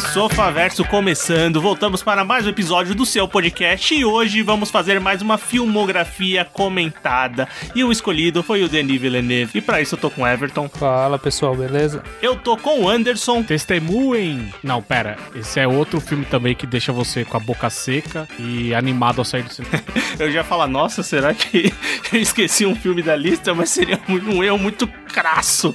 Sofaverso começando. Voltamos para mais um episódio do seu podcast e hoje vamos fazer mais uma filmografia comentada. E o escolhido foi o Denis Villeneuve. E para isso eu tô com o Everton. Fala pessoal, beleza? Eu tô com o Anderson. Testemunhem! Não, pera. Esse é outro filme também que deixa você com a boca seca e animado ao sair do cinema. Eu já ia falar, nossa, será que eu esqueci um filme da lista? Mas seria muito- um erro muito crasso.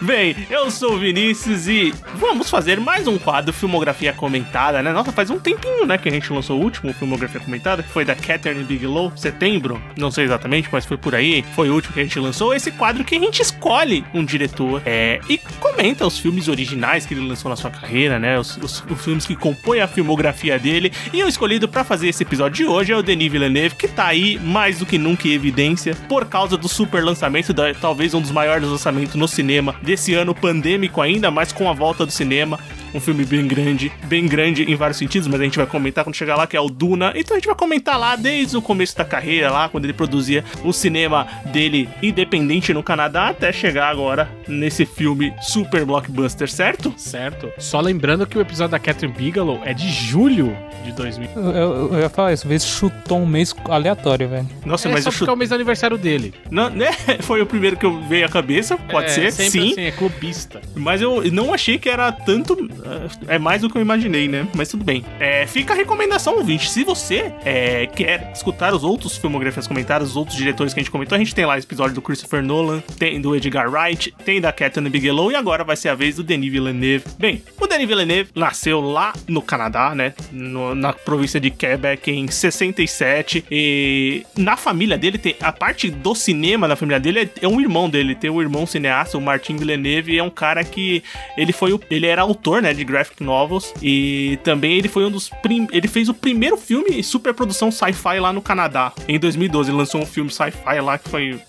Bem, eu sou o Vinícius e vamos fazer mais um quadro Filmografia Comentada, né? Nossa, faz um tempinho, né, que a gente lançou o último Filmografia Comentada, que foi da Catherine Bigelow, setembro, não sei exatamente, mas foi por aí, foi o último que a gente lançou, esse quadro que a gente escolhe um diretor é, e comenta os filmes originais que ele lançou na sua carreira, né? Os, os- os filmes que compõem a filmografia dele. E o escolhido pra fazer esse episódio de hoje é o Denis Villeneuve, que tá aí mais do que nunca em evidência por causa do super lançamento, da, talvez um dos maiores lançamentos no cinema desse ano pandêmico ainda, mas com a volta do cinema. Um filme bem grande, bem grande em vários sentidos, mas a gente vai comentar quando chegar lá, que é o Duna. Então a gente vai comentar lá desde o começo da carreira, lá quando ele produzia o cinema dele independente no Canadá, até chegar agora nesse filme super blockbuster, certo? certo? Só lembrando que o episódio da Catherine Bigelow é de julho de 2000. Eu, eu- eu ia falar isso, vez chutou um mês aleatório, velho. Nossa, é mas só eu é o mês do aniversário dele. Não, né? Foi o primeiro que eu veio à cabeça, pode É, ser, sim. assim, é clubista. Mas eu não achei que era tanto. É mais do que eu imaginei, né? Mas tudo bem. É, fica a recomendação, ouvinte. Se você é, quer escutar os outros filmografias comentadas, os outros diretores que a gente comentou, a gente tem lá esse episódio do Christopher Nolan, tem do Edgar Wright, tem da Catherine Bigelow e agora vai ser a vez do Denis Villeneuve. Bem, o Denis Villeneuve nasceu lá no Canadá, né? No- na província de Quebec em 67 e na família dele tem a parte do cinema da família dele é, é um irmão dele, tem o irmão cineasta, o Martin Villeneuve, é um cara que ele foi o, ele era autor, né, de graphic novels e também ele foi um dos prim, ele fez o primeiro filme superprodução sci-fi lá no Canadá. Em 2012 ele lançou um filme sci-fi lá que foi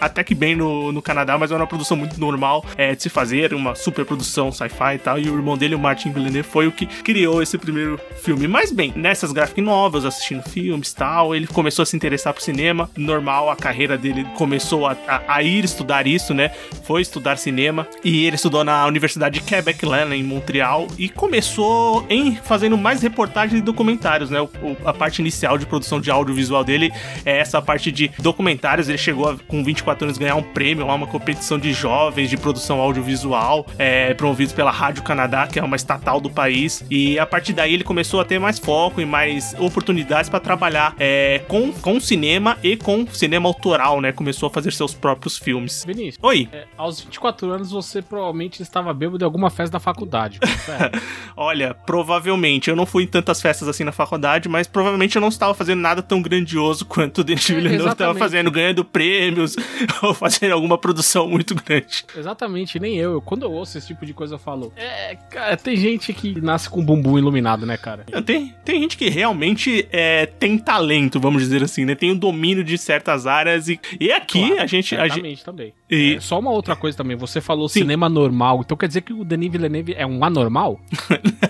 até que bem no, no Canadá, mas era uma produção muito normal é, de se fazer, uma superprodução sci-fi e tal. E o irmão dele, o Martin Villeneuve, foi o que criou esse primeiro filme. Mas bem, nessas graphic novels, assistindo filmes tal, ele começou a se interessar por cinema. Normal, a carreira dele começou a, a- a ir estudar isso, né? Foi estudar cinema. E ele estudou na Universidade de Quebec, lá em Montreal, e começou em fazendo mais reportagens e documentários, né? O- o- a parte inicial de produção de audiovisual dele é essa parte de documentários. Ele chegou a, com 24 anos ganhar um prêmio lá, uma competição de jovens de produção audiovisual, é, promovidos pela Rádio Canadá, que é uma estatal do país. E a partir daí ele começou a ter mais foco e mais oportunidades para trabalhar é, com, com cinema e com cinema autoral, né? Começou a fazer seus próprios filmes. Vinícius, Oi, é, aos 24 anos você provavelmente estava bêbado em alguma festa da faculdade. Certo? olha, provavelmente, eu não fui em tantas festas assim na faculdade, mas provavelmente eu não estava fazendo nada tão grandioso quanto o Denis É, Villeneuve estava fazendo, ganhando prêmios ou fazendo alguma produção muito grande. Exatamente, nem eu. Quando eu ouço esse tipo de coisa, eu falo. É, cara, tem gente que nasce com bumbum iluminado, né, cara? Tem, tem gente que realmente é, tem talento, vamos dizer assim, né? Tem o domínio de certas áreas e, e aqui Claro, a gente. A gente também. E, É, só uma outra coisa também. Você falou Sim. cinema normal. Então quer dizer que o Denis Villeneuve é um anormal?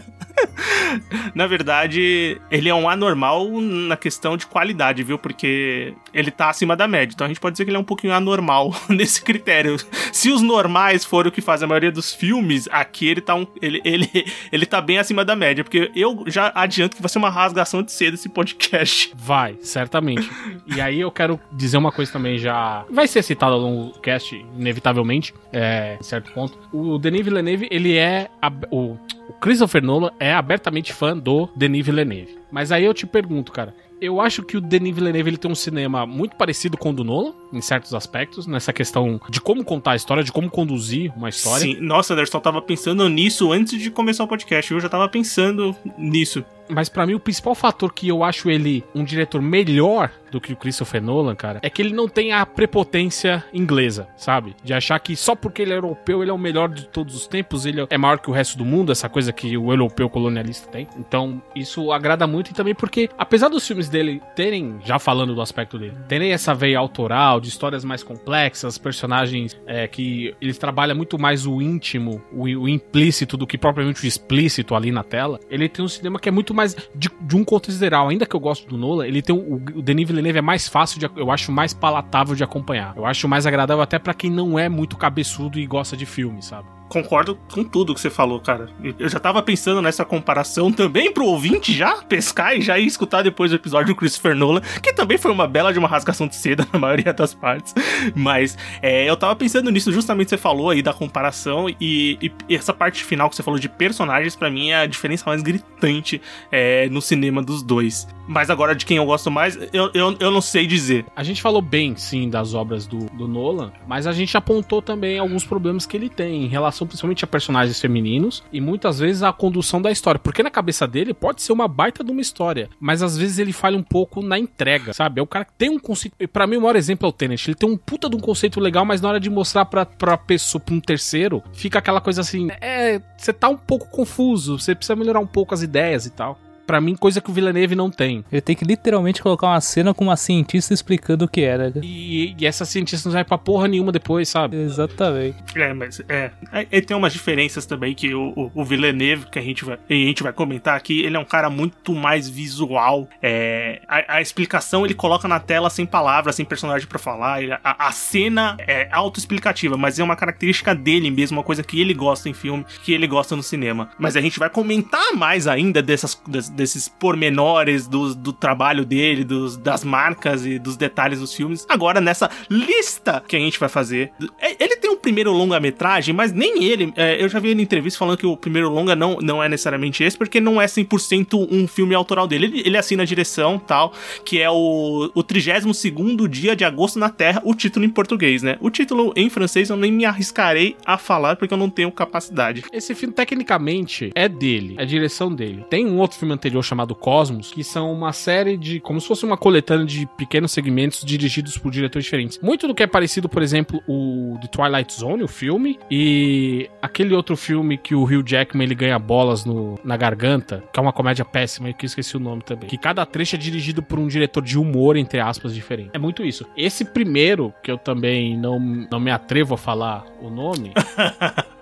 na verdade, ele é um anormal na questão de qualidade, viu? Porque ele tá acima da média. Então a gente pode dizer que ele é um pouquinho anormal nesse critério. Se os normais forem o que faz a maioria dos filmes, aqui ele tá, um, ele, ele, ele tá bem acima da média. Porque eu já adianto que vai ser uma rasgação de cedo esse podcast. Vai, certamente. e aí eu quero dizer uma coisa também já. Vai ser citado ao longo do cast, inevitavelmente, é, em certo ponto. O Denis Villeneuve, ele é. ab- O, o Christopher Nolan é abertamente fã do Denis Villeneuve. Mas aí eu te pergunto, cara. Eu acho que o Denis Villeneuve ele tem um cinema muito parecido com o do Nolan, em certos aspectos, nessa questão de como contar a história, de como conduzir uma história. Sim, nossa, Anderson, eu tava pensando nisso antes de começar o podcast. Eu já tava pensando nisso. Mas pra mim o principal fator que eu acho ele um diretor melhor do que o Christopher Nolan, cara, é que ele não tem a prepotência inglesa, sabe? De achar que só porque ele é europeu ele é o melhor de todos os tempos, ele é maior que o resto do mundo, essa coisa que o europeu colonialista tem. Então, isso agrada muito e também porque, apesar dos filmes dele terem, já falando do aspecto dele, terem essa veia autoral, de histórias mais complexas, personagens é, que eles trabalham muito mais o íntimo, o, o, implícito do que propriamente o explícito ali na tela, ele tem um cinema que é muito mais de, de um contexto geral. Ainda que eu gosto do Nolan, ele tem o, o Denis Villeneuve é mais fácil de, eu acho mais palatável de acompanhar. Eu acho mais agradável até para quem não é muito cabeçudo e gosta de filme, sabe? Concordo com tudo que você falou, cara. Eu já tava pensando nessa comparação também pro ouvinte já pescar e já ir escutar depois do episódio do Christopher Nolan, que também foi uma bela de uma rasgação de seda na maioria das partes. Mas é, eu tava pensando nisso, justamente você falou aí da comparação e, e essa parte final que você falou de personagens, para mim é a diferença mais gritante é, no cinema dos dois. Mas agora de quem eu gosto mais, eu, eu, eu não sei dizer. A gente falou bem, sim, das obras do, do Nolan, mas a gente apontou também alguns problemas que ele tem em relação relação principalmente a personagens femininos e muitas vezes a condução da história. Porque na cabeça dele pode ser uma baita de uma história, mas às vezes ele falha um pouco na entrega, sabe? É o cara que tem um conceito. Para mim, o maior exemplo é o Tenet. Ele tem um puta de um conceito legal, mas na hora de mostrar pra, pra pessoa, pra um terceiro, fica aquela coisa assim: é, você tá um pouco confuso, você precisa melhorar um pouco as ideias e tal para mim, coisa que o Villeneuve não tem. Ele tem que literalmente colocar uma cena com uma cientista explicando o que era. E, e essa cientista não vai pra porra nenhuma depois, sabe? Exatamente. É, mas é. ele tem umas diferenças também que o, o, o Villeneuve, que a gente, vai, a gente vai comentar aqui, ele é um cara muito mais visual. É, a, a explicação ele coloca na tela sem palavras, sem personagem para falar. Ele, a, a, cena é autoexplicativa, mas é uma característica dele mesmo, uma coisa que ele gosta em filme, que ele gosta no cinema. Mas a gente vai comentar mais ainda dessas, desses pormenores do, do trabalho dele, dos, das marcas e dos detalhes dos filmes. Agora, nessa lista que a gente vai fazer, é, ele tem um primeiro longa-metragem, mas nem ele. É, eu já vi ele em entrevista falando que o primeiro longa não, não é necessariamente esse, porque não é 100% um filme autoral dele. Ele, ele assina a direção tal, que é o, o 32 dia de agosto na Terra, o título em português, né? O título em francês eu nem me arriscarei a falar porque eu não tenho capacidade. Esse filme, tecnicamente, é dele, é a direção dele. Tem um outro filme anterior anterior chamado Cosmos, que são uma série de. como se fosse uma coletânea de pequenos segmentos dirigidos por diretores diferentes. Muito do que é parecido, por exemplo, o The Twilight Zone, o filme, e aquele outro filme que o Hugh Jackman ele ganha bolas no, na garganta, que é uma comédia péssima, que eu esqueci o nome também. Que cada trecho é dirigido por um diretor de humor, entre aspas, diferente. É muito isso. Esse primeiro, que eu também não, não me atrevo a falar o nome.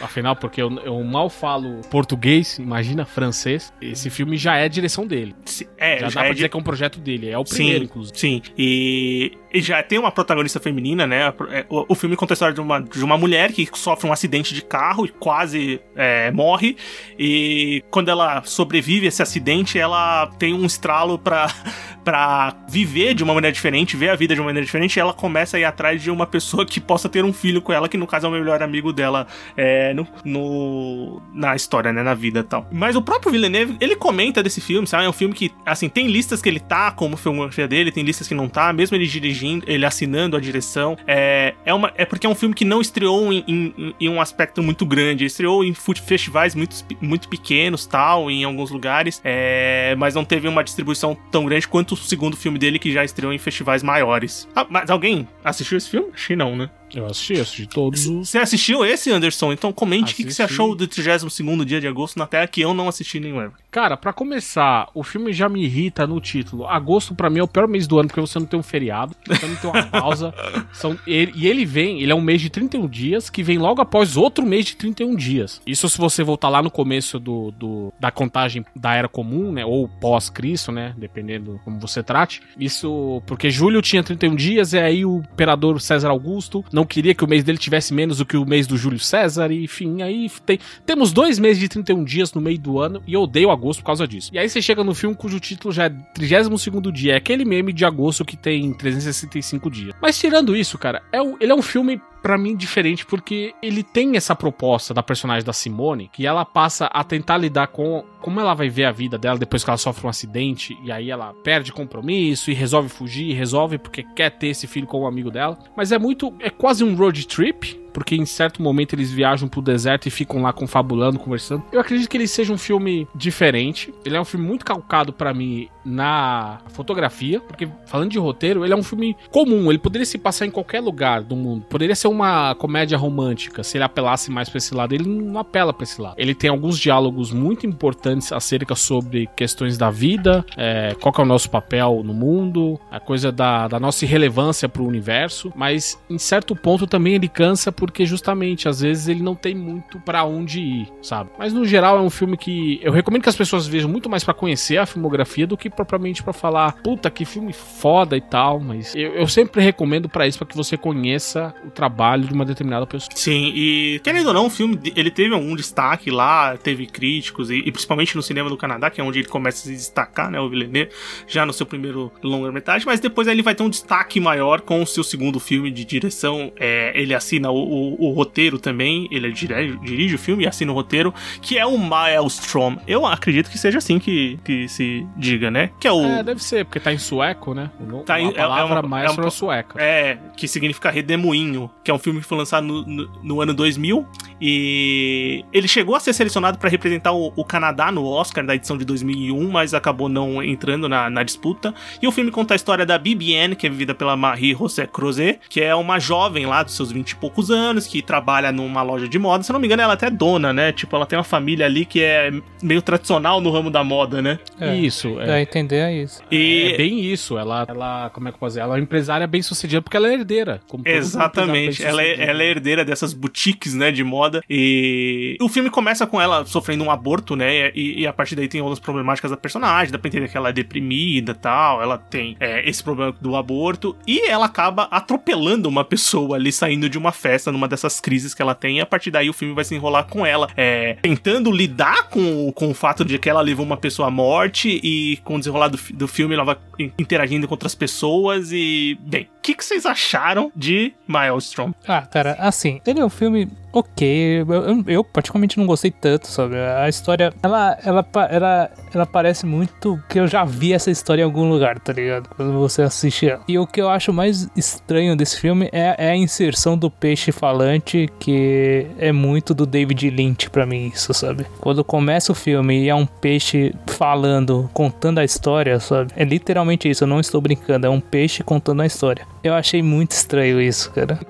Afinal, porque eu, eu, mal falo português, imagina francês. Esse filme já é direção dele. É, já, já dá é pra dizer que é um projeto dele. É o primeiro, sim, inclusive. Sim. E, e, já tem uma protagonista feminina, né? É, o, o, filme conta a história de uma, de uma mulher que sofre um acidente de carro e quase é, morre. E quando ela sobrevive a esse acidente, ela tem um estralo pra, pra viver de uma maneira diferente, ver a vida de uma maneira diferente. E ela começa a ir atrás de uma pessoa que possa ter um filho com ela, que no caso é o melhor amigo dela é, no, no, na história, né? Na vida e tal. Mas o próprio Villeneuve, ele comenta desse filme, sabe? É um filme que, assim, tem listas que ele tá como filmografia dele, tem listas que não tá, mesmo ele dirigindo, ele assinando a direção. É, é, uma, é porque é um filme que não estreou em, em, em um aspecto muito grande, ele estreou em festivais muito, muito pequenos, tal, em alguns lugares, é, mas não teve uma distribuição tão grande quanto o segundo filme dele, que já estreou em festivais maiores. Ah, mas alguém assistiu esse filme? Que não, né? Eu assisti, assisti todos os. Você assistiu esse, Anderson? Então comente o que, que, você achou do 32 dia de agosto na Terra, que eu não assisti nenhum ever. Cara, para começar, o filme já me irrita no título. Agosto para mim é o pior mês do ano, porque você não tem um feriado, você não tem uma pausa. São, ele, e ele vem, ele é um mês de 31 dias, que vem logo após outro mês de 31 dias. Isso se você voltar lá no começo do, do da contagem da Era Comum, né? Ou pós-Cristo, né? Dependendo como você trate. Isso porque julho tinha 31 dias, e aí o imperador César Augusto não queria que o mês dele tivesse menos do que o mês do Júlio César, e enfim, aí tem, temos dois meses de 31 dias no meio do ano, e eu odeio agosto por causa disso. E aí você chega no filme cujo título já é 32 dia, é aquele meme de agosto que tem 365 dias. Mas tirando isso, cara, é ele é um filme para mim diferente porque ele tem essa proposta da personagem da Simone que ela passa a tentar lidar com como ela vai ver a vida dela depois que ela sofre um acidente e aí ela perde compromisso e resolve fugir, resolve porque quer ter esse filho com um amigo dela. Mas é muito, é quase um road trip porque em certo momento eles viajam pro deserto e ficam lá confabulando, conversando. Eu acredito que ele seja um filme diferente. Ele é um filme muito calcado para mim na fotografia, porque falando de roteiro, ele é um filme comum, ele poderia se passar em qualquer lugar do mundo. Poderia ser uma comédia romântica, se ele apelasse mais para esse lado. Ele não apela para esse lado. Ele tem alguns diálogos muito importantes acerca sobre questões da vida, é, qual é o nosso papel no mundo, a coisa da, da nossa irrelevância pro universo, mas em certo ponto também ele cansa porque justamente às vezes ele não tem muito para onde ir, sabe? Mas no geral é um filme que eu recomendo que as pessoas vejam muito mais para conhecer a filmografia do que propriamente para falar, puta que filme foda e tal, mas eu, eu sempre recomendo para isso para que você conheça o trabalho de uma determinada pessoa. Sim, e querendo ou não, o filme ele teve algum destaque lá, teve críticos, e, e principalmente no cinema do Canadá, que é onde ele começa a se destacar, né, o Villeneuve, já no seu primeiro longa-metragem, mas depois ele vai ter um destaque maior com o seu segundo filme de direção. É, ele assina o, o, o, roteiro também, ele dirige, dirige, o filme e assina o roteiro, que é o Maelstrom. Eu acredito que seja assim que, que se diga, né? Que é o. É, deve ser, porque tá em sueco, né? Tá em, a palavra é, é Maelstrom é, é sueca. É, que significa redemoinho, que é um filme que foi lançado no, no, no ano 2000 e ele chegou a ser selecionado para representar o, o, Canadá no Oscar da edição de 2001, mas acabou não entrando na, na, disputa. E o filme conta a história da Bibiane, que é vivida pela Marie José Crozet, que é uma jovem lá dos seus 20 e poucos anos, que trabalha numa loja de moda. Se não me engano, ela é até dona, né? Tipo, ela tem uma família ali que é meio tradicional no ramo da moda, né? É, isso. É. entender é isso. E... É bem isso. Ela, ela, como é que eu posso dizer? Ela é uma empresária bem sucedida porque ela é herdeira. Exatamente. Ela é, ela é herdeira dessas boutiques, né, de moda. E o filme começa com ela sofrendo um aborto, né? E, e a partir daí tem outras problemáticas da personagem, dá pra entender que ela é deprimida tal. Ela tem é, esse problema do aborto. E ela acaba atropelando uma pessoa ali saindo de uma festa, numa dessas crises que ela tem. E a partir daí o filme vai se enrolar com ela, é, tentando lidar com, com o fato de que ela levou uma pessoa à morte. E com o desenrolar do, do filme ela vai interagindo com outras pessoas. E, bem, que, que vocês acharam de Maelstrom? Ah, cara, assim, ele é um filme ok. Eu, eu, eu, particularmente não gostei tanto, sabe? A história, ela, ela, ela, ela parece muito que eu já vi essa história em algum lugar, tá ligado? Quando você assiste ela. E o que eu acho mais estranho desse filme é, é a inserção do peixe falante, que é muito do David Lynch para mim, isso, sabe? Quando começa o filme e é um peixe falando, contando a história, sabe? É literalmente isso, eu não estou brincando, é um peixe contando a história. Eu achei muito estranho isso, cara.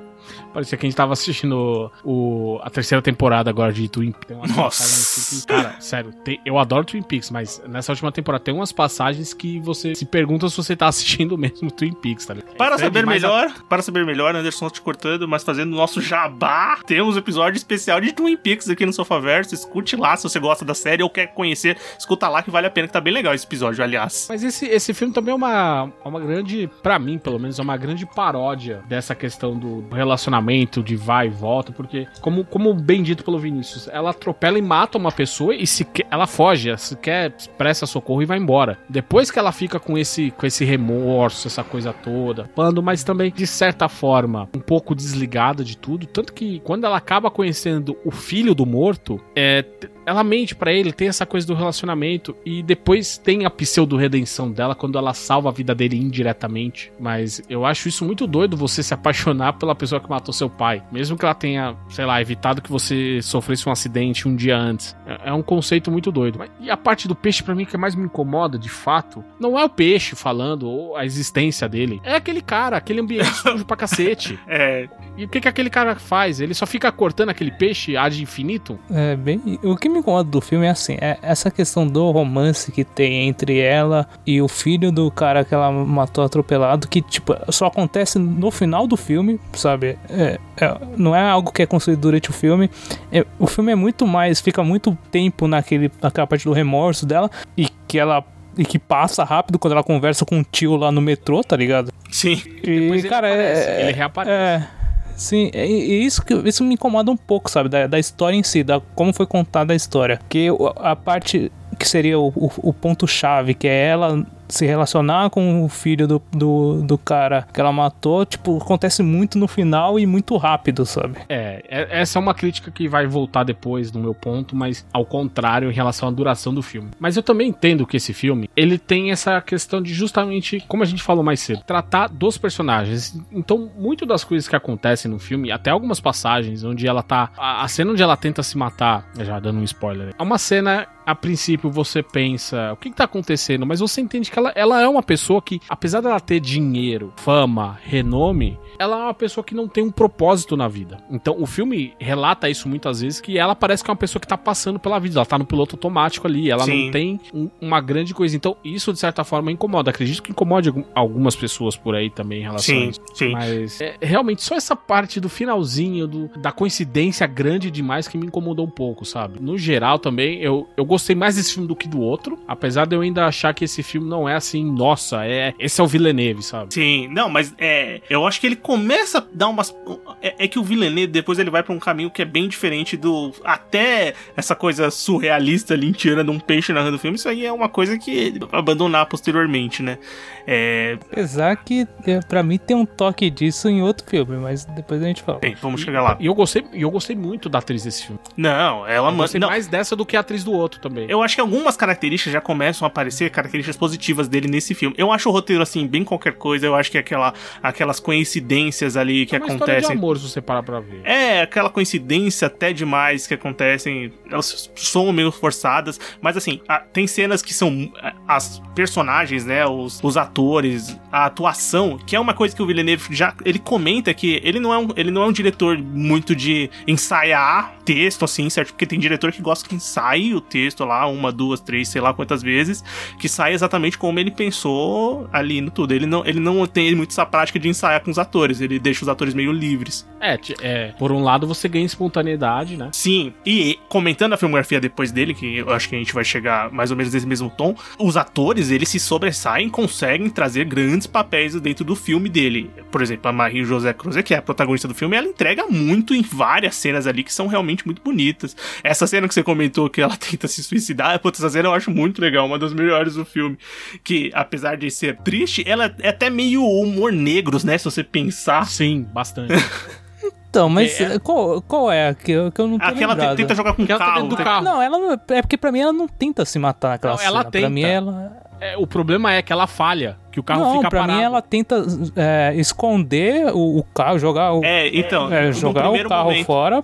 Parecia que a gente tava assistindo o, a terceira temporada agora de Twin Peaks. Nossa. Cara, sério, tem, eu adoro Twin Peaks, mas nessa última temporada tem umas passagens que você se pergunta se você tá assistindo mesmo Twin Peaks, tá ligado? Para é saber melhor, a... para saber melhor, Anderson te cortando, mas fazendo o nosso jabá, temos um episódio especial de Twin Peaks aqui no Sofaverso. Escute lá se você gosta da série ou quer conhecer, escuta lá que vale a pena, que tá bem legal esse episódio, aliás. Mas esse, esse filme também é uma, é uma grande, para mim pelo menos, é uma grande paródia dessa questão do relacionamento de vai e volta, porque, como, como bem dito pelo Vinícius, ela atropela e mata uma pessoa e se ela foge, se quer, presta socorro e vai embora. Depois que ela fica com esse, com esse remorso, essa coisa toda, pando, mas também, de certa forma, um pouco desligada de tudo, tanto que quando ela acaba conhecendo o filho do morto, é, ela mente para ele, tem essa coisa do relacionamento e depois tem a pseudo-redenção dela quando ela salva a vida dele indiretamente. Mas eu acho isso muito doido você se apaixonar pela pessoa que matou seu pai, mesmo que ela tenha, sei lá, evitado que você sofresse um acidente um dia antes. É, é um conceito muito doido. E a parte do peixe para mim que mais me incomoda, de fato, não é o peixe falando ou a existência dele, é aquele cara, aquele ambiente sujo pra cacete. É. E o que que aquele cara faz? Ele só fica cortando aquele peixe ad infinito? É, bem, o que me incomoda do filme é assim, é essa questão do romance que tem entre ela e o filho do cara que ela matou atropelado, que tipo, só acontece no final do filme, sabe? É, é, não é algo que é construído durante o filme. É, o filme é muito mais, fica muito tempo naquele, naquela parte do remorso dela e que ela e que passa rápido quando ela conversa com o tio lá no metrô, tá ligado? Sim. E, cara, é, ele reaparece. É, Sim, e, e, isso, isso me incomoda um pouco, sabe? Da, da história em si, da como foi contada a história. Que a parte que seria o, o, o ponto-chave, que é ela se relacionar com o filho do, do, do cara que ela matou, tipo, acontece muito no final e muito rápido, sabe? É, é- essa é uma crítica que vai voltar depois no meu ponto, mas ao contrário em relação à duração do filme. Mas eu também entendo que esse filme, ele tem essa questão de justamente, como a gente falou mais cedo, tratar dos personagens. Então, muito das coisas que acontecem no filme, até algumas passagens onde ela tá, a, a cena onde ela tenta se matar, já dando um spoiler, é uma cena a princípio você pensa, o que, que tá acontecendo? Mas você entende que ela, ela é uma pessoa que, apesar dela ter dinheiro, fama, renome, ela é uma pessoa que não tem um propósito na vida. Então o filme relata isso muitas vezes, que ela parece que é uma pessoa que tá passando pela vida, ela tá no piloto automático ali, ela Sim. não tem um- uma grande coisa. Então isso, de certa forma, incomoda. Acredito que incomode algum- algumas pessoas por aí também em relação a Sim, isso. sim. Mas é, realmente só essa parte do finalzinho, do- da coincidência grande demais que me incomodou um pouco, sabe? No geral também, eu, eu gostei mais desse filme do que do outro. Apesar de eu ainda achar que esse filme não é assim, nossa, é esse é o Villeneuve, sabe? Sim, não, mas é. Eu acho que ele começa a dar umas. É, é que o Villeneuve depois ele vai pra um caminho que é bem diferente do. Até essa coisa surrealista, lintiana de um peixe narrando o filme. Isso aí é uma coisa que ele vai abandonar posteriormente, né? É. Apesar que, é, pra mim, tem um toque disso em outro filme, mas depois a gente fala. Bem, vamos chegar lá. E eu gostei, e eu gostei muito da atriz desse filme. Não, ela Eu manda. gostei Não, mais dessa do que a atriz do outro também. Eu acho que algumas características já começam a aparecer, características positivas dele nesse filme. Eu acho o roteiro, assim, bem qualquer coisa. Eu acho que é aquela, aquelas coincidências ali que é uma história de acontecem. amor, se você parar pra ver. É, aquela coincidência até demais que acontecem. Elas são meio forçadas. Mas assim, tem cenas que são. As personagens, né? Os, os atores, a atuação, que é uma coisa que o Villeneuve já. Ele comenta que ele não é um, ele não é um diretor muito de ensaiar texto, assim, certo? Porque tem diretor que gosta que ensaie o texto lá, uma, duas, três, sei lá quantas vezes, que sai exatamente como ele pensou ali no tudo. Ele não, ele não tem muito essa prática de ensaiar com os atores, ele deixa os atores meio livres. É, é, por um lado você ganha espontaneidade, né? Sim, e comentando a filmografia depois dele, que eu acho que a gente vai chegar mais ou menos nesse mesmo tom, os atores, eles se sobressaem, conseguem trazer grandes papéis dentro do filme dele. Por exemplo, a Marie José Cruz, que é a protagonista do filme, ela entrega muito em várias cenas ali que são realmente muito bonitas. Essa cena que você comentou que ela tenta se suicidar, putz, essa cena eu acho muito legal, uma das melhores do filme. Que, apesar de ser triste, ela é até meio humor negros, né? Se você pensar. Sim, bastante. Então, mas É. eh, qual, qual é a que, eu- que eu não tô Aquela lembrado? tenta jogar com tá carro. dentro do tem- carro. Não, ela não, é porque pra mim ela não tenta se matar naquela Não, ela cena. Pra tenta. mim ela... É, o problema é que ela falha, que o carro não, fica pra parado. mim ela tenta é, esconder o, o carro, jogar o, É, então. é, no jogar o carro momento- fora.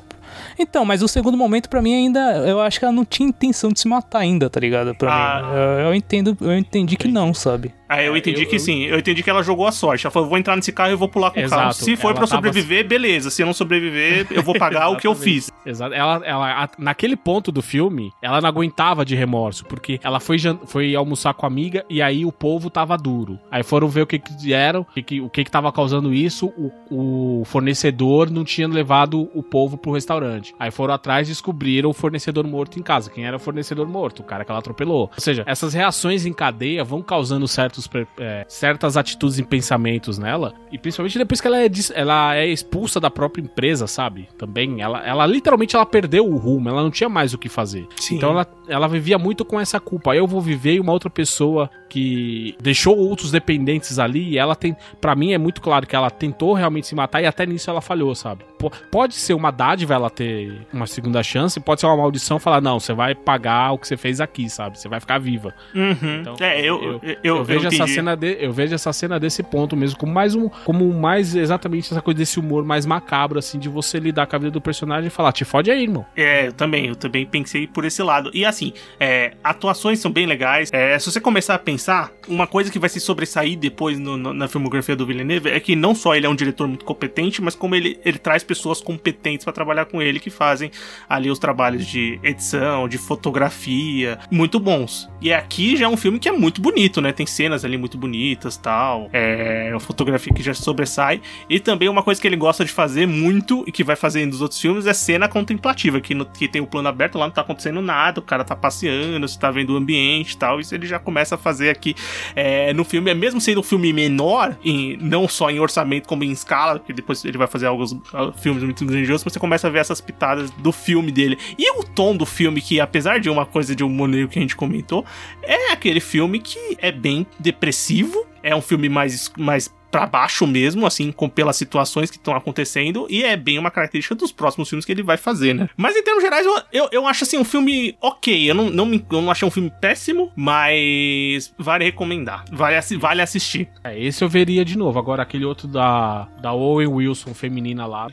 Então, mas o segundo momento pra mim ainda, eu acho que ela não tinha intenção de se matar ainda, tá ligado? Pra Ah. mim. Eu, eu entendo, eu entendi que não, sabe? Ah, eu entendi eu- que eu- sim. Eu entendi que ela jogou a sorte. Ela falou: vou entrar nesse carro e vou pular com o carro. Exato. Se for eu tava- sobreviver, beleza. Se eu não sobreviver, eu vou pagar o que eu fiz. Exato. Ela, ela, a- naquele ponto do filme, ela não aguentava de remorso, porque ela foi, foi almoçar com a amiga e aí o povo tava duro. Aí foram ver o que que fizeram, o que que, o que que tava causando isso, o, o fornecedor não tinha levado o povo pro restaurante. Aí foram atrás e descobriram o fornecedor morto em casa. Quem era o fornecedor morto? O cara que ela atropelou. Ou seja, essas reações em cadeia vão causando certos, é, certas atitudes e pensamentos nela, e principalmente depois que ela é, ela é expulsa da própria empresa, sabe? Também, ela, ela literalmente ela perdeu o rumo, ela não tinha mais o que fazer. Sim. Então ela, ela vivia muito com essa culpa. Eu vou viver e uma outra pessoa que deixou outros dependentes ali, e ela tem, Pra mim é muito claro que ela tentou realmente se matar e até nisso ela falhou, sabe? Pode ser uma dádiva ela ter uma segunda chance, pode ser uma maldição falar, não, você vai pagar o que você fez aqui, sabe? Você vai ficar viva. Uhum. Então, é, eu, eu, eu, Eu, vejo essa entendi. cena de, eu vejo essa cena desse ponto mesmo como mais um como mais exatamente essa coisa desse humor mais macabro assim de você lidar com a vida do personagem e falar te fode aí, irmão. É, eu também, eu também pensei por esse lado. E assim, é, atuações são bem legais. É, se você começar a pensar, uma coisa que vai se sobressair depois no- no- na filmografia do Villeneuve é que não só ele é um diretor muito competente, mas como ele, ele traz pessoas competentes pra trabalhar com ele que fazem ali os trabalhos de edição, de fotografia, muito bons. E aqui já é um filme que é muito bonito, né? Tem cenas ali muito bonitas, tal. É uma fotografia que já sobressai. E também uma coisa que ele gosta de fazer muito e que vai fazer nos outros filmes é cena contemplativa, que, no- que tem o plano aberto, lá não tá acontecendo nada, o cara tá passeando, você tá vendo o ambiente tal, isso ele já começa a fazer aqui é, no filme, é mesmo sendo um filme menor, em, não só em orçamento como em escala, que depois ele vai fazer alguns uh, filmes muito grandiosos, você começa a ver essas pitadas do filme dele. E o tom do filme, que apesar de uma coisa de um negro que a gente comentou, é aquele filme que é bem depressivo, é um filme mais, mais para baixo mesmo, assim, com, pelas situações que estão acontecendo, e é bem uma característica dos próximos filmes que ele vai fazer, né? Mas em termos gerais, eu, eu, eu acho assim um filme ok. Eu não, não, me, eu não achei um filme péssimo, mas vale recomendar. Vale, vale assistir. É, esse eu veria de novo. Agora, aquele outro da, da Owen Wilson feminina lá.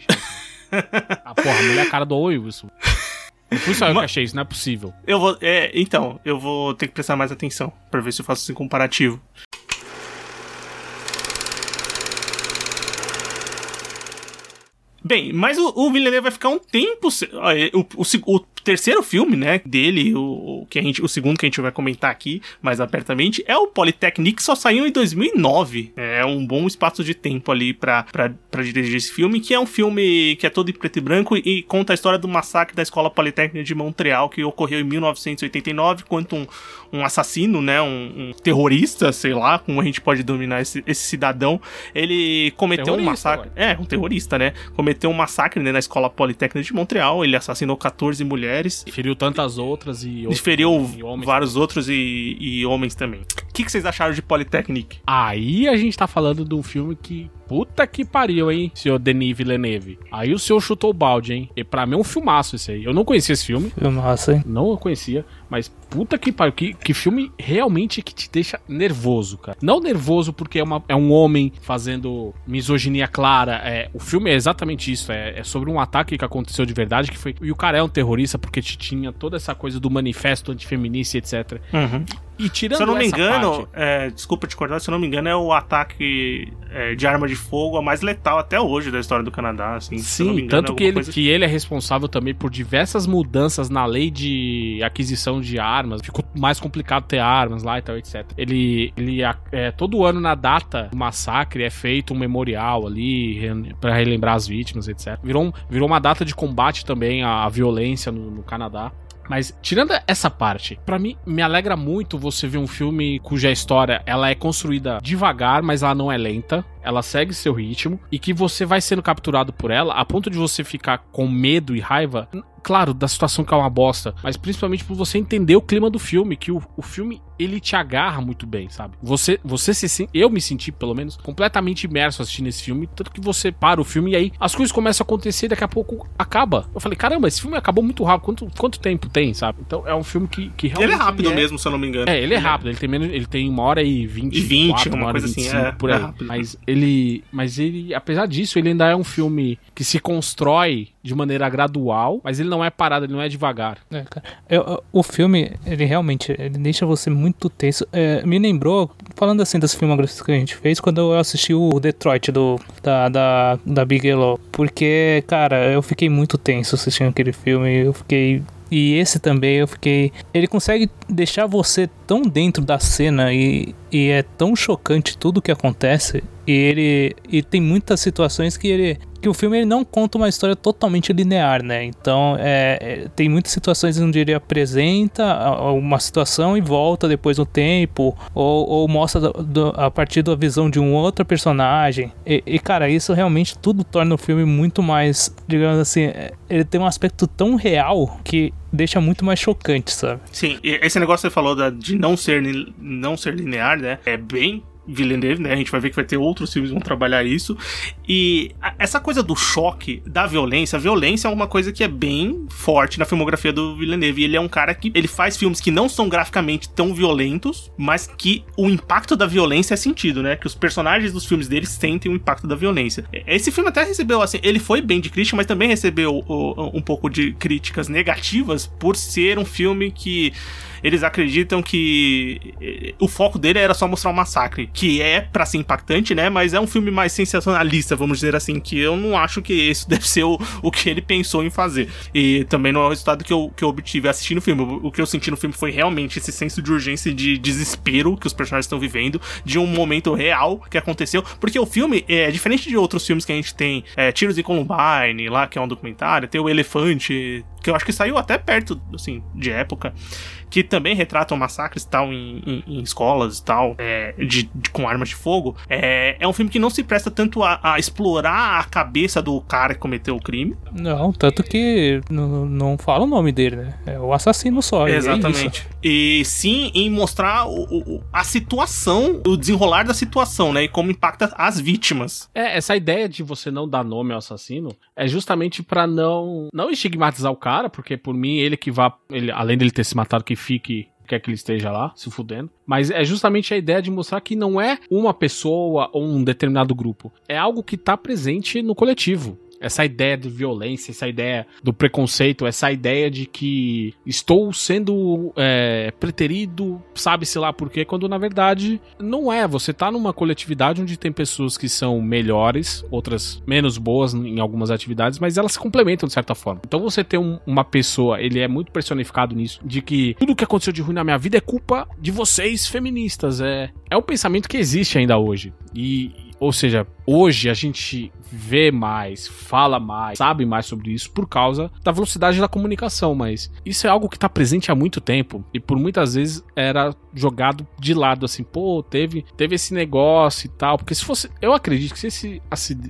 a porra, a mulher é a cara do Owen Wilson. Não fui só eu que achei isso, não é possível. Eu vou. É, então, eu vou ter que prestar mais atenção para ver se eu faço esse comparativo. Bem, mas o, o Villeneuve vai ficar um tempo. O, o, o, terceiro filme, né, dele, o, que a gente, o segundo que a gente vai comentar aqui mais apertamente, é o Polytechnique, que só saiu em 2009. É um bom espaço de tempo ali para dirigir esse filme, que é um filme que é todo em preto e branco e conta a história do massacre da Escola Politécnica de Montreal, que ocorreu em 1989, quando um, um assassino, né, um, um, terrorista, sei lá, como a gente pode dominar esse, esse cidadão, ele cometeu terrorista, um massacre. Agora. É, um terrorista, né? Cometeu um massacre né, na Escola Politécnica de Montreal, ele assassinou 14 mulheres. Feriu tantas outras e... Outros, feriu e vários também. outros e, e homens também. O que, que vocês acharam de Polytechnic? Aí a gente tá falando de um filme que Puta que pariu, hein, senhor Denis Villeneuve. Aí o senhor chutou o balde, hein? E pra mim é um filmaço esse aí. Eu não conhecia esse filme. Filmaço, hein? Não conhecia, mas puta que pariu. Que, que filme realmente que te deixa nervoso, cara. Não nervoso porque é, uma, é um homem fazendo misoginia clara. É, o filme é exatamente isso. É, é sobre um ataque que aconteceu de verdade. que foi E o cara é um terrorista porque tinha toda essa coisa do manifesto antifeminista, etc. Uhum. E tirando Se eu não me engano, parte... é, desculpa te cortar, se eu não me engano, é o ataque é, de arma de fogo a mais letal até hoje da história do Canadá. Assim, Sim, engano, tanto que ele, coisa... que ele é responsável também por diversas mudanças na lei de aquisição de armas. Ficou mais complicado ter armas lá e tal, etc. Ele, ele é, todo ano na data do massacre é feito um memorial ali para relembrar as vítimas, etc. Virou, virou uma data de combate também à violência no, no Canadá. Mas tirando essa parte, para mim me alegra muito você ver um filme cuja história ela é construída devagar, mas ela não é lenta ela segue seu ritmo e que você vai sendo capturado por ela a ponto de você ficar com medo e raiva, claro, da situação que é uma bosta, mas principalmente por você entender o clima do filme, que o, o filme ele te agarra muito bem, sabe? Você, você se eu me senti pelo menos completamente imerso assistindo esse filme, tanto que você para o filme e aí as coisas começam a acontecer e daqui a pouco acaba. Eu falei, caramba, esse filme acabou muito rápido. Quanto, quanto tempo tem, sabe? Então é um filme que, que realmente. Ele é rápido é... mesmo, se eu não me engano. É, ele é rápido. Ele tem menos, ele tem uma hora e vinte, e vinte, uma coisa assim, é, por aí. É mas ele, mas ele, apesar disso, ele ainda é um filme que se constrói de maneira gradual, mas ele não é parado, ele não é devagar. É, eu, o filme, ele realmente, ele deixa você muito tenso. É, me lembrou, falando assim das filmografias que a gente fez, quando eu assisti o Detroit do, da, da, da Bigelow. Porque, cara, eu fiquei muito tenso assistindo aquele filme, eu fiquei e esse também eu fiquei. Ele consegue deixar você tão dentro da cena e, e é tão chocante tudo que acontece. E ele. E tem muitas situações que ele que o filme ele não conta uma história totalmente linear, né? Então, é, é, tem muitas situações onde ele apresenta uma situação e volta depois no tempo, ou, ou mostra do, do, a partir da visão de um outro personagem. E, e, cara, isso realmente tudo torna o filme muito mais, digamos assim, é, ele tem um aspecto tão real que deixa muito mais chocante, sabe? Sim, esse negócio que você falou da, de não ser, não ser linear, né? É bem Villeneuve, né? A gente vai ver que vai ter outros filmes que vão trabalhar isso. E essa coisa do choque, da violência, a violência é uma coisa que é bem forte na filmografia do Villeneuve. Ele é um cara que ele faz filmes que não são graficamente tão violentos, mas que o impacto da violência é sentido, né? Que os personagens dos filmes dele sentem o impacto da violência. Esse filme até recebeu, assim, ele foi bem de crítica, mas também recebeu um pouco de críticas negativas por ser um filme que eles acreditam que eh, o foco dele era só mostrar o um massacre, que é para ser impactante, né? Mas é um filme mais sensacionalista, vamos dizer assim, que eu não acho que isso deve ser o, o que ele pensou em fazer. E também não é o resultado que eu, que eu obtive assistindo o filme. O que eu senti no filme foi realmente esse senso de urgência e de desespero que os personagens estão vivendo, de um momento real que aconteceu. Porque o filme é diferente de outros filmes que a gente tem, é, Tiros em Columbine, lá que é um documentário, tem o Elefante, que eu acho que saiu até perto, assim, de época, que também retratam massacres e tal em, em, em escolas e tal, é, de, de, com armas de fogo. É, é um filme que não se presta tanto a, a, explorar a cabeça do cara que cometeu o crime. Não, tanto que não, não fala o nome dele, né? É o assassino só. É Exatamente. É e sim em mostrar o, o, a situação, o desenrolar da situação, né? E como impacta as vítimas. É, essa ideia de você não dar nome ao assassino é justamente para não não estigmatizar o cara, porque por mim ele que vá, ele, além dele ter se matado, que fique quer que ele esteja lá, se fudendo. Mas é justamente a ideia de mostrar que não é uma pessoa ou um determinado grupo. É algo que tá presente no coletivo essa ideia de violência, essa ideia do preconceito, essa ideia de que estou sendo é, preterido, sabe-se lá por quê, quando na verdade não é. Você tá numa coletividade onde tem pessoas que são melhores, outras menos boas em algumas atividades, mas elas se complementam de certa forma. Então você tem um, uma pessoa, ele é muito personificado nisso, de que tudo que aconteceu de ruim na minha vida é culpa de vocês feministas. É, é um pensamento que existe ainda hoje. E, ou seja, hoje a gente vê mais, fala mais, sabe mais sobre isso por causa da velocidade da comunicação, mas isso é algo que está presente há muito tempo e por muitas vezes era jogado de lado assim, pô, teve, teve esse negócio e tal, porque se fosse, eu acredito que se esse,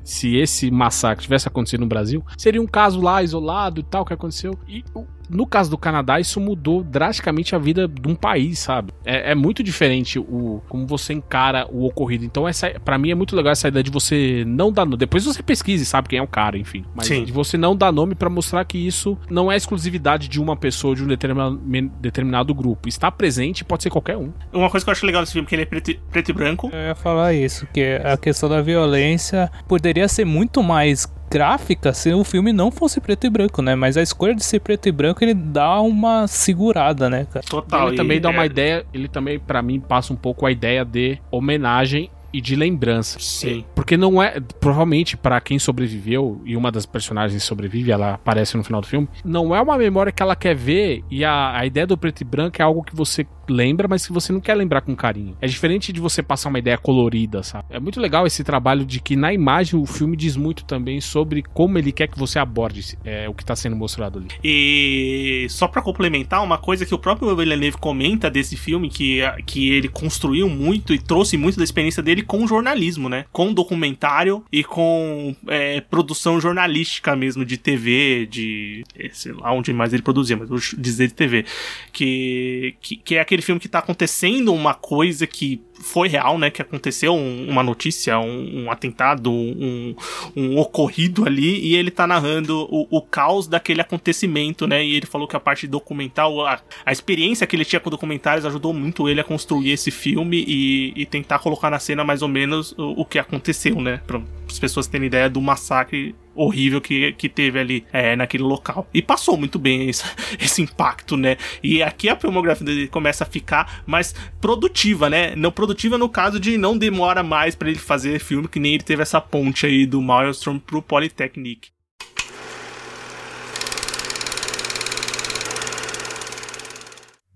se esse massacre tivesse acontecido no Brasil, seria um caso lá isolado e tal que aconteceu e no caso do Canadá, isso mudou drasticamente a vida de um país, sabe? É, é muito diferente o como você encara o ocorrido. Então, essa, para mim, é muito legal essa ideia de você não dar nome. Depois você pesquise, sabe quem é o cara, enfim. Mas Sim. de você não dar nome para mostrar que isso não é exclusividade de uma pessoa, de um determinado, determinado grupo. Está presente pode ser qualquer um. Uma coisa que eu acho legal desse filme é que ele é preto, preto e branco. Eu ia falar isso, que a questão da violência poderia ser muito mais gráfica se o filme não fosse preto e branco, né? Mas a escolha de ser preto e branco ele dá uma segurada, né, cara? Total. Ele também dá uma é... ideia, ele também para mim passa um pouco a ideia de homenagem e de lembrança. Sim. Porque não é. Provavelmente, para quem sobreviveu, e uma das personagens sobrevive, ela aparece no final do filme, não é uma memória que ela quer ver, e a, a ideia do preto e branco é algo que você lembra, mas que você não quer lembrar com carinho. É diferente de você passar uma ideia colorida, sabe? É muito legal esse trabalho de que na imagem o filme diz muito também sobre como ele quer que você aborde é, o que está sendo mostrado ali. E só para complementar, uma coisa que o próprio Villeneuve comenta desse filme, que, que ele construiu muito e trouxe muito da experiência dele com jornalismo, né? Com documentário e com é, produção jornalística mesmo, de TV, de. sei lá onde mais ele produzia, mas vou dizer de TV. Que, que, que é aquele aquele filme que tá acontecendo uma coisa que foi real, né? Que aconteceu um, uma notícia, um, um atentado, um, um, ocorrido ali, e ele tá narrando o, o, caos daquele acontecimento, né? E ele falou que a parte documental, a, a experiência que ele tinha com documentários ajudou muito ele a construir esse filme e, e tentar colocar na cena mais ou menos o, o que aconteceu, né? Pra as pessoas terem ideia do massacre horrível que, que teve ali é, naquele local. E passou muito bem esse, esse, impacto, né? E aqui a filmografia dele começa a ficar mais produtiva, né? Não produtiva no caso de não demora mais para ele fazer filme, que nem ele teve essa ponte aí do Maelstrom pro Polytechnic.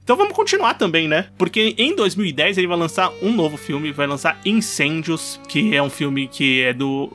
Então vamos continuar também, né? Porque em 2010 ele vai lançar um novo filme, vai lançar Incêndios, que é um filme que é do.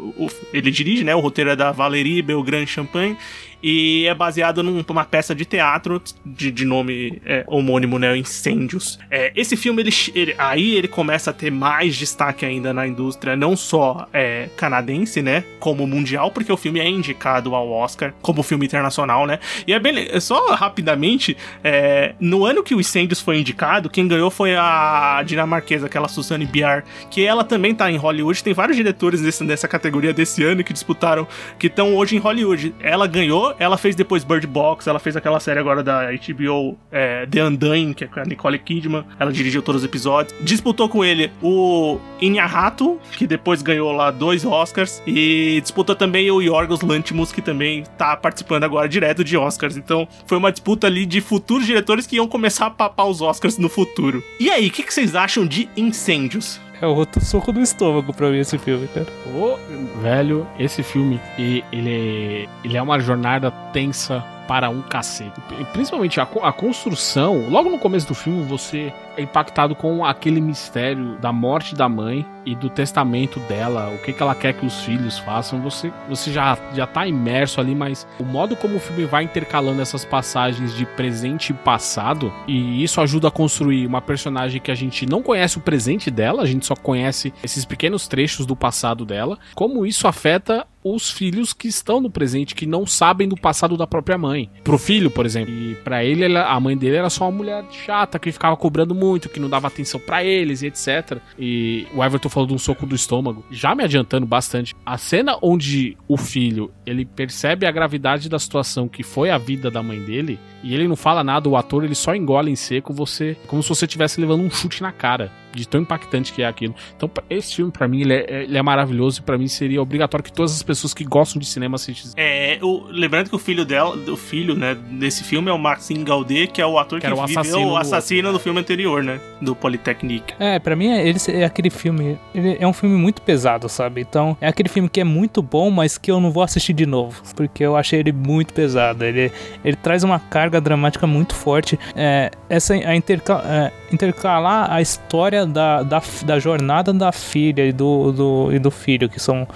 Ele dirige, né? O roteiro é da Valérie Belgrand Champagne e é baseado numa peça de teatro de, de nome é, homônimo, né? Incêndios. É, esse filme, ele, ele, aí ele começa a ter mais destaque ainda na indústria, não só é, canadense, né? Como mundial, porque o filme é indicado ao Oscar como filme internacional, né? E é bem. Só rapidamente, é, no ano que o Incêndios foi indicado, quem ganhou foi a dinamarquesa, aquela Susanne Biar, que ela também tá em Hollywood. Tem vários diretores desse, dessa categoria desse ano que disputaram, que estão hoje em Hollywood. Ela ganhou ela fez depois Bird Box, ela fez aquela série agora da HBO é, The Undying, que é com a Nicole Kidman. Ela dirigiu todos os episódios. Disputou com ele o Inharrato, que depois ganhou lá dois Oscars. E disputou também o Yorgos Lanthimos, que também tá participando agora direto de Oscars. Então foi uma disputa ali de futuros diretores que iam começar a papar os Oscars no futuro. E aí, o que, que vocês acham de Incêndios? É outro soco no estômago pra mim esse filme, cara. Ô, velho, esse filme, ele, ele é uma jornada tensa para um cacete. Principalmente a, a construção, logo no começo do filme você é impactado com aquele mistério da morte da mãe e do testamento dela, o que, que ela quer que os filhos façam. Você, você já, já tá imerso ali, mas o modo como o filme vai intercalando essas passagens de presente e passado, e isso ajuda a construir uma personagem que a gente não conhece o presente dela, a gente só conhece esses pequenos trechos do passado dela, como isso afeta os filhos que estão no presente, que não sabem do passado da própria mãe. Pro filho, por exemplo, e pra ele, a mãe dele era só uma mulher chata que ficava cobrando muito, que não dava atenção pra eles e etc. E o Everton falou de um soco do estômago, já me adiantando bastante. A cena onde o filho, ele percebe a gravidade da situação que foi a vida da mãe dele, e ele não fala nada, o ator ele só engole em seco você, como se você estivesse levando um chute na cara, de tão impactante que é aquilo. Então, esse filme, pra mim, ele é, ele é maravilhoso e pra mim seria obrigatório que todas as pessoas que gostam de cinema assistissem. É, o- lembrando que o filho dela, o filho, né, desse filme é o Maxime Gaudet, que é o ator Que que, era o viveu assassino o do assassino do filme anterior, né? Do Polytechnique. É, pra mim, é, ele, é aquele filme. Ele é um filme muito pesado, sabe? Então, é aquele filme que é muito bom, mas que eu não vou assistir de novo. Porque eu achei ele muito pesado. Ele, ele traz uma carga dramática muito forte. É, essa a interca- é, intercalar a história da, da, da jornada da filha e do, do, e do filho, que são.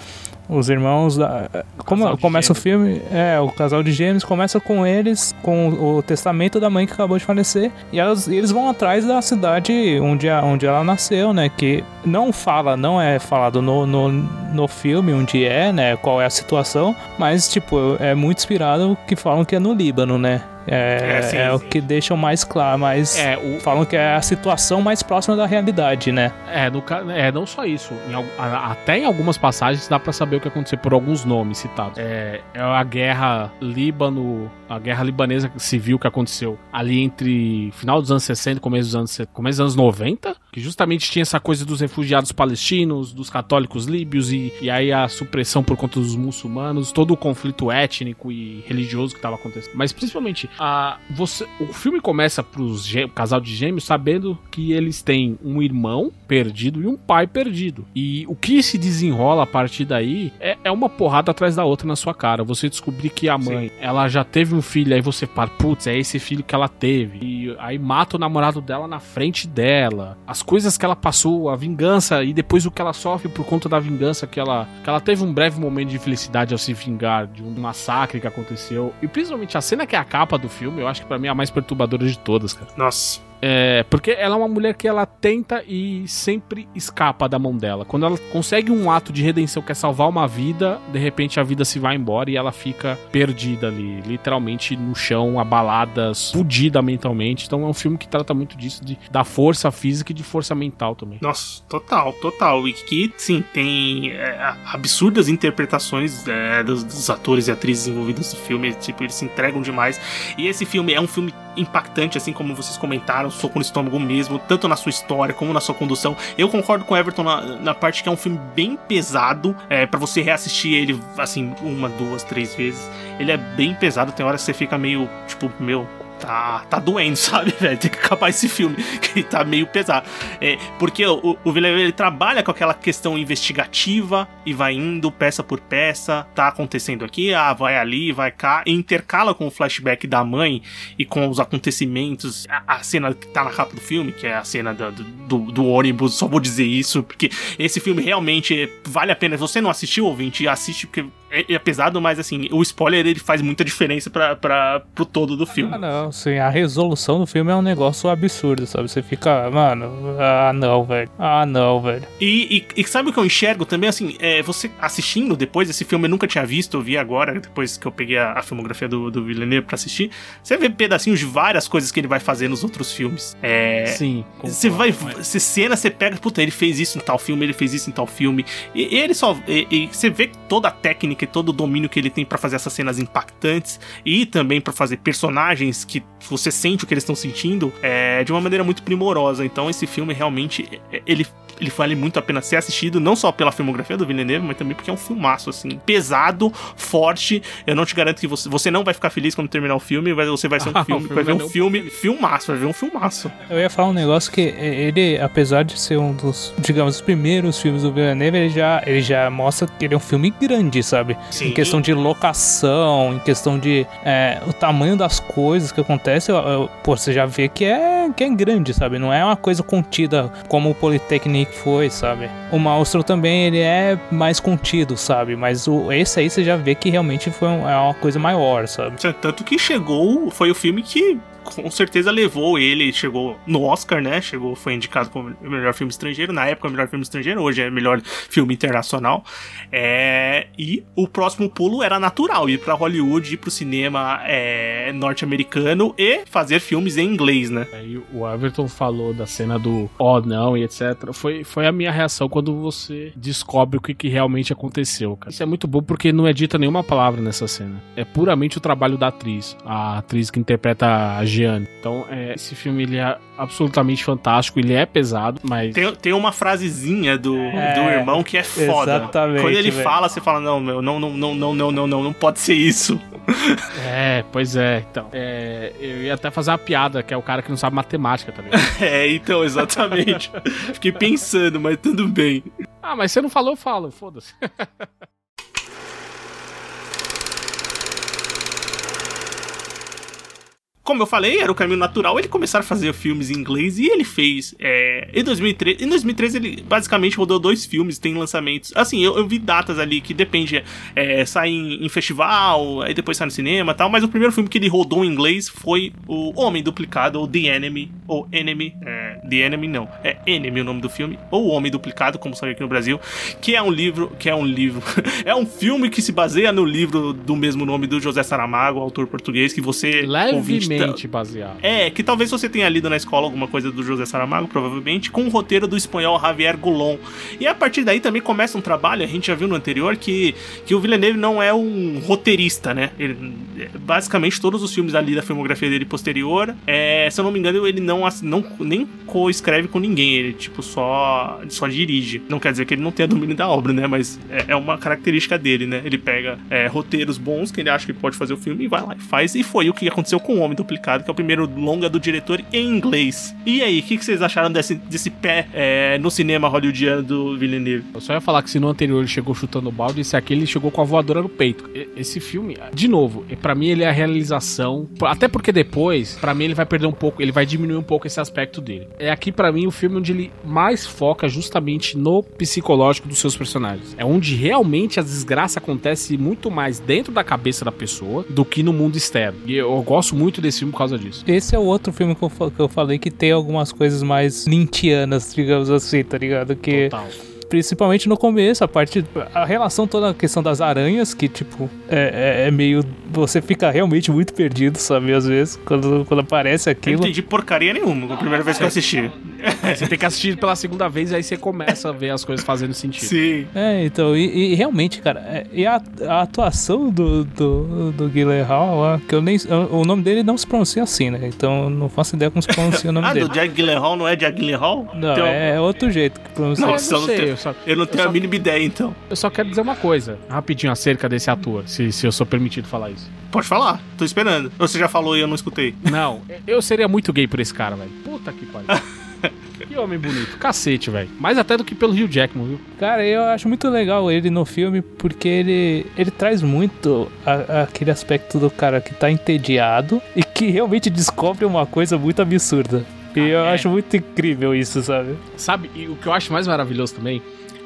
Os irmãos da. Como casal de começa o filme, é, o casal de gêmeos começa com eles, com o testamento da mãe que acabou de falecer, e, elas, eles vão atrás da cidade onde, a- onde ela nasceu, né? Que não fala, não é falado no, no, no filme onde é, né? Qual é a situação, mas, tipo, é muito inspirado que falam que é no Líbano, né? É, É, sim, é o sim. que deixam mais claro, mas É, o, falam que é a situação mais próxima da realidade, né? É, no, é, não só isso. Em até em algumas passagens dá pra saber o que aconteceu por alguns nomes citados. É, é a guerra Líbano, a guerra libanesa civil que aconteceu ali entre final dos anos 60 e começo dos anos, começo dos anos 90, que justamente tinha essa coisa dos refugiados palestinos, dos católicos líbios e, e aí a supressão por conta dos muçulmanos, todo o conflito étnico e religioso que estava acontecendo. Mas principalmente, a, você, o filme começa pros gê- casal de gêmeos sabendo que eles têm um irmão perdido e um pai perdido. E o que se desenrola a partir daí é, é uma porrada atrás da outra na sua cara. Você descobrir que a mãe, ela já teve um filho, aí você fala, putz, é esse filho que ela teve. E aí mata o namorado dela na frente dela. As coisas que ela passou, a vingança e depois o que ela sofre por conta da vingança que ela, que ela teve um breve momento de felicidade ao se vingar de um massacre que aconteceu. E principalmente a cena que é a capa do filme, eu acho que pra mim é a mais perturbadora de todas, cara. Nossa. É, porque ela é uma mulher que ela tenta e sempre escapa da mão dela. Quando ela consegue um ato de redenção que é salvar uma vida, de repente a vida se vai embora e ela fica perdida ali, literalmente no chão, abalada, fudida mentalmente. Então é um filme que trata muito disso, de, da força física e de força mental também. Nossa, total, total. E que, sim, tem é, absurdas interpretações é, dos, dos atores e atrizes envolvidos no filme. Tipo, eles se entregam demais. E esse filme é um filme impactante, assim como vocês comentaram, soco no estômago mesmo, tanto na sua história como na sua condução. Eu concordo com o Everton na, na parte que é um filme bem pesado, é, para você reassistir ele, assim, uma, duas, três vezes. Ele é bem pesado, tem horas que você fica meio, tipo, meu, tá, tá doendo, sabe, velho? Tem que acabar esse filme, que tá meio pesado. É, porque o, o Villeneuve ele trabalha com aquela questão investigativa e vai indo peça por peça, tá acontecendo aqui, ah, vai ali, vai cá, e intercala com o flashback da mãe e com os acontecimentos, a, a cena que tá na capa do filme, que é a cena do, do, do ônibus, só vou dizer isso, porque esse filme realmente vale a pena. Você não assistiu, ouvinte, assiste, porque é, é pesado, mas assim, o spoiler ele faz muita diferença pra, pra, pro todo do filme. Ah, não, sim, a resolução do filme é um negócio absurdo, sabe? Você fica, mano, ah, não, velho. Ah, não, velho. E, e- e sabe o que eu enxergo também? Assim, é, você assistindo depois, esse filme eu nunca tinha visto, eu vi agora, depois que eu peguei a, a filmografia do, do Villeneuve pra assistir. Você vê pedacinhos de várias coisas que ele vai fazer nos outros filmes. É. Sim. Você vai, você cena, você pega, puta, ele fez isso em tal filme, ele fez isso em tal filme. E, e ele só. E, e você vê toda a técnica todo o domínio que ele tem pra fazer essas cenas impactantes e também pra fazer personagens que você sente o que eles estão sentindo é, de uma maneira muito primorosa. Então esse filme realmente. é, Ele, ele vale muito a pena ser assistido, não só pela filmografia do Villeneuve, mas também porque é um filmaço, assim, pesado, forte. Eu não te garanto que você, você não vai ficar feliz quando terminar o filme, mas você vai ser um Ah, o filme, filme vai ver vai um filme, filmaço, vai ver um filmaço. Eu ia falar um negócio que ele, apesar de ser um dos, digamos, os primeiros filmes do Villeneuve, ele já, ele já mostra que ele é um filme grande, sabe? Sim. Em questão de locação, em questão de é, o tamanho das coisas que acontecem, pô, você já vê que é, que é grande, sabe? Não é uma coisa contida como o Polytechnic foi, sabe? O Maustro também, ele é mais contido, sabe? Mas o, esse aí você já vê que realmente foi um- é uma coisa maior, sabe? Tanto que chegou, foi o filme que com certeza levou ele, chegou no Oscar, né? Chegou, foi indicado como melhor filme estrangeiro, na época melhor filme estrangeiro, hoje é melhor filme internacional. É, e o próximo pulo era natural, ir pra Hollywood, ir pro cinema é, norte-americano e fazer filmes em inglês, né? Aí o Everton falou da cena do oh não e etc. Foi, foi a minha reação quando você descobre o que, que realmente aconteceu, cara. Isso é muito bom porque não é dita nenhuma palavra nessa cena. É puramente o trabalho da atriz, a atriz que interpreta a Então, é, esse filme ele é absolutamente fantástico, ele é pesado, mas Tem, tem uma frasezinha do, É, do irmão que é foda. exatamente, Quando ele velho. fala, você fala, não, meu, não, não, não, não, não, não, não, não pode ser isso. é, pois é, então. É, eu ia até fazer uma piada, que é o cara que não sabe matemática também. É, então, exatamente. Fiquei pensando, mas tudo bem. ah, mas você não falou, eu falo, foda-se. Como eu falei, era o caminho natural ele começar a fazer filmes em inglês e ele fez. é, em 2013, em 2013 ele basicamente rodou dois filmes, tem lançamentos. Assim, eu, eu vi datas ali que depende, é, sai em, em festival, aí depois sai no cinema e tal, mas o primeiro filme que ele rodou em inglês foi o Homem Duplicado, ou The Enemy, ou Enemy, é, The Enemy não, é Enemy o nome do filme, ou O Homem Duplicado, como saiu aqui no Brasil, que é um livro, que é um livro, é um filme que se baseia no livro do mesmo nome do José Saramago, autor português, que você ouvinte, Levemente baseado. é, que talvez você tenha lido na escola alguma coisa do José Saramago, provavelmente, com o roteiro do espanhol Javier Goulon. E a partir daí também começa um trabalho, a gente já viu no anterior, que, que o Villeneuve não é um roteirista, né? Ele, basicamente, todos os filmes ali da filmografia dele posterior, é, se eu não me engano, ele não, não nem co-escreve com ninguém, ele, tipo, só, só dirige. Não quer dizer que ele não tenha domínio da obra, né? Mas é, é uma característica dele, né? Ele pega é, roteiros bons que ele acha que pode fazer o filme e vai lá e faz. E foi o que aconteceu com o Homem Duplicado, que é o primeiro longa do diretor em inglês. E aí, o que, que vocês acharam desse, desse pé é, no cinema hollywoodiano do Villeneuve? Eu só ia falar que se no anterior ele chegou chutando o balde, esse aqui ele chegou com a voadora no peito. Esse filme, de novo, pra mim ele é a realização. Até porque depois, pra mim ele vai perder um pouco, ele vai diminuir um pouco esse aspecto dele. É aqui pra mim o filme onde ele mais foca justamente no psicológico dos seus personagens. É onde realmente a desgraça acontece muito mais dentro da cabeça da pessoa do que no mundo externo. E eu gosto muito desse filme por causa disso. Esse é o outro filme que eu, que eu falei que tem algumas coisas mais lintianas, digamos assim, tá ligado? Que Total. principalmente no começo, a parte. A relação toda a questão das aranhas, que, tipo, é, é- é meio. Você fica realmente muito perdido, sabe? Às vezes, quando, quando aparece Eu não aquilo. entendi porcaria nenhuma, a primeira vez que eu assisti. Você tem que assistir pela segunda vez e aí você começa a ver as coisas fazendo sentido. Sim. É, então, e, e realmente, cara, é- e a, a atuação do, do, do Gyllenhaal, ó, que eu nem. O nome dele não se pronuncia assim, né? Então eu não faço ideia como se pronuncia o nome Ah, dele. do Jack Gyllenhaal não é Jack Gyllenhaal? Não, Então, é outro jeito que pronuncia. Não, eu não não sei, tem- eu só, Eu não tenho eu a só- mínima ideia, então. eu só quero dizer uma coisa, rapidinho, acerca desse ator, se, se eu sou permitido falar isso. Pode falar, tô esperando. Ou você já falou e eu não escutei? Não, eu seria muito gay por esse cara, velho. Puta que pariu. que homem bonito. Cacete, velho. Mais até do que pelo Hugh Jackman, viu? Cara, eu acho muito legal ele no filme porque ele, ele traz muito a- aquele aspecto do cara que tá entediado e que realmente descobre uma coisa muito absurda. E eu é. acho muito incrível isso, sabe? Sabe, e o que eu acho mais maravilhoso também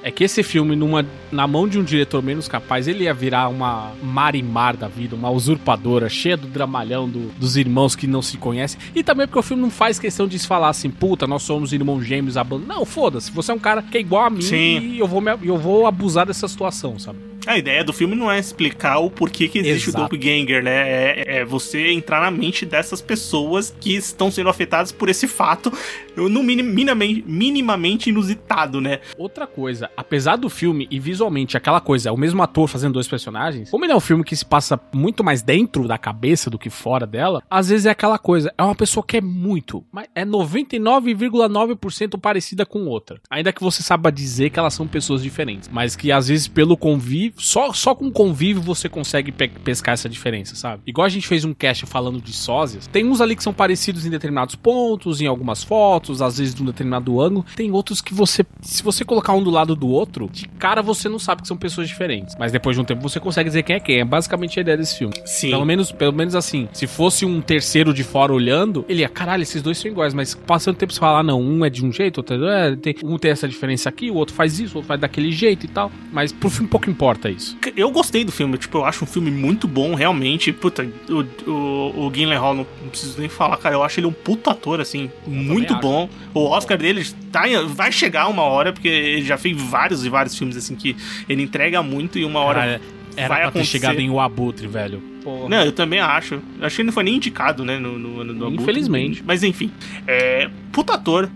é que esse filme, numa, na mão de um diretor menos capaz, ele ia virar uma marimar da vida, uma usurpadora, cheia do dramalhão do- dos irmãos que não se conhecem. E também porque o filme não faz questão de se falar assim, puta, nós somos irmãos gêmeos, a banda. Não, foda-se, você é um cara que é igual a mim Sim. e eu vou, me- eu vou abusar dessa situação, sabe? A ideia do filme não é explicar o porquê que existe Exato. o doppelganger, né? É, é você entrar na mente dessas pessoas que estão sendo afetadas por esse fato, no minim- minimamente, minimamente inusitado, né? Outra coisa, apesar do filme e visualmente aquela coisa, o mesmo ator fazendo dois personagens, como ele é um filme que se passa muito mais dentro da cabeça do que fora dela, às vezes é aquela coisa, é uma pessoa que é muito, mas é 99,9% parecida com outra. Ainda que você saiba dizer que elas são pessoas diferentes, mas que às vezes pelo convívio, só, só com convívio você consegue pe- pescar essa diferença, sabe? Igual a gente fez um cast falando de sósias, tem uns ali que são parecidos em determinados pontos, em algumas fotos, às vezes de um determinado ângulo, tem outros que você, se você colocar um do lado do outro, de cara você não sabe que são pessoas diferentes, mas depois de um tempo você consegue dizer quem é quem, é basicamente a ideia desse filme. Sim. Pelo menos, pelo menos assim, se fosse um terceiro de fora olhando, ele ia, caralho, esses dois são iguais, mas passando o tempo você fala, ah, não, um é de um jeito, outro é, tem, um tem essa diferença aqui, o outro faz isso, o outro faz daquele jeito e tal. Mas pro filme pouco importa isso. Eu gostei do filme, tipo, eu acho um filme muito bom, realmente. Puta, o, o, o Gyllenhaal, não, não preciso nem falar, cara, eu acho ele um puta ator, assim, muito acho. bom. O Oscar dele tá, vai chegar uma hora, porque ele já fez vários e vários filmes, assim, que ele entrega muito e uma hora Cara, era vai pra ter acontecer. chegado em O Abutre, velho. Porra. Não, eu também acho. Acho que ele não foi nem indicado, né, no, no ano do Abutre. Infelizmente. Mas enfim, é, puta ator.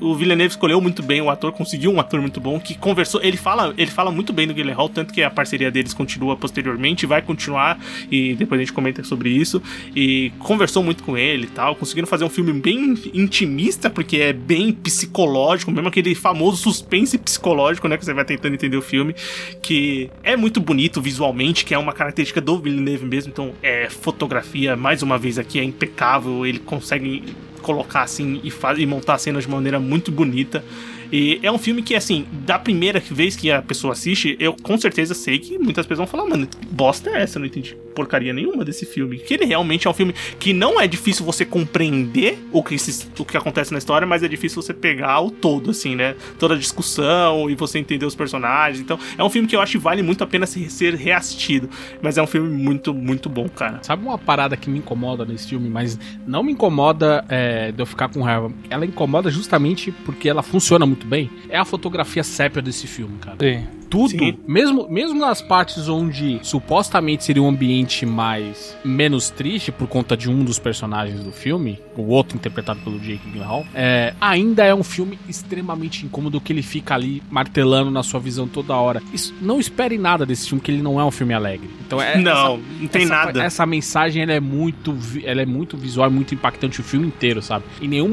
O, o Villeneuve escolheu muito bem o ator, conseguiu um ator muito bom que conversou. Ele fala, ele fala muito bem do Guilherme tanto que a parceria deles continua posteriormente, vai continuar e depois a gente comenta sobre isso. E conversou muito com ele e tal, conseguiram fazer um filme bem intimista, porque é bem psicológico, mesmo aquele famoso suspense psicológico, né, que você vai tentando entender o filme, que é muito bonito visualmente, que é uma característica do Villeneuve mesmo. Então, é fotografia, mais uma vez aqui, é impecável. Ele consegue colocar assim e, faz, e montar cenas de maneira muito bonita. E é um filme que, assim, da primeira vez que a pessoa assiste, eu com certeza sei que muitas pessoas vão falar, mano, que bosta é essa? Eu não entendi porcaria nenhuma desse filme. Que ele realmente é um filme que não é difícil você compreender o que, se- o que acontece na história, mas é difícil você pegar o todo, assim, né? Toda a discussão e você entender os personagens. Então, é um filme que eu acho que vale muito a pena ser, reassistido. Mas é um filme muito, muito bom, cara. Sabe uma parada que me incomoda nesse filme, mas não me incomoda é, de eu ficar com raiva. Ela incomoda justamente porque ela funciona muito bem. É a fotografia sépia desse filme, cara. Sim. Tudo, Sim. mesmo, mesmo nas partes onde supostamente seria um ambiente mais menos triste por conta de um dos personagens do filme, o outro interpretado pelo Jake Gyllenhaal, é, ainda é um filme extremamente incômodo que ele fica ali martelando na sua visão toda hora. Isso, não espere nada desse filme que ele não é um filme alegre. Então é não, essa- não tem essa, nada. Essa mensagem ela é muito, ela é muito visual, muito impactante o filme inteiro, sabe? Em nenhum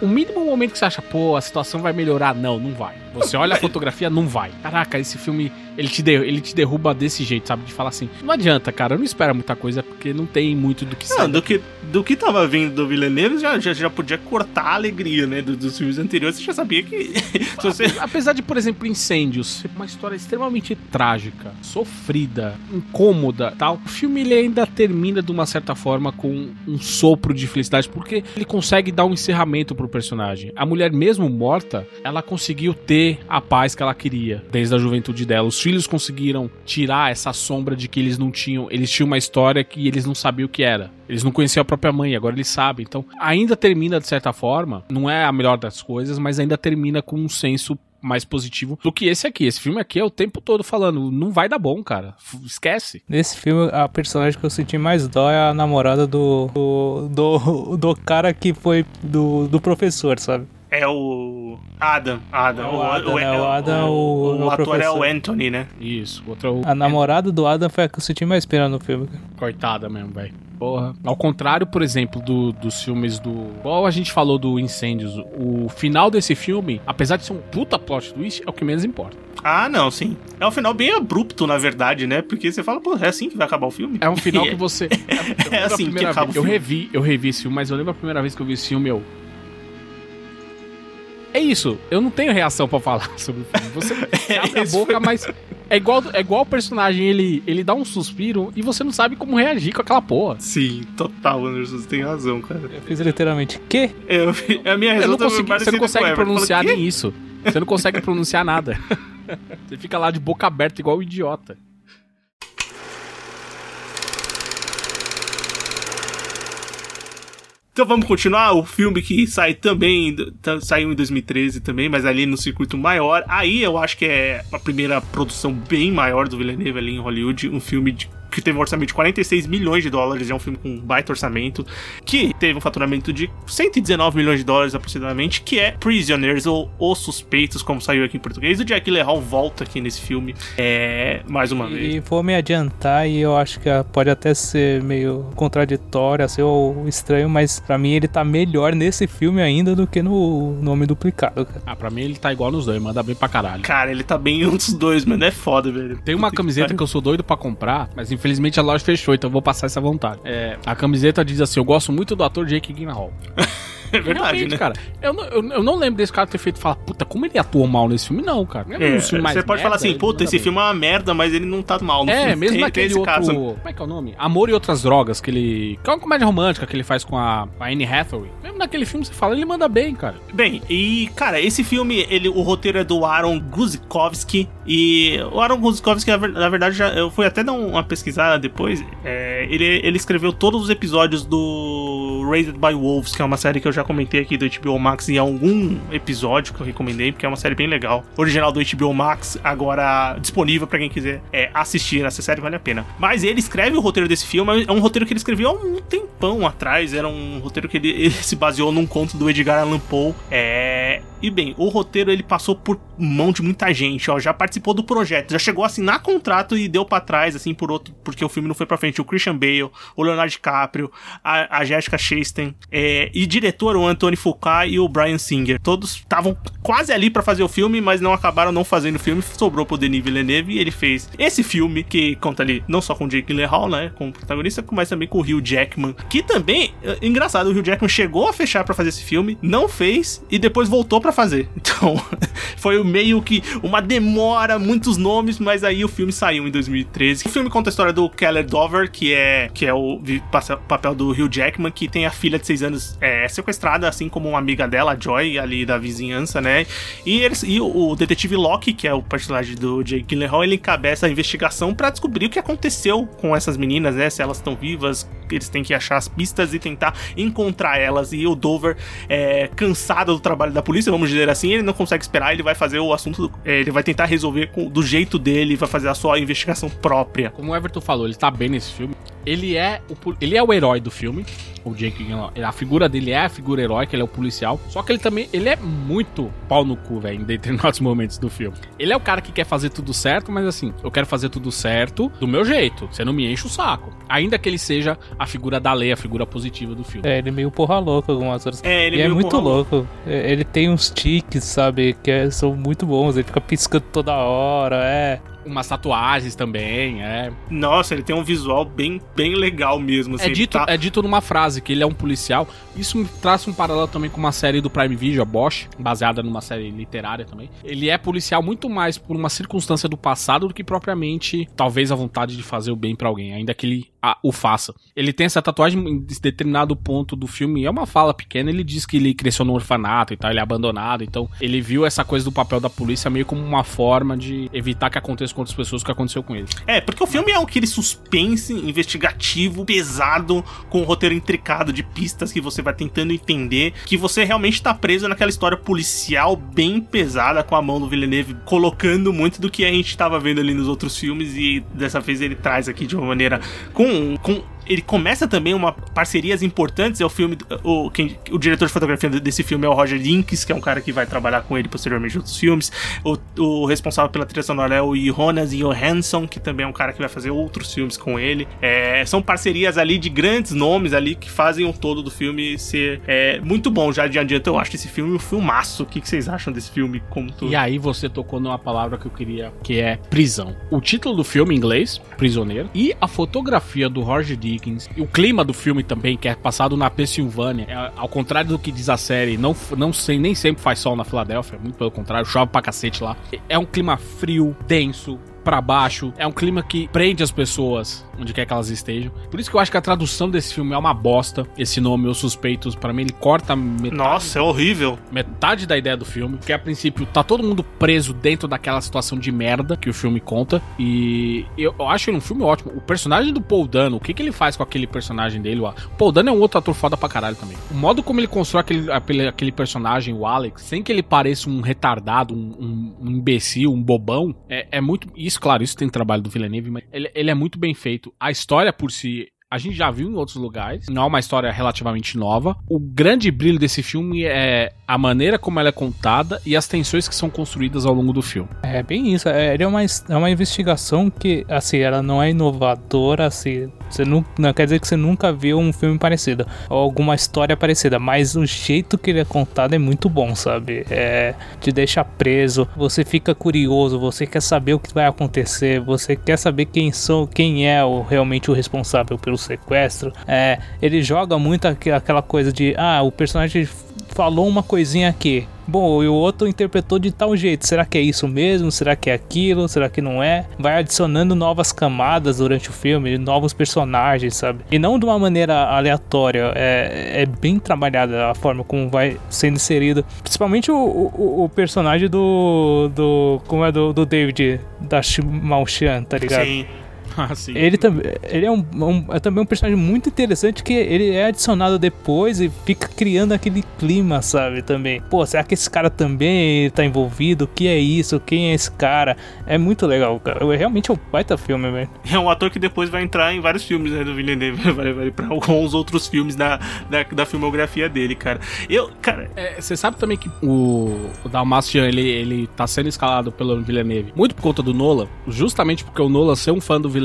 o mínimo momento que você acha, pô, a situação vai melhorar, não, não vai. Você olha a fotografia, não vai. Caraca, esse filme ele te ele te derruba desse jeito, sabe? De falar assim, não adianta, cara, não espera muita coisa porque não tem muito do que Não, ser. do que, do que tava vindo do Villeneuve já, já, já podia cortar a alegria, né? do- dos filmes anteriores. Você já sabia que. você... Apesar de, por exemplo, Incêndios, ser uma história extremamente trágica, sofrida, incômoda, tal, o filme ele ainda termina de uma certa forma com um sopro de felicidade, porque ele consegue dar um encerramento pro personagem. A mulher mesmo morta, ela conseguiu ter a paz que ela queria desde a juventude dela. Os filhos conseguiram tirar essa sombra de que eles não tinham, eles tinham uma história que eles não sabiam o que era. Eles não conheciam a própria mãe, agora eles sabem. Então, ainda termina de certa forma, não é a melhor das coisas, mas ainda termina com um senso mais positivo do que esse aqui. Esse filme aqui é o tempo todo falando, não vai dar bom, cara. Esquece. Nesse filme, a personagem que eu senti mais dó é a namorada do. do, do, do cara que foi do, do professor, sabe? É o. Adam. Adam. É o Adam, né? O Adam, o- o o ator é o. Anthony, né? Isso. Outra é o- A namorada do Adam foi a que eu senti mais pena no filme. cara. Coitada mesmo, velho. Porra. Ao contrário, por exemplo, do- dos filmes do. Igual a gente falou do Incêndios, o final desse filme, apesar de ser um puta plot twist, é o que menos importa. Ah, não, sim. É um final bem abrupto, na verdade, né? Porque você fala, pô, é assim que vai acabar o filme? É um final que você. Eu lembro a assim que acaba vez- o Eu filme. revi, eu revi esse filme, mas eu lembro a primeira vez que eu vi esse filme, eu. É isso, eu não tenho reação pra falar sobre o filme. Você abre a Esse boca, mas é igual, é igual o personagem, ele, ele dá um suspiro e você não sabe como reagir com aquela porra. Sim, total, Anderson, você tem razão, cara. Eu fiz literalmente, que? Eu, a minha Eu não foi consegui, você não consegue pronunciar Falei, nem isso. Você não consegue pronunciar nada. Você fica lá de boca aberta igual um idiota. Então vamos continuar. O filme que sai também, tá- saiu em 2013 também, mas ali no circuito maior. Aí eu acho que é a primeira produção bem maior do Villeneuve ali em Hollywood. Um filme de que teve um orçamento de 46 milhões de dólares, é um filme com um baita orçamento, que teve um faturamento de 119 milhões de dólares aproximadamente, que é Prisoners, ou Os Suspeitos, como saiu aqui em português. O Jack Gyllenhaal volta aqui nesse filme, é, mais uma vez. E vou me adiantar e eu acho que pode até ser meio contraditório, assim, ou estranho, mas pra mim ele tá melhor nesse filme ainda do que no Nome Duplicado, cara. Ah, pra mim ele tá igual nos dois, manda bem pra caralho. Cara, ele tá bem em um dos dois, mano, é foda, velho. Tem uma camiseta que eu sou doido pra comprar, mas infelizmente a loja fechou, então eu vou passar essa vontade. É, a camiseta diz assim: Eu gosto muito do ator Jake Gyllenhaal. É verdade, Realmente, né? cara. Eu não, eu, eu não lembro desse cara ter feito falar, puta, como ele atuou mal nesse filme, não, cara. Não É, um filme mais você pode falar merda, assim, ele puta, manda esse bem. filme é uma merda, mas ele não tá mal no É, filme. mesmo Tem- naquele tem esse outro. caso. Como é que é o nome? Amor e Outras Drogas, que ele. Que é uma comédia romântica que ele faz com a, a Anne Hathaway. Mesmo naquele filme você fala, ele manda bem, cara. Bem, e cara, esse filme, ele, o roteiro é do Aaron Guzikowski. E o Aaron Guzikowski, na ver- na verdade, já, eu fui até dar uma pesquisada depois. é, ele, ele escreveu todos os episódios do Raised by Wolves, que é uma série que eu já comentei aqui do HBO Max em algum episódio que eu recomendei, porque é uma série bem legal. Original do HBO Max, agora disponível pra quem quiser é, assistir. Essa série vale a pena. Mas ele escreve o roteiro desse filme, é um roteiro que ele escreveu há um tempão atrás. Era um roteiro que ele, ele se baseou num conto do Edgar Allan Poe. É. E bem, o roteiro ele passou por mão de muita gente, ó, já participou do projeto, já chegou a assinar contrato e deu pra trás, assim, por outro, porque o filme não foi pra frente. O Christian Bale, o Leonardo DiCaprio, a, a Jessica Chastain, é, e diretor o Anthony Fuqua e o Brian Singer. Todos estavam quase ali pra fazer o filme, mas não acabaram não fazendo o filme, sobrou pro Denis Villeneuve e ele fez esse filme que conta ali não só com Jake Gyllenhaal, né, como protagonista, mas também com o Hugh Jackman, que também, é, engraçado, o Hugh Jackman chegou a fechar pra fazer esse filme, não fez e depois voltou pra fazer. Então, foi meio que uma demora, muitos nomes, mas aí o filme saiu em 2013. O filme conta a história do Keller Dover, que é que é o papel do Hugh Jackman, que tem a filha de 6 anos é, sequestrada, assim como uma amiga dela, Joy, ali da vizinhança, né? E, eles, e o, detetive Locke, que é o personagem do Jake Gyllenhaal, ele encabeça a investigação pra descobrir o que aconteceu com essas meninas, né? Se elas estão vivas, eles têm que achar as pistas e tentar encontrar elas. E o Dover, é, cansado do trabalho da polícia, vamos dizer assim, ele não consegue esperar, ele vai fazer o assunto, é, ele vai tentar resolver com- do jeito dele, vai fazer a sua investigação própria. Como o Everton falou, ele tá bem nesse filme. Ele é o, ele é o herói do filme, o Jake Gyllenhaal. A figura dele é a figura heróica, ele é o policial. Só que ele também, ele é muito pau no cu, velho, em determinados momentos do filme. Ele é o cara que quer fazer tudo certo, mas assim, eu quero fazer tudo certo do meu jeito. Você não me enche o saco. Ainda que ele seja a figura da lei, a figura positiva do filme. É, ele é meio porra louca algumas horas. É, ele e é meio muito porra louco. É, Ele tem uns tiques, sabe, que é- são muito bons. Ele fica piscando toda hora, é. Umas tatuagens também, é. Nossa, ele tem um visual bem, bem legal mesmo. Assim, É dito, tá- é dito numa frase que ele é um policial. Isso me traz um paralelo também com uma série do Prime Video, a Bosch, baseada numa série literária também. Ele é policial muito mais por uma circunstância do passado do que propriamente, talvez, a vontade de fazer o bem pra alguém, ainda que ele a- o faça. Ele tem essa tatuagem em determinado ponto do filme, é uma fala pequena, ele diz que ele cresceu no orfanato e tal, ele é abandonado, então ele viu essa coisa do papel da polícia meio como uma forma de evitar que aconteça com outras pessoas o que aconteceu com ele. É, porque o filme é aquele suspense investigativo, pesado, com um roteiro intricado de pistas que você vai tentando entender, que você realmente tá preso naquela história policial bem pesada, com a mão do Villeneuve colocando muito do que a gente tava vendo ali nos outros filmes, e dessa vez ele traz aqui de uma maneira com. Com ele começa também uma parcerias importantes. É o filme. O, quem, o diretor de fotografia desse filme é o Roger Dinkins, que é um cara que vai trabalhar com ele posteriormente em outros filmes. O, o responsável pela trilha sonora é o Jonas Johansson, que também é um cara que vai fazer outros filmes com ele. É, são parcerias ali de grandes nomes ali que fazem o todo do filme ser é, muito bom. Já de adianta, eu acho esse filme um filmaço. O que, que vocês acham desse filme como todo? E aí você tocou numa palavra que eu queria, que é prisão. O título do filme em inglês, Prisioneiro, e a fotografia do Roger E o clima do filme também, que é passado na Pensilvânia, é, ao contrário do que diz a série, não, não sei, nem sempre faz sol na Filadélfia, muito pelo contrário, chove pra cacete lá. É um clima frio, denso, pra baixo. É um clima que prende as pessoas onde quer que elas estejam. Por isso que eu acho que a tradução desse filme é uma bosta. Esse nome, Os Suspeitos, pra mim ele corta metade, Nossa, é horrível. metade da ideia do filme. Que a princípio tá todo mundo preso dentro daquela situação de merda que o filme conta. E eu, eu acho ele um filme ótimo. O personagem do Paul Dano, o que, que ele faz com aquele personagem dele? O Paul Dano é um outro ator foda pra caralho também. O modo como ele constrói aquele, aquele, aquele personagem, o Alex, sem que ele pareça um retardado, um, um- um imbecil, um bobão, é, é muito. Isso, claro, isso tem trabalho do Villeneuve, mas ele, ele é muito bem feito. A história por si. A gente já viu em outros lugares, não é uma história relativamente nova. O grande brilho desse filme é a maneira como ela é contada e as tensões que são construídas ao longo do filme. É bem isso. É, é uma, é uma investigação que, assim, ela não é inovadora, assim. Você não, não quer dizer que você nunca viu um filme parecido ou alguma história parecida, mas o jeito que ele é contado é muito bom, sabe? É, te deixa preso, você fica curioso, você quer saber o que vai acontecer, você quer saber quem são, quem é o, realmente o responsável pelo sequestro. É, ele joga muito aqu- aquela coisa de ah, o personagem falou uma coisinha aqui. Bom, e o outro interpretou de tal jeito. Será que é isso mesmo? Será que é aquilo? Será que não é? Vai adicionando novas camadas durante o filme, novos personagens, sabe? E não de uma maneira aleatória. É, é bem trabalhada a forma como vai sendo inserido. Principalmente o, o, o personagem do. do. Como é do, do David da Malchan, tá ligado? Sim. Ah, sim. Ele, também ele é, um, um- é também um personagem muito interessante que ele é adicionado depois e fica criando aquele clima, sabe? Também. Pô, será que esse cara também tá envolvido? O que é isso? Quem é esse cara? É muito legal, cara. É realmente um baita filme, velho. É um ator que depois vai entrar em vários filmes, né, do Villeneuve. Vai, vai pra alguns outros filmes da, da, da filmografia dele, cara. Eu, cara, É, Você sabe também que o, o Dalmatian, ele, ele tá sendo escalado pelo Villeneuve muito por conta do Nolan, justamente porque o Nolan ser um fã do Villeneuve,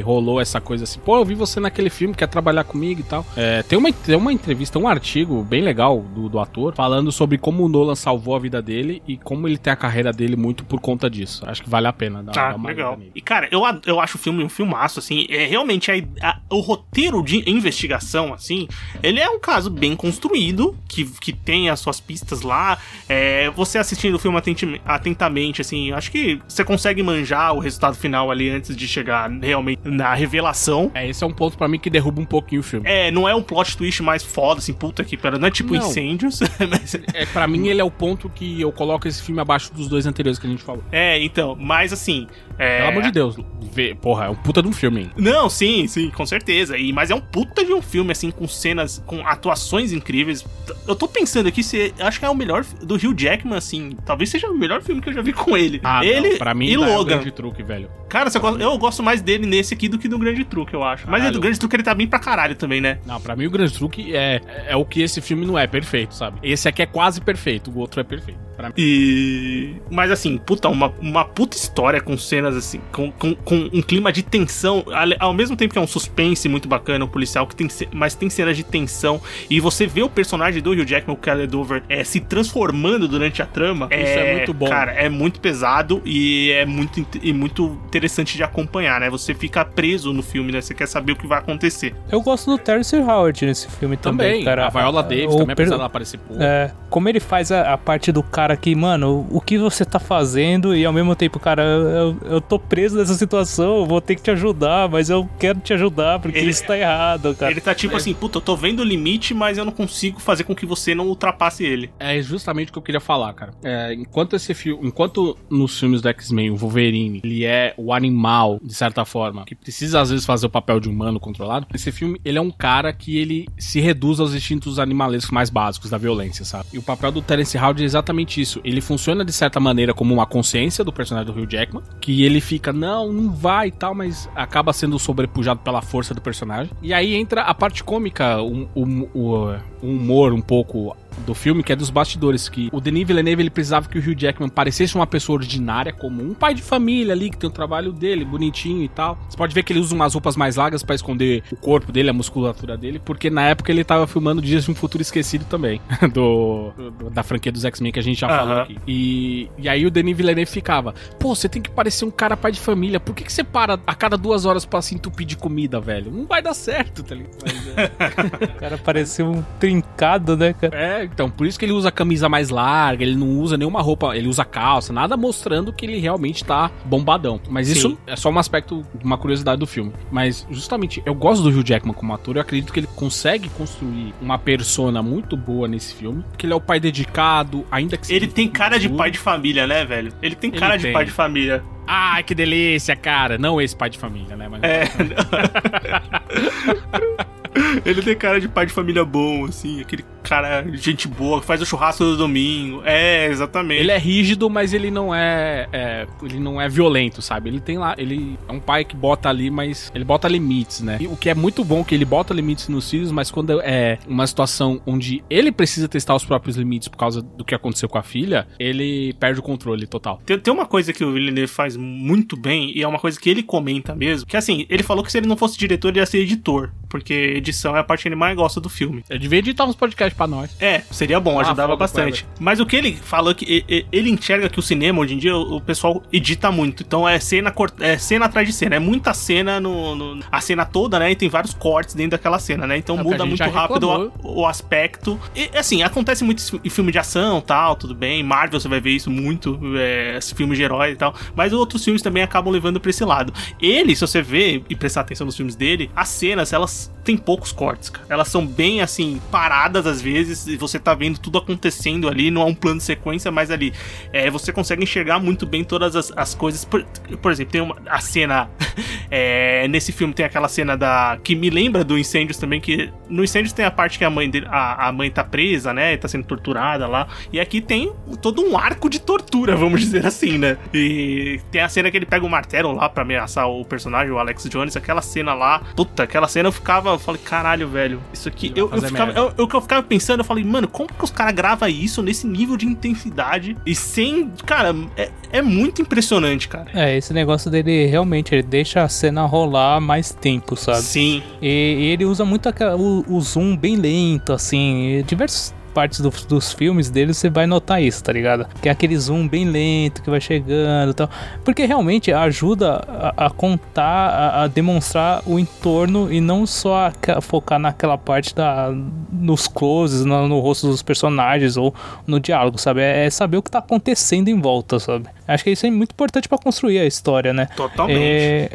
rolou essa coisa assim, pô, eu vi você naquele filme, quer trabalhar comigo e tal. É, tem, uma, tem uma entrevista, um artigo bem legal do, do ator, falando sobre como o Nolan salvou a vida dele e como ele tem a carreira dele muito por conta disso. Acho que vale a pena dar, Tá, dar uma legal. E, cara, eu, eu acho o filme um filmaço, assim. É realmente a, a- o roteiro de investigação, assim. Ele é um caso bem construído, que, que tem as suas pistas lá. É, você assistindo o filme atentamente, assim, acho que você consegue manjar o resultado final ali antes de chegar realmente na revelação. É, esse é um ponto pra mim que derruba um pouquinho o filme. É, não é um plot twist mais foda, assim, puta que pera. Não é tipo Não. incêndios, mas. É, pra mim, ele é o ponto que eu coloco esse filme abaixo dos dois anteriores que a gente falou. É, então, mas assim. É... Pelo amor de Deus, vê, porra, é um puta de um filme, hein? Não, sim, sim, com certeza. E, mas é um puta de um filme, assim, com cenas, com atuações incríveis. Eu tô pensando aqui se. Acho que é o melhor do Hugh Jackman, assim. Talvez seja o melhor filme que eu já vi com ele. Ah, ele não, pra mim e ainda é o Logan. grande truque, velho. Cara, você gosta- eu gosto mais dele nesse aqui do que do Grande Truque, eu acho. Mas é Caralho. do Grande Truque ele tá bem pra caralho também, né? Não, pra mim o grande truque é, é o que esse filme não é perfeito, sabe? Esse aqui é quase perfeito, o outro é perfeito. Pra mim. E. Mas assim, puta, uma, uma puta história com cenas assim, com, com, com um clima de tensão. Ao mesmo tempo que é um suspense muito bacana, o policial, que tem, mas tem cenas de tensão. E você vê o personagem do Hugh Jackman, o Kelly Dover, é, se transformando durante a trama. Isso é muito bom. Cara, é muito pesado e é muito, e muito interessante de acompanhar, né? Você fica preso no filme, né? Você quer saber o que vai acontecer. Eu gosto do Terrence Howard nesse filme também, Também, cara. a Viola Davis O também, per- apesar dela aparecer pouco. É, como ele faz a, a parte do cara que, mano, o que você tá fazendo e ao mesmo tempo, cara, eu, eu tô preso nessa situação, vou ter que te ajudar, mas eu quero te ajudar porque Ele- isso tá errado, cara. Ele tá tipo assim, puta, eu tô vendo o limite, mas eu não consigo fazer com que você não ultrapasse ele. É justamente o que eu queria falar, cara. É, enquanto esse filme, enquanto nos filmes do X-Men o Wolverine, ele é o animal, de certa forma, que precisa às vezes fazer o papel de humano controlado, esse filme, ele é um cara que ele se reduz aos instintos animalescos mais básicos da violência, sabe? E o papel do Terence Howard é exatamente isso. Ele funciona de certa maneira como uma consciência do personagem do Hugh Jackman, que ele fica, não, não vai e tal, mas acaba sendo sobrepujado pela força do personagem. E aí entra a parte cômica, o, o, o, o humor um pouco do filme, que é dos bastidores, que o Denis Villeneuve ele precisava que o Hugh Jackman parecesse uma pessoa ordinária, comum, um pai de família ali, que tem o trabalho dele, bonitinho e tal. Você pode ver que ele usa umas roupas mais largas pra esconder o corpo dele, a musculatura dele, porque na época ele tava filmando Dias de um Futuro Esquecido também, do, do- da franquia dos X-Men que a gente já falou aqui. E, e aí o Denis Villeneuve ficava, pô, você tem que parecer um cara pai de família, por que, que você para a cada duas horas pra se entupir de comida, velho? Não vai dar certo, tá ligado? Mas, é, O cara parecia um trincado, né, cara? É, então, por isso que ele usa a camisa mais larga, ele não usa nenhuma roupa, ele usa calça, nada mostrando que ele realmente tá bombadão. Mas isso Sim. é só um aspecto, uma curiosidade do filme. Mas, justamente, eu gosto do Hugh Jackman como ator, eu acredito que ele consegue construir uma persona muito boa nesse filme, que ele é o pai dedicado, ainda que Ele tem cara de pai de família, né, velho? Ele tem Ele cara de tem. pai de família. Ai, que delícia, cara. Não esse pai de família, né? Mas É. Ele tem cara de pai de família bom, assim, aquele cara, gente boa, que faz o churrasco do domingo. É, exatamente. Ele é rígido, mas ele não é, é, ele não é violento, sabe? Ele tem lá, ele é um pai que bota ali, mas ele bota limites, né? E o que é muito bom que ele bota limites nos filhos, mas quando é uma situação onde ele precisa testar os próprios limites por causa do que aconteceu com a filha, ele perde o controle total. Tem, tem uma coisa que o Villeneuve faz muito bem, e é uma coisa que ele comenta mesmo, que assim, ele falou que se ele não fosse diretor, ele ia ser editor, porque edição é a parte que ele mais gosta do filme. Eu devia editar uns podcasts pra nós. É, seria bom, Ah, ajudava bastante. Mas o que ele falou que ele enxerga que o cinema hoje em dia o pessoal edita muito. Então é cena, é cena atrás de cena, é muita cena no, no- a cena toda, né? E tem vários cortes dentro daquela cena, né? Então É muda muito rápido o, o aspecto. E assim, acontece muito em filme de ação, tal, tudo bem. Marvel você vai ver isso muito, é, esse filme de herói e tal. Mas outros filmes também acabam levando pra esse lado. Ele, se você ver e prestar atenção nos filmes dele, as cenas, elas têm poucos cortes, cara. Elas são bem assim, paradas às vezes, e você tá vendo tudo acontecendo ali, não é um plano de sequência, mas ali é, você consegue enxergar muito bem todas as, as coisas. Por, por exemplo, tem uma, a cena. é, nesse filme tem aquela cena da. que me lembra do Incêndios também, que no Incêndios tem a parte que a mãe dele. A, a mãe tá presa, né? E tá sendo torturada lá. E aqui tem todo um arco de tortura, vamos dizer assim, né? E tem a cena que ele pega o martelo lá pra ameaçar o personagem, o Alex Jones, aquela cena lá. Puta, aquela cena eu ficava. Eu falei, caralho, velho. Isso aqui. Eu, eu ficava, eu, o que eu ficava pensando, eu falei, mano, como que os caras gravam isso nesse nível de intensidade e sem. Cara, é, é muito impressionante, cara. É, esse negócio dele realmente, ele deixa a cena rolar mais tempo, sabe? Sim. E, e ele usa muito aquela- o, o zoom bem lento, assim. E diversas partes do- dos filmes dele você vai notar isso, tá ligado? Que é aquele zoom bem lento que vai chegando e tal. Porque realmente ajuda a, a contar, a, a demonstrar o entorno e não só a ca- focar naquela parte da, nos closes, no, no rosto dos personagens ou no diálogo, sabe? É, é saber o que tá acontecendo em volta, sabe? Acho que isso é muito importante pra construir a história, né? Totalmente. É,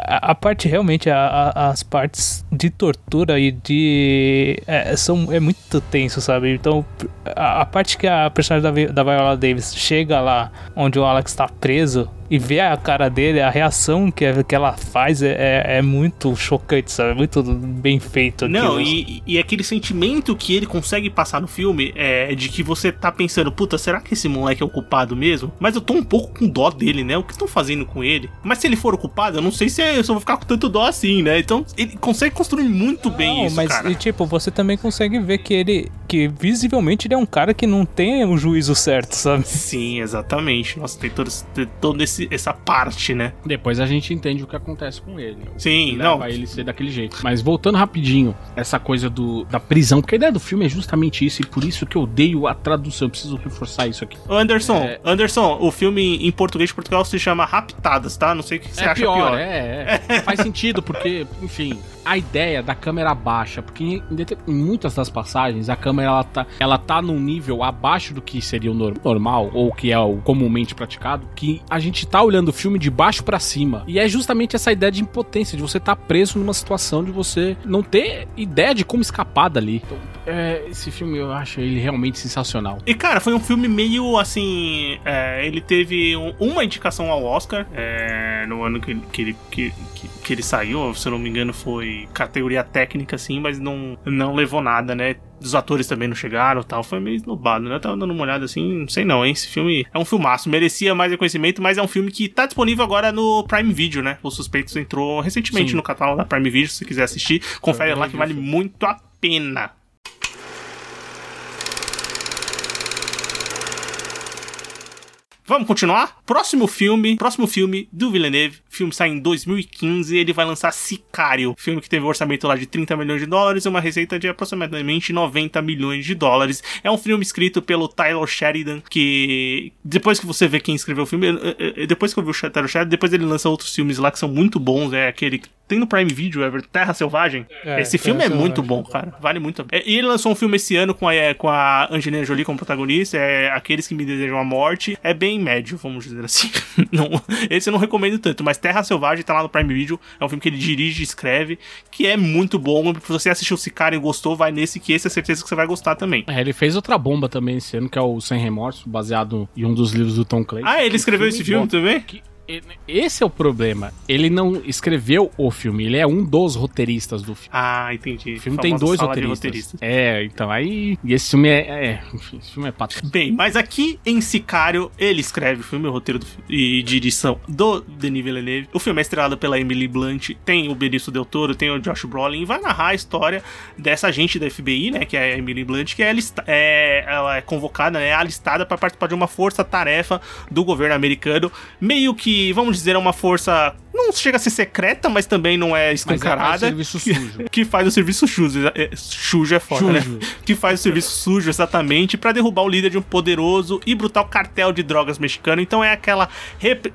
a, parte realmente, as partes de tortura e de. É, são, é muito tenso, sabe? Então, a, a parte que a personagem da, da Viola Davis chega lá onde o Alex tá preso e vê a cara dele, a reação que, que ela faz é, é, é muito chocante, sabe? É muito bem feito. Não, e, e aquele sentimento que ele consegue passar no filme é de que você tá pensando, puta, será que esse moleque é o culpado mesmo? Mas eu tô um pouco com dó dele, né? O que estão fazendo com ele? Mas se ele for o culpado, eu não sei se eu só vou ficar com tanto dó assim, né? Então ele consegue construir muito bem Não, isso, mas cara. e, tipo, você também consegue ver que ele, que visivelmente ele é um cara que não tem o juízo certo, sabe? Sim, exatamente. Nossa, tem todo, tem toda esse- essa parte, né? Depois a gente entende o que acontece com ele. Sim, não. leva ele ser daquele jeito. Mas voltando rapidinho, essa coisa do, da prisão, porque a ideia do filme é justamente isso, e por isso que eu odeio a tradução. Eu preciso reforçar isso aqui. Anderson, É. Anderson, o filme em português de Portugal se chama Raptadas, tá? Não sei o que você é acha pior, pior. É, é. Faz sentido, porque, enfim, a ideia da câmera baixa, porque em, em muitas das passagens a câmera ela tá, ela tá num nível abaixo do que seria o nor- normal, ou que é o comumente praticado, que a gente tá olhando o filme de baixo pra cima. E é justamente essa ideia de impotência, de você estar tá preso numa situação de você não ter ideia de como escapar dali. Então, é, esse filme eu acho ele realmente sensacional. E, cara, foi um filme meio assim. é, ele teve um- uma indicação ao Oscar é, no ano que, que, ele- que, que, que ele saiu. Se eu não me engano, foi categoria técnica, assim, mas não, não levou nada, né? Os atores também não chegaram tal. Foi meio esnobado, né? Eu tava dando uma olhada assim, não sei não, hein? Esse filme é um filmaço. Merecia mais reconhecimento, mas é um filme que tá disponível agora no Prime Video, né? Os Suspeitos entrou recentemente Sim. no catálogo da Prime Video. Se você quiser assistir, confere lá que vale muito a pena. Vamos continuar? Próximo filme, próximo filme do Villeneuve, o filme sai em 2015, ele vai lançar Sicário, filme que teve um orçamento lá de 30 milhões de dólares e uma receita de aproximadamente 90 milhões de dólares. É um filme escrito pelo Tyler Sheridan, que depois que você vê quem escreveu o filme, depois que eu vi o Tyler Sheridan, depois ele lança outros filmes lá que são muito bons, é aquele tem no Prime Video, Ever, Terra Selvagem. É, Esse filme é muito bom, cara. Vale muito a pena. E ele lançou um filme esse ano com a, é, com a Angelina Jolie como protagonista, é Aqueles que Me Desejam a Morte. É bem médio, vamos dizer assim. não, esse eu não recomendo tanto, mas Terra Selvagem tá lá no Prime Video. É um filme que ele dirige e escreve, que é muito bom. Se você assistiu Sicário e gostou, vai nesse que esse é certeza que você vai gostar também. É, ele fez outra bomba também esse ano, que é o Sem Remorso, baseado em um dos livros do Tom Clancy. Ah, ele escreveu esse filme bom. também? Que esse é o problema. Ele não escreveu o filme, ele é um dos roteiristas do filme. Ah, entendi. O filme tem dois roteiristas. roteiristas. É, então aí. E esse filme é. é enfim, esse filme é pato. Bem, mas aqui em Sicário, ele escreve o filme, o roteiro do, e direção do Denis Villeneuve. O filme é estrelado pela Emily Blunt, tem o Benício Del Toro, tem o Josh Brolin, e vai narrar a história dessa agente da FBI, né, que é a Emily Blunt, que é, é ela é convocada, né, alistada para participar de uma força-tarefa do governo americano, meio que vamos dizer, é uma força não chega a ser secreta, mas também não é escancarada. Mas é, serviço sujo. Que, faz o serviço sujo. É, sujo é foda, né? né? Que faz o serviço sujo, exatamente, para derrubar o líder de um poderoso e brutal cartel de drogas mexicano. Então é aquela,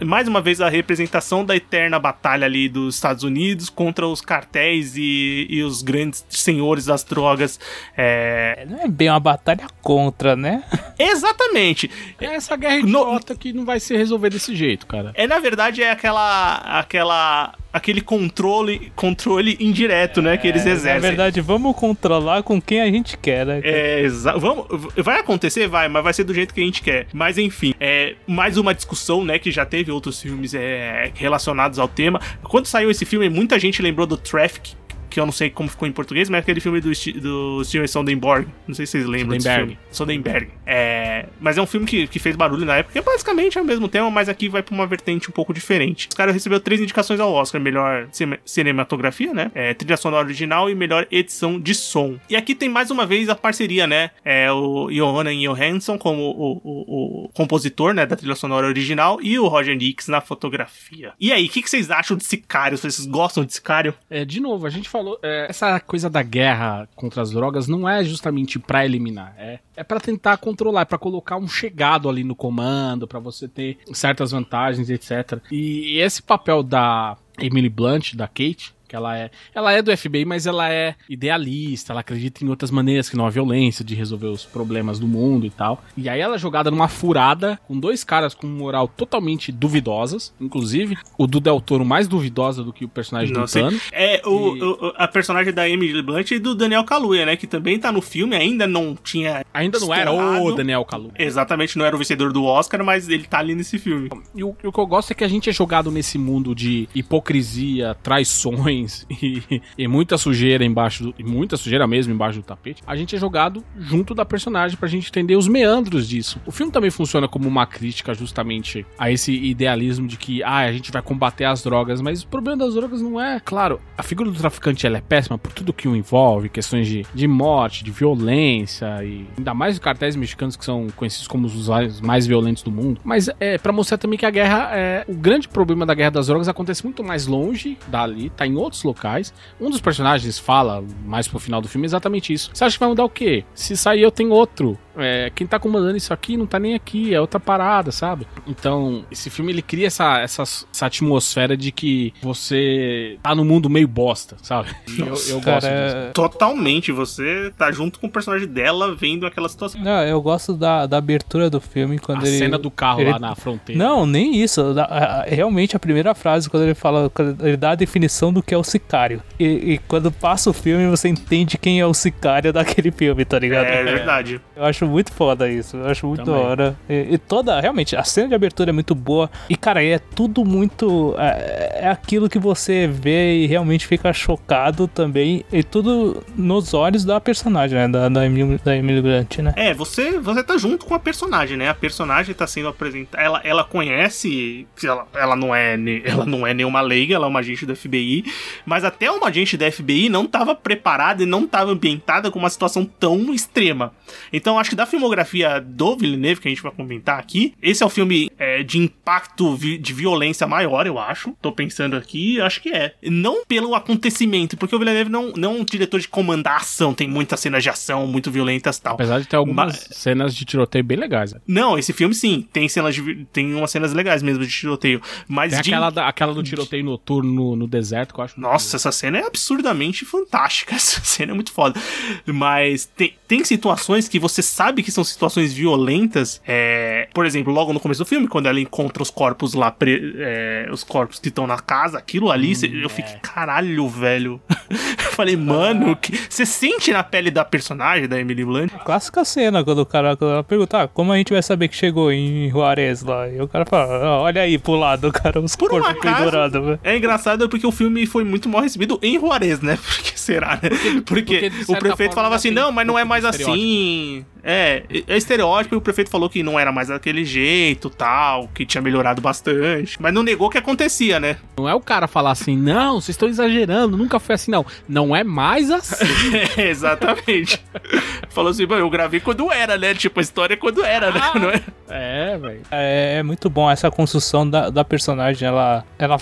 mais uma vez, a representação da eterna batalha ali dos Estados Unidos contra os cartéis e, e os grandes senhores das drogas. É... Não é bem uma batalha contra, né? Exatamente. É essa guerra idiota no... que não vai se resolver desse jeito, cara. É, na verdade, é aquela aquela aquele controle controle indireto, é, né, que eles exercem. Na verdade, vamos controlar com quem a gente quer, né? É, vamos, vai acontecer, vai, mas vai ser do jeito que a gente quer. Mas enfim, é mais uma discussão, né, que já teve outros filmes é, relacionados ao tema. Quando saiu esse filme, muita gente lembrou do Traffic, que eu não sei como ficou em português, mas é aquele filme do, do Steven Soderbergh. Não sei se vocês lembram desse filme. Soderbergh. É, mas é um filme que, que fez barulho na época, que basicamente é o mesmo tema, mas aqui vai pra uma vertente um pouco diferente. Os caras recebeu três indicações ao Oscar: melhor cinematografia, né? É, trilha sonora original e melhor edição de som. E aqui tem mais uma vez a parceria, né? É o Johanna Johansson como o, o, o, compositor, né? Da trilha sonora original e o Roger Nix na fotografia. E aí, o que, que, vocês acham de Sicário? Vocês gostam de Sicário? É, de novo, a gente falou falou, é, essa coisa da guerra contra as drogas não é justamente para eliminar, é, é para tentar controlar, é para colocar um chegado ali no comando, para você ter certas vantagens, etc. E, e esse papel da Emily Blunt, da Kate, que ela é, ela é do FBI, mas ela é idealista, ela acredita em outras maneiras que não a violência de resolver os problemas do mundo e tal. E aí ela é jogada numa furada com dois caras com moral totalmente duvidosas, inclusive o do Del Toro mais duvidosa do que o personagem não, do Thanos. É o, e... o, a personagem da Emily Blunt e do Daniel Kaluuya, né, que também tá no filme, ainda não tinha Ainda não estourado. era o Daniel Kaluuya. Exatamente, não era o vencedor do Oscar, mas ele tá ali nesse filme. E o, o que eu gosto é que a gente é jogado nesse mundo de hipocrisia, traições e, e muita sujeira embaixo, do, e muita sujeira mesmo embaixo do tapete, a gente é jogado junto da personagem pra gente entender os meandros disso. O filme também funciona como uma crítica justamente a esse idealismo de que, ah, a gente vai combater as drogas, mas o problema das drogas não é, claro, a figura do traficante ela é péssima por tudo que o envolve, questões de, de morte, de violência e ainda mais os cartéis mexicanos que são conhecidos como os mais violentos do mundo. Mas é para mostrar também que a guerra é o grande problema da guerra das drogas acontece muito mais longe dali, tá em outro outros locais. Um dos personagens fala mais pro final do filme exatamente isso. Você acha que vai mudar o quê? Se sair eu tenho outro é, quem tá comandando isso aqui não tá nem aqui, é outra parada, sabe? Então, esse filme ele cria essa, essa, essa atmosfera de que você tá no mundo meio bosta, sabe? Nossa, eu, eu cara, gosto disso. É- Totalmente, você tá junto com o personagem dela vendo aquela situação. Não, eu gosto da, da abertura do filme quando a ele. A cena do carro ele, lá na fronteira. Não, nem isso. Realmente a primeira frase, quando ele fala, quando ele dá a definição do que é o sicário. E, e quando passa o filme, você entende quem é o sicário daquele filme, tá ligado? É, é verdade. Eu acho muito foda isso. Eu acho muito Também. da hora. E, e, toda, realmente, a cena de abertura é muito boa. E, cara, é tudo muito. É, é aquilo que você vê e realmente fica chocado também. E tudo nos olhos da personagem, né? Da, da, Emily, da Emily Grant, né? É, você, você tá junto com a personagem, né? A personagem tá sendo apresentada. Ela, ela conhece. Ela, ela, não é, ela não é nenhuma leiga, ela é uma agente da FBI. Mas até uma agente da FBI não tava preparada e não tava ambientada com uma situação tão extrema. Então acho que da filmografia do Villeneuve, que a gente vai comentar aqui, esse é o filme é, de impacto vi de violência maior, eu acho. Tô pensando aqui, acho que é. Não pelo acontecimento, porque o Villeneuve não, não é um diretor de comandar ação, tem muitas cenas de ação muito violentas e tal. Apesar de ter algumas Mas- cenas de tiroteio bem legais. né? Não, esse filme sim, tem cenas de, tem umas cenas legais mesmo de tiroteio, mas de aquela, da- aquela do tiroteio noturno no, no deserto que eu acho Nossa, essa cena é absurdamente fantástica. Essa cena é muito foda. Mas tem, tem situações que você sabe que são situações violentas. é, por exemplo, logo no começo do filme, quando ela encontra os corpos lá, pre- é, os corpos que estão na casa, aquilo ali, cê- eu fiquei, caralho, velho. eu falei, mano, que- você sente na pele da personagem, da Emily Blunt. Clássica cena, quando o cara quando ela pergunta, ah, como a gente vai saber que chegou em Juarez lá? E o cara fala, "Ah, olha aí pro lado, cara, os Por um corpos acaso- pendurados, velho. É engraçado porque o filme foi muito mal recebido em Juarez, né? Porque será, né? Porque, porque, de o prefeito falava assim: não, mas não é um mais estereótipo." assim. É, é estereótipo e o prefeito falou que não era mais daquele jeito tal, que tinha melhorado bastante. Mas não negou que acontecia, né? Não é o cara falar assim, não, vocês estão exagerando, nunca foi assim, não. Não é mais assim. É, exatamente. falou assim: "Bom, eu gravei quando era, né? Tipo, a história é quando era, né? Ah. Não é? é, velho. É, é muito bom essa construção da, da personagem. Ela, ela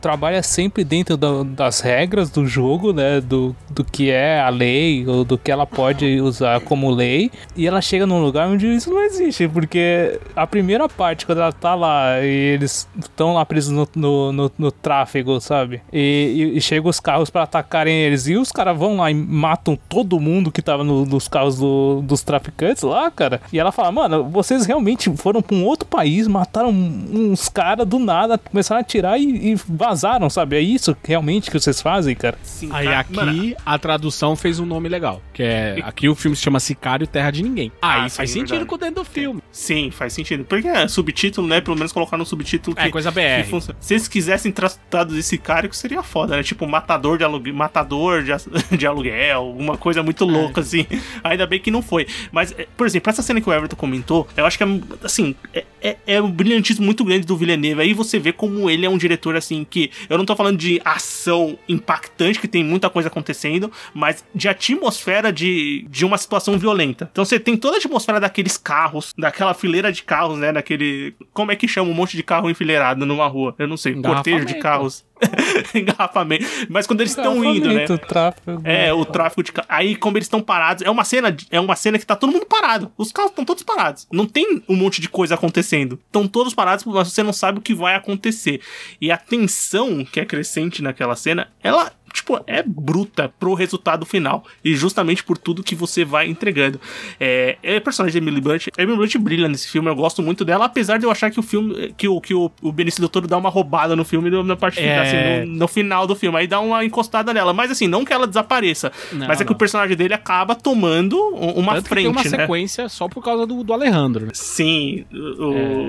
trabalha sempre dentro da- das regras do jogo, né? Do, do que é a lei, ou do que ela pode usar como lei. E ela chega num lugar onde isso não existe. Porque a primeira parte, quando ela tá lá e eles estão lá presos no, no, no- no tráfego, sabe? E, e, e chegam os carros pra atacarem eles. E os caras vão lá e matam todo mundo que tava no- nos carros do- dos traficantes lá, cara. E ela fala, mano, vocês realmente foram pra um outro país, mataram uns caras do nada, começaram a atirar e, e vazaram, sabe? É isso realmente que vocês fazem, cara? Sim, Aí aqui Mano, a tradução fez um nome legal, que é aqui o filme se chama Sicário Terra de Ninguém. Ah, Aí sim, faz sentido verdade. com dentro do filme. Sim, faz sentido. Porque é subtítulo, né? Pelo menos colocar no subtítulo que. É coisa BR. que funciona. Se eles quisessem tra- traduzir Sicário, seria foda, né? Tipo, matador de aluguel, matador de, de aluguel, alguma coisa muito É. louca, assim. Ainda bem que não foi. Mas, é, por exemplo, essa cena que o Everton comentou, eu acho que é, assim, é, é, é um brilhantismo muito grande do Villeneuve. Aí você vê como ele é um diretor, assim, que eu não tô falando de ação impactante, que tem muita coisa acontecendo, mas de atmosfera de, de uma situação violenta. Então você tem toda a atmosfera daqueles carros, daquela fileira de carros, né? Daquele. Como é que chama um monte de carro enfileirado numa rua? Eu não sei, um cortejo de carros. Engarrafamento. Mas quando eles estão indo, né? Engarrafamento, tráfego. É, o tráfico de carro. Aí, como eles estão parados, é uma cena, é uma cena que tá todo mundo parado. Os carros estão todos parados. Não tem um monte de coisa acontecendo. Estão todos parados, mas você não sabe o que vai acontecer. E a tensão que é crescente naquela cena, ela tipo, é bruta pro resultado final. E justamente por tudo que você vai entregando. É, é personagem da Emily Blunt. A Emily Blunt brilha nesse filme, eu gosto muito dela, apesar de eu achar que o filme, que o, que o, o Benício Toro dá uma roubada no filme no- na parte É. assim, no, no final do filme. Aí dá uma encostada nela. Mas assim, não que ela desapareça. Não, mas é que não. o personagem dele acaba tomando um- uma Tanto que frente, tem uma né? sequência só por causa do, do Alejandro, né? Sim, o-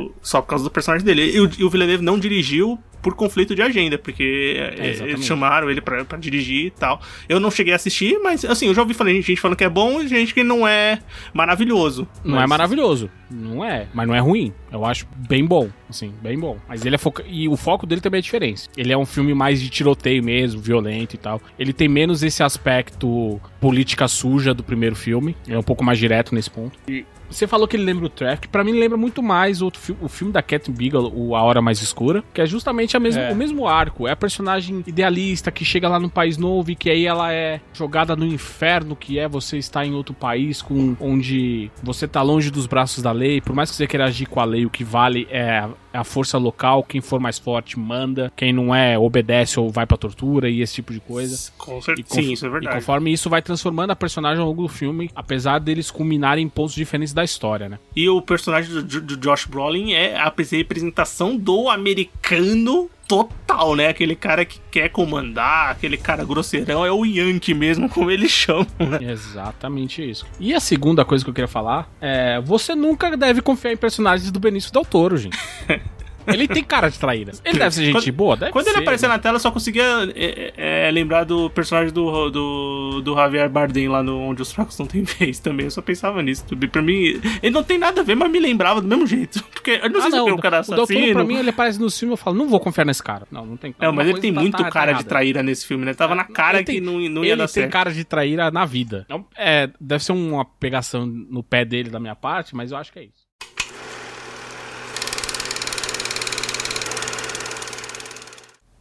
o- só por causa do personagem dele. E o, e o Villeneuve não dirigiu por conflito de agenda, porque é, exatamente. eles chamaram ele pra, pra dirigir e tal. Eu não cheguei a assistir, mas assim, eu já ouvi falar, gente falando que é bom e gente que não é maravilhoso. Não Mas- é maravilhoso, não é, mas não é ruim. Eu acho bem bom, assim, bem bom. Mas ele é foca... e o foco dele também é diferente. Ele é um filme mais de tiroteio mesmo, violento e tal. Ele tem menos esse aspecto política suja do primeiro filme. Ele é um pouco mais direto nesse ponto. E você falou que ele lembra o Traffic, pra mim lembra muito mais outro fi- o filme da Cat Bigelow, o A Hora Mais Escura, que é justamente a mesma, É. o mesmo arco. É a personagem idealista que chega lá num país novo e que aí ela é jogada no inferno, que é você estar em outro país com onde você tá longe dos braços da lei. Por mais que você queira agir com a lei, o que vale é a, é a força local. Quem for mais forte manda, quem não é obedece ou vai pra tortura e esse tipo de coisa. Com E certeza. Sim, isso é E verdade. conforme isso vai transformando a personagem ao longo do filme, apesar deles culminarem em pontos diferentes da história, né? E o personagem do, do Josh Brolin é a representação do americano total, né? Aquele cara que quer comandar, aquele cara grosseirão, é o Yankee mesmo, como eles chamam, né? Exatamente isso. E a segunda coisa que eu queria falar é: você nunca deve confiar em personagens do Benício Del Toro, gente. Ele tem cara de traíra. Ele deve ser gente Quando- boa, deve Quando ele ser, apareceu né? na tela, eu só conseguia é, é, é, lembrar do personagem do, do, do Javier Bardem lá no Onde os Fracos Não Tem Vez também. Eu só pensava nisso. Pra mim, ele não tem nada a ver, mas me lembrava do mesmo jeito. Porque eu não sei Ah, se não, é um cara o Del Toro, assassino. pra mim, ele aparece no filme e eu falo, não vou confiar nesse cara. Não, não tem Não, mas ele tem coisa muito tá- tá cara de errada. traíra nesse filme, né? Tava na cara Ele tem- que não, não ia ele dar tem certo. cara de traíra na vida. Então, é, deve ser uma pegação no pé dele da minha parte, mas eu acho que é isso.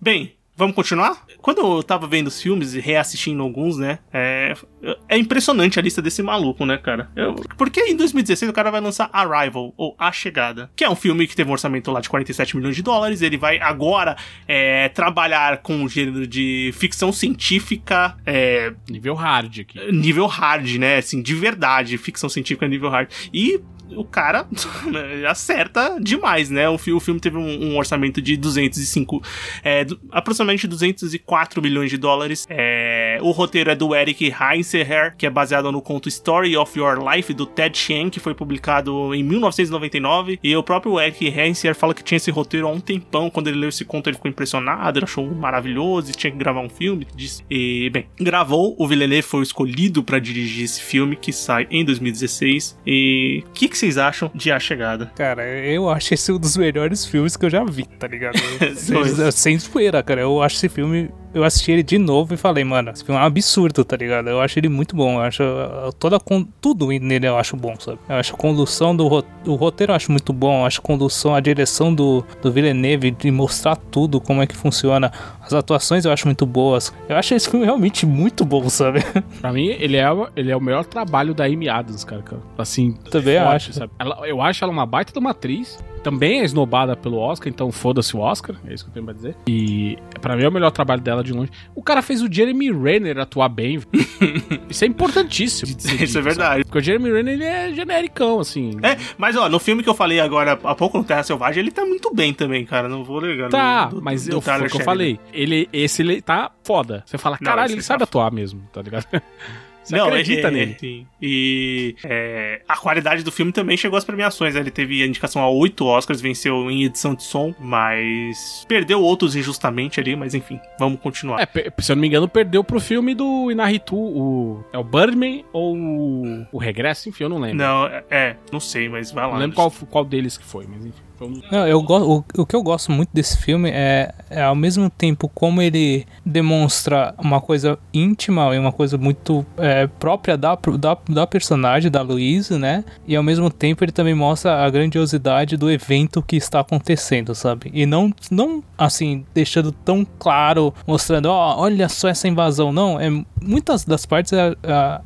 Bem, vamos continuar? Quando eu tava vendo os filmes e reassistindo alguns, né? É, é impressionante a lista desse maluco, né, cara? Eu- porque em 2016 o cara vai lançar Arrival, ou A Chegada, que é um filme que teve um orçamento lá de 47 milhões de dólares. Ele vai agora é, trabalhar com o gênero de ficção científica. É, Nível hard aqui. nível hard, né? Assim, de verdade, ficção científica nível hard. E o cara acerta demais, né? O, fi- o filme teve um, um orçamento de 205, é, du- aproximadamente 204 milhões de dólares. É, o roteiro é do Eric Heinzeher, que é baseado no conto Story of Your Life, do Ted Chiang, que foi publicado em 1999. E o próprio Eric Heinzeher fala que tinha esse roteiro há um tempão. Quando ele leu esse conto, ele ficou impressionado, ele achou maravilhoso e tinha que gravar um filme. Disse- E, bem, gravou. O Villeneuve foi escolhido para dirigir esse filme, que sai em 2016. E o que, que vocês acham de A Chegada? Cara, eu acho esse um dos melhores filmes que eu já vi, tá ligado? Dois. Sem zoeira, cara. Eu acho esse filme. Eu assisti ele de novo e falei, mano, esse filme é um absurdo, tá ligado? Eu acho ele muito bom. Eu acho toda a con- tudo nele eu acho bom, sabe? Eu acho a condução do o roteiro eu acho muito bom. Eu acho a condução, a direção do, do Villeneuve de mostrar tudo, como é que funciona. As atuações eu acho muito boas. Eu acho esse filme realmente muito bom, sabe? Pra mim, ele é, o- ele é o melhor trabalho da Amy Adams, cara. cara. Assim, Também acho. sabe? Ela- eu acho ela uma baita de uma atriz. Também é esnobada pelo Oscar, então foda-se o Oscar. É isso que eu tenho pra dizer. E pra mim é o melhor trabalho dela de longe. O cara fez o Jeremy Renner atuar bem. isso é importantíssimo. Isso é verdade. sabe? Porque o Jeremy Renner, ele é genericão, assim. É, mas ó, no filme que eu falei agora há pouco no Terra Selvagem, ele tá muito bem também, cara. Não vou negar. Tá, do- do- mas do eu, foi o que eu falei. Ele, esse ele tá foda. Você fala, Não, caralho, esse ele tá sabe atuar mesmo, tá ligado? Você Não, acredita é- nele. Sim. E é, a qualidade do filme também chegou às premiações. né? Ele teve a indicação a oito Oscars, venceu em edição de som, mas perdeu outros injustamente ali. Mas enfim, vamos continuar. É, se eu não me engano, perdeu pro filme do Inaritu, o. É o Birdman ou o, o Regresso? Enfim, eu não lembro. Não, é, é, não sei, mas vai lá. Não lembro qual, qual deles que foi, mas enfim. Não, eu o, o que eu gosto muito desse filme é, é ao mesmo tempo como ele demonstra uma coisa íntima e uma coisa muito é, própria da, da, da personagem, da Louise, né? E ao mesmo tempo ele também mostra a grandiosidade do evento que está acontecendo, sabe? E não, não assim, deixando tão claro, mostrando, ó, olha só essa invasão. Não, é muitas das partes é,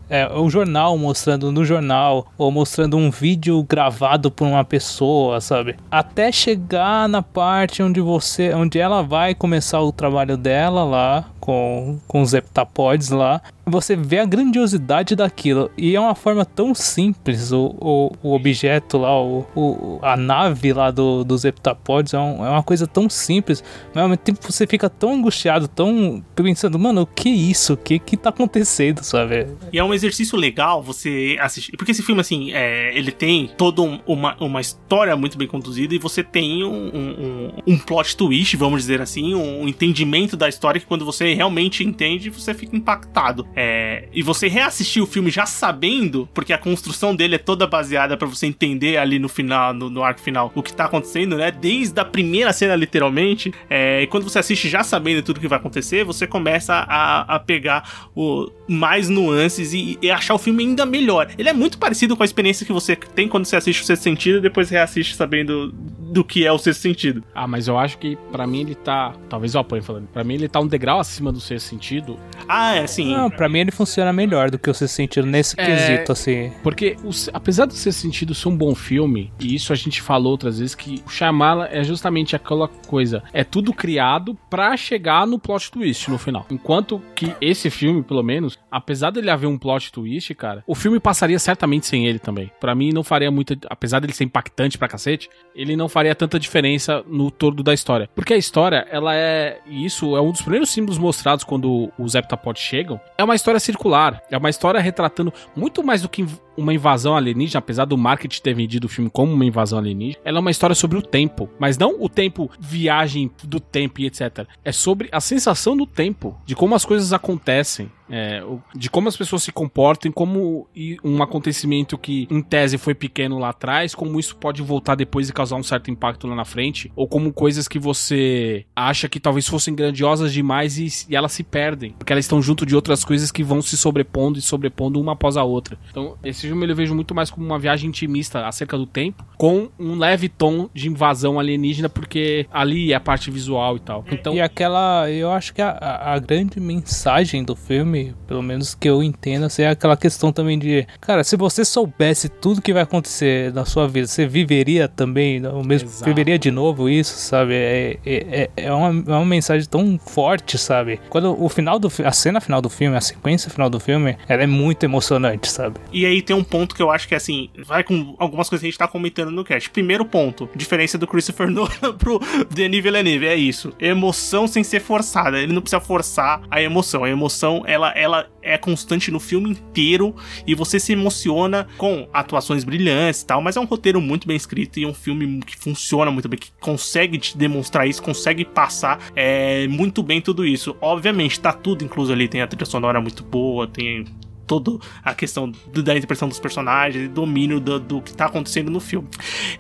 é, é o jornal mostrando no jornal, ou mostrando um vídeo gravado por uma pessoa, sabe? Até chegar na parte onde você, onde ela vai começar o trabalho dela lá com, com os heptapods lá, você vê a grandiosidade daquilo. E é uma forma tão simples, o, o, o objeto lá, o, o, a nave lá do, dos heptapods, é, um- é uma coisa tão simples, mas ao mesmo tempo você fica tão angustiado, tão pensando, mano, o que é isso? O que que tá acontecendo, sabe? E é um exercício legal você assistir. Porque esse filme, assim, é, ele tem toda um- uma, uma história muito bem conduzida e você tem um, um- um plot twist, vamos dizer assim, um entendimento da história que quando você realmente entende, você fica impactado. É, e você reassistir o filme já sabendo, porque a construção dele é toda baseada pra você entender ali no final, no, no arco final, o que tá acontecendo, né? Desde a primeira cena, literalmente. É, e quando você assiste já sabendo tudo que vai acontecer, você começa a, a pegar o, mais nuances e, e achar o filme ainda melhor. Ele é muito parecido com a experiência que você tem quando você assiste o sexto sentido e depois reassiste sabendo do que é o sexto sentido. Ah, mas eu acho que pra mim ele tá. Talvez eu apoie falando. Pra mim ele tá um degrau acima do sexto sentido. Ah, é, sim. Não, pra mim ele funciona melhor do que o Sexto Sentido nesse É. quesito, assim. Porque, o se- apesar do sexto sentido ser um bom filme, e isso a gente falou outras vezes, que o Shyamala é justamente aquela coisa. É tudo criado pra chegar no plot twist no final. Enquanto que esse filme, pelo menos, apesar dele haver um plot twist, cara, o filme passaria certamente sem ele também. Pra mim não faria muita. Apesar dele ser impactante pra cacete, ele não faria tanta diferença no todo da história. Porque a história, ela é. E isso é um dos primeiros símbolos mostrados quando os heptapods chegam. É uma história circular. É uma história retratando muito mais do que uma invasão alienígena, apesar do marketing ter vendido o filme como uma invasão alienígena, ela é uma história sobre o tempo. Mas não o tempo, viagem do tempo e etc. É sobre a sensação do tempo, de como as coisas acontecem. É, de como as pessoas se comportam, como um acontecimento que em tese foi pequeno lá atrás, como isso pode voltar depois e causar um certo impacto lá na frente, ou como coisas que você acha que talvez fossem grandiosas demais e, e elas se perdem, porque elas estão junto de outras coisas que vão se sobrepondo e sobrepondo uma após a outra. Então, esse filme eu vejo muito mais como uma viagem intimista acerca do tempo, com um leve tom de invasão alienígena, porque ali é a parte visual e tal. Então, e aquela, eu acho que a, a grande mensagem do filme pelo menos que eu entenda, assim, é aquela questão também de, cara, se você soubesse tudo que vai acontecer na sua vida, você viveria também o mesmo, Exato. viveria de novo isso, sabe? É, é, é, é, uma, é uma mensagem tão forte, sabe? Quando o final do a cena final do filme, a sequência final do filme, ela é muito emocionante, sabe? E aí tem um ponto que eu acho que assim, vai com algumas coisas que a gente tá comentando no cast. Primeiro ponto, diferença do Christopher Nolan pro Denis Villeneuve, é isso. Emoção sem ser forçada. Ele não precisa forçar a emoção. A emoção, ela ela, é constante no filme inteiro e você se emociona com atuações brilhantes e tal, mas é um roteiro muito bem escrito e um filme que funciona muito bem, que consegue te demonstrar isso, consegue passar é, muito bem tudo isso. Obviamente, tá tudo incluso ali, tem a trilha sonora muito boa, tem toda a questão da interpretação dos personagens e domínio do, do, que tá acontecendo no filme.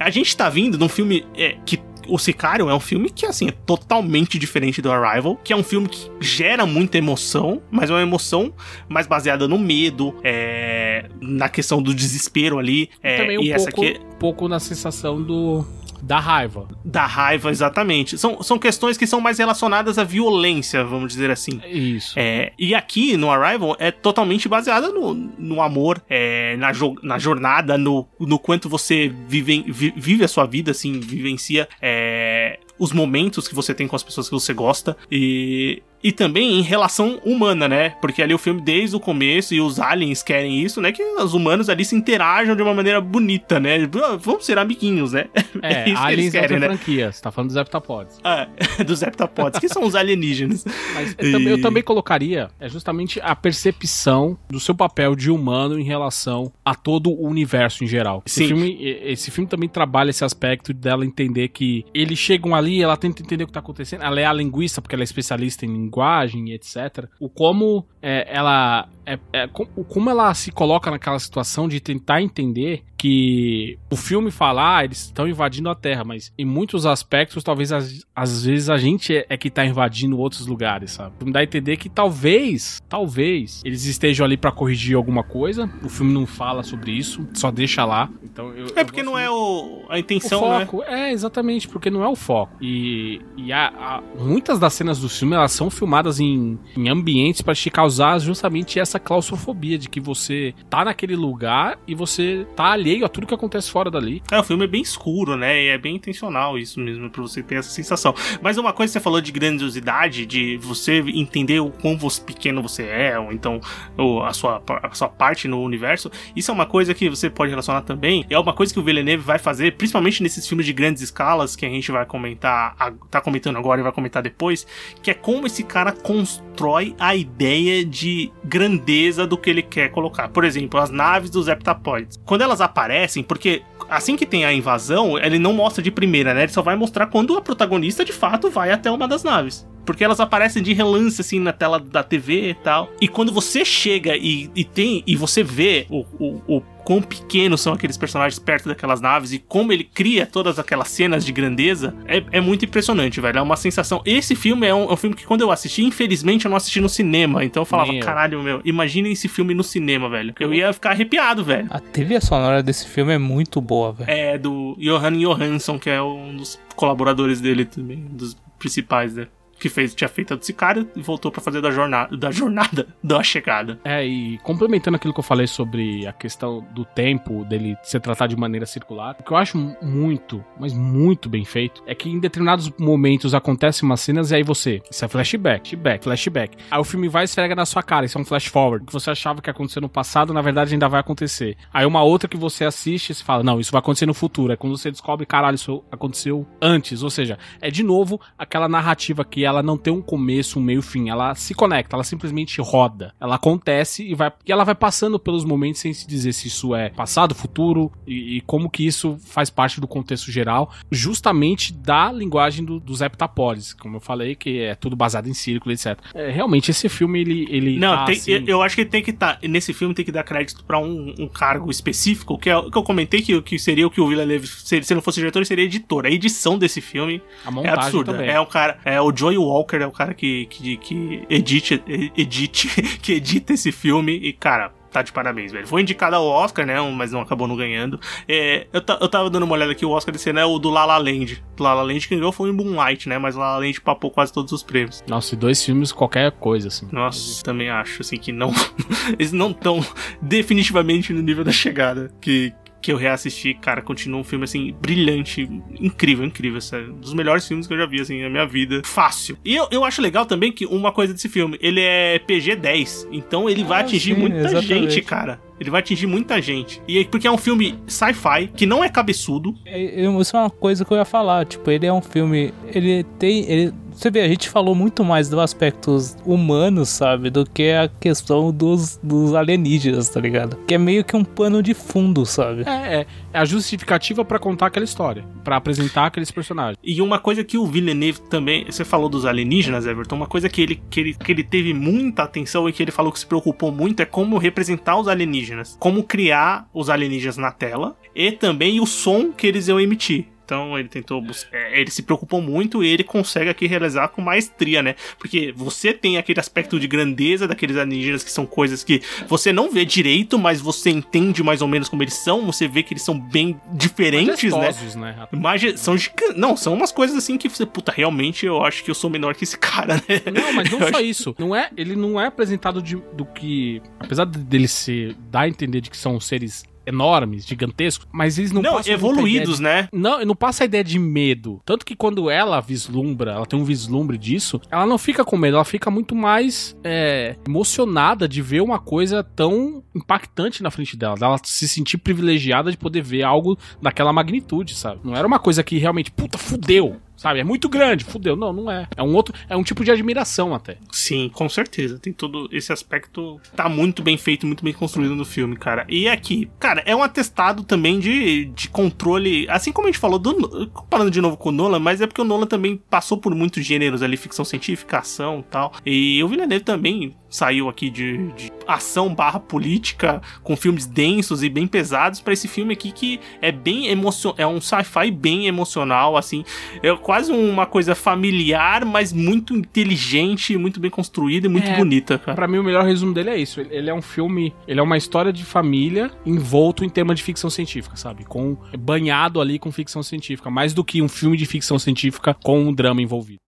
A gente tá vindo de um filme é, que o Sicário é um filme que, assim, é totalmente diferente do Arrival, que é um filme que gera muita emoção, mas é uma emoção mais baseada no medo, é, na questão do desespero ali. É, Também um e pouco, essa aqui... um pouco na sensação do da raiva. Da raiva, exatamente. São, são questões que são mais relacionadas à violência, vamos dizer assim. Isso. É, e aqui, no Arrival, é totalmente baseada no, no amor, é, na, jo na jornada, no, no quanto você vive, vive a sua vida, assim, vivencia é, os momentos que você tem com as pessoas que você gosta. E e também em relação humana, né? Porque ali o filme, desde o começo, e os aliens querem isso, né? Que os humanos ali se interajam de uma maneira bonita, né? Ah, vamos ser amiguinhos, né? É, é aliens querem, né? franquia. Você tá falando dos heptapods. Ah, dos heptapods, que são os alienígenas. Mas eu, e... também, eu também colocaria, é justamente a percepção do seu papel de humano em relação a todo o universo em geral. Esse, Sim. Filme, esse filme também trabalha esse aspecto dela entender que eles chegam ali, ela tenta entender o que tá acontecendo. Ela é a linguista, porque ela é especialista em linguagem, etc. O como é, ela é, é, como ela se coloca naquela situação de tentar entender que o filme fala, ah, eles estão invadindo a Terra, mas em muitos aspectos, talvez às, às vezes a gente é, é que tá invadindo outros lugares, sabe? Me dá a entender que talvez, talvez, eles estejam ali para corrigir alguma coisa. O filme não fala sobre isso, só deixa lá. Então eu, É porque não é o, a intenção, o né? foco. Né? É, exatamente, porque não é o foco. E, e a, a, muitas das cenas do filme, elas são filmadas em, em ambientes para te causar justamente essa claustrofobia de que você tá naquele lugar e você tá alheio a tudo que acontece fora dali. É, o filme é bem escuro, né? E é bem intencional isso mesmo, pra você ter essa sensação. Mas uma coisa que você falou de grandiosidade, de você entender o quão pequeno você é, ou então ou a, sua, a sua parte no universo, isso é uma coisa que você pode relacionar também. É uma coisa que o Villeneuve vai fazer, principalmente nesses filmes de grandes escalas, que a gente vai comentar, tá comentando agora e vai comentar depois, que é como esse cara constrói a ideia de grandeza do que ele quer colocar. Por exemplo, as naves dos heptapoids. Quando elas aparecem, aparecem, porque assim que tem a invasão, ele não mostra de primeira, né? Ele só vai mostrar quando a protagonista de fato vai até uma das naves. Porque elas aparecem de relance, assim, na tela da TV e tal. E quando você chega e, e tem. E você vê o, o, o quão pequenos são aqueles personagens perto daquelas naves e como ele cria todas aquelas cenas de grandeza, é, é muito impressionante, velho. É uma sensação. Esse filme é um, é um, filme que quando eu assisti, infelizmente eu não assisti no cinema. Então eu falava, meu. caralho, meu, imagina esse filme no cinema, velho. Eu ia ficar arrepiado, velho. A trilha sonora desse filme é muito boa, velho. É, do Johan Johansson, que é um dos colaboradores dele também, dos principais, né? Que fez, tinha feito a do Sicário e voltou para fazer da jornada, da jornada da chegada. É, e complementando aquilo que eu falei sobre a questão do tempo dele ser tratado de maneira circular, o que eu acho muito, mas muito bem feito, é que em determinados momentos acontecem umas cenas e aí você, isso é flashback, flashback, flashback. Aí o filme vai e esfrega na sua cara, isso é um flash forward, que você achava que ia acontecer no passado, na verdade ainda vai acontecer. Aí uma outra que você assiste e você fala, não, isso vai acontecer no futuro. É quando você descobre, caralho, isso aconteceu antes, ou seja, é de novo aquela narrativa que ela não tem um começo, um meio, fim. Ela se conecta, ela simplesmente roda. Ela acontece e vai. E ela vai passando pelos momentos sem se dizer se isso é passado, futuro e, e como que isso faz parte do contexto geral, justamente da linguagem do, dos heptapores, como eu falei, que é tudo baseado em círculo, etc. É, realmente, esse filme, ele. ele Não, tá, tem- assim, eu, eu acho que tem que estar. nesse filme tem que dar crédito pra um, um cargo específico, que é o que eu comentei que, que seria o que o Villeneuve, se, se não fosse diretor, ele seria editor. A edição desse filme a é absurda. também. É o cara, é o Joey Walker, é o cara que, que, que edite, edite, que edita esse filme e, cara. Tá de parabéns, velho. Foi indicado ao Oscar, né? Mas não acabou não ganhando. É, eu, eu tava dando uma olhada aqui, o Oscar desse ano é o do La La Land. Do La La Land que ganhou foi o Moonlight, né? Mas o La La Land papou quase todos os prêmios. Nossa, e dois filmes, qualquer coisa, assim. Nossa, também acho, assim, que não. Eles não estão definitivamente no nível da chegada que, que eu reassisti. Cara, continua um filme, assim, brilhante, incrível, incrível, sério. Um dos melhores filmes que eu já vi, assim, na minha vida. Fácil. E eu, eu acho legal também que uma coisa desse filme, ele é PG-10. Então ele vai Ah, atingir sim, muita exatamente. gente, cara. Ele vai atingir muita gente. E aí, porque é um filme sci-fi, que não é cabeçudo. É, é, Isso é uma coisa que eu ia falar. Tipo, ele é um filme. Ele tem. Ele, você vê, a gente falou muito mais dos aspectos humanos, sabe? Do que a questão dos, dos alienígenas, tá ligado? Que é meio que um pano de fundo, sabe? É, é, é a justificativa pra contar aquela história, pra apresentar aqueles personagens. E uma coisa que o Villeneuve também, você falou dos alienígenas, Everton, uma coisa que ele, que ele, que ele teve muita atenção e que ele falou que se preocupou muito é como representar os alienígenas, como criar os alienígenas na tela e também o som que eles iam emitir. Então ele tentou é, Ele se preocupou muito e ele consegue aqui realizar com maestria, né? Porque você tem aquele aspecto de grandeza daqueles alienígenas que são coisas que você não vê direito, mas você entende mais ou menos como eles são. Você vê que eles são bem diferentes, né? Majestosos, né? Mage- são gigan- Não, são umas coisas assim que você, puta, realmente eu acho que eu sou menor que esse cara, né? Não, mas não Eu só acho- isso. Não é, ele não é apresentado de, do que. Apesar de- dele ser. dar a entender de que são seres enormes, gigantescos, mas eles não, Não, passam evoluídos, de- né? Não, não passa a ideia de medo. Tanto que quando ela vislumbra, ela tem um vislumbre disso, ela não fica com medo, ela fica muito mais é, emocionada de ver uma coisa tão impactante na frente dela, dela se sentir privilegiada de poder ver algo daquela magnitude, sabe? Não era uma coisa que realmente, puta, fudeu. Sabe, é muito grande, fudeu. Não, não é. É um outro, é um tipo de admiração até. Sim, com certeza. Tem todo esse aspecto. Tá muito bem feito, muito bem construído no filme, cara. E aqui, cara, é um atestado também de, de controle. Assim como a gente falou, do, comparando de novo com o Nolan, mas é porque o Nolan também passou por muitos gêneros ali, ficção científica, ação e tal. E o Villeneuve também saiu aqui de, de ação barra política, com filmes densos e bem pesados, pra esse filme aqui que é bem emocional. É um sci-fi bem emocional, assim. É quase uma coisa familiar, mas muito inteligente, muito bem construída e muito É, bonita, cara. Pra mim, o melhor resumo dele é isso. Ele- Ele é um filme, ele é uma história de família envolto em tema de ficção científica, sabe? Com banhado ali com ficção científica, mais do que um filme de ficção científica com um drama envolvido.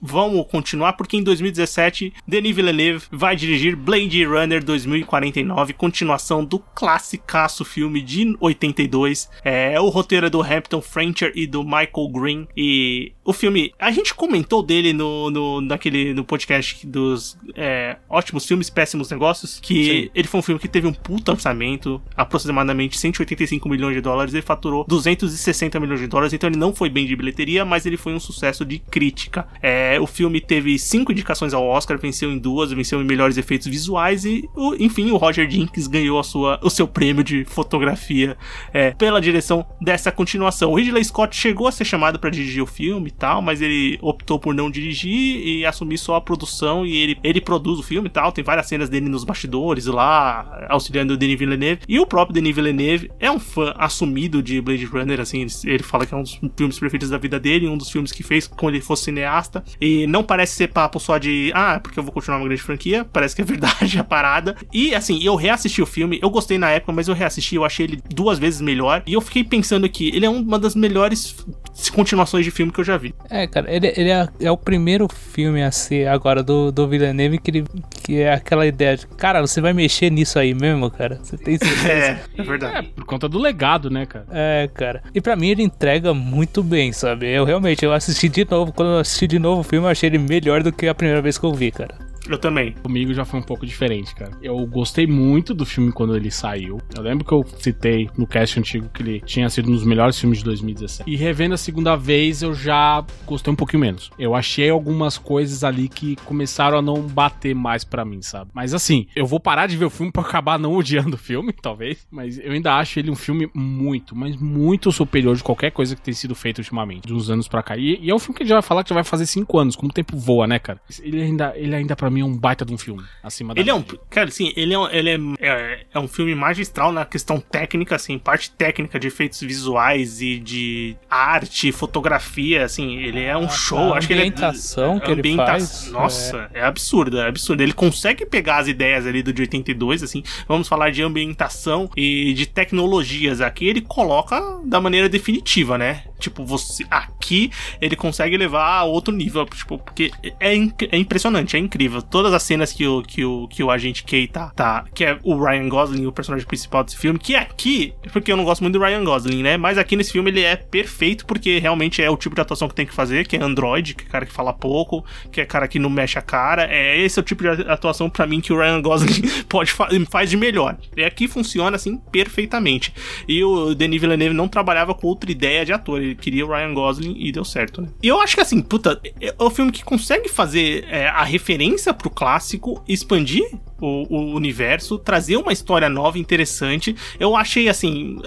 Vamos continuar porque em 2017 Denis Villeneuve vai dirigir Blade Runner 2049, continuação do classicaço filme de 82. É o roteiro é do Hampton Fancher e do Michael Green e o filme a gente comentou dele no, no naquele no podcast dos é, ótimos filmes péssimos negócios que Sim. ele foi um filme que teve um puta orçamento, aproximadamente 185 milhões de dólares, ele faturou 260 milhões de dólares, então ele não foi bem de bilheteria, mas ele foi um sucesso de crítica. É, o filme teve cinco indicações ao Oscar, venceu em duas, venceu em melhores efeitos visuais e, o- enfim, o Roger Jenkins ganhou a sua, o seu prêmio de fotografia é, pela direção dessa continuação. O Ridley Scott chegou a ser chamado para dirigir o filme tal, mas ele optou por não dirigir e assumir só a produção e ele, ele produz o filme e tal. Tem várias cenas dele nos bastidores lá, auxiliando o Denis Villeneuve. E o próprio Denis Villeneuve é um fã assumido de Blade Runner, assim, ele fala que é um dos filmes preferidos da vida dele, um dos filmes que fez quando ele fosse cineasta. E não parece ser papo só de, ah, porque eu vou continuar uma grande franquia, parece que é verdade a parada. E assim, eu reassisti o filme, eu gostei na época, mas eu reassisti, eu achei ele duas vezes melhor. E eu fiquei pensando que ele é uma das melhores continuações de filme que eu já vi. É, cara, ele, ele é, é o primeiro filme a ser agora do, do Villeneuve que, ele, que é aquela ideia de, cara, você vai mexer nisso aí mesmo, cara? Você tem certeza? É, é É, verdade. por conta do legado, né, cara? É, cara. E pra mim ele entrega muito bem, sabe? Eu realmente, eu assisti de novo, quando eu assisti de novo o filme, eu achei ele melhor do que a primeira vez que eu vi, cara. Eu também. Comigo já foi um pouco diferente, cara. Eu gostei muito do filme quando ele saiu. Eu lembro que eu citei no cast antigo que ele tinha sido um dos melhores filmes de 2017. E revendo a segunda vez, eu já gostei um pouquinho menos. Eu achei algumas coisas ali que começaram a não bater mais pra mim, sabe? Mas assim, eu vou parar de ver o filme pra acabar não odiando o filme, talvez. Mas eu ainda acho ele um filme muito, mas muito superior de qualquer coisa que tem sido feita ultimamente, de uns anos pra cá. E, e é um filme que a gente vai falar que já vai fazer cinco anos, como o tempo voa, né, cara? Ele ainda, ele ainda pra mim é um baita de um filme, acima da Ele é um. média. Cara, assim, ele, é, um- ele é, é, é um filme magistral na questão técnica, assim, parte técnica de efeitos visuais e de arte, fotografia, assim, ele é um A- show. a acho que ele é. ambientação que ele ambienta- faz, Nossa, é. absurdo, é absurdo. Ele consegue pegar as ideias ali do de 82, assim, vamos falar de ambientação e de tecnologias aqui, ele coloca da maneira definitiva, né? Tipo, você. Aqui ele consegue levar a outro nível, tipo, porque é, inc- é impressionante, é incrível. Todas as cenas que o, que o, que o agente K tá, tá. Que é o Ryan Gosling, o personagem principal desse filme, que aqui, porque eu não gosto muito do Ryan Gosling, né? Mas aqui nesse filme ele é perfeito, porque realmente é o tipo de atuação que tem que fazer, que é android, que é cara que fala pouco, que é cara que não mexe a cara. É esse é o tipo de atuação pra mim que o Ryan Gosling pode fa faz de melhor. E aqui funciona assim perfeitamente. E o Denis Villeneuve não trabalhava com outra ideia de ator, ele queria o Ryan Gosling e deu certo, né? E eu acho que assim, puta, é é o filme que consegue fazer é, a referência pro clássico, expandir o, o universo, trazer uma história nova, interessante. Eu achei assim,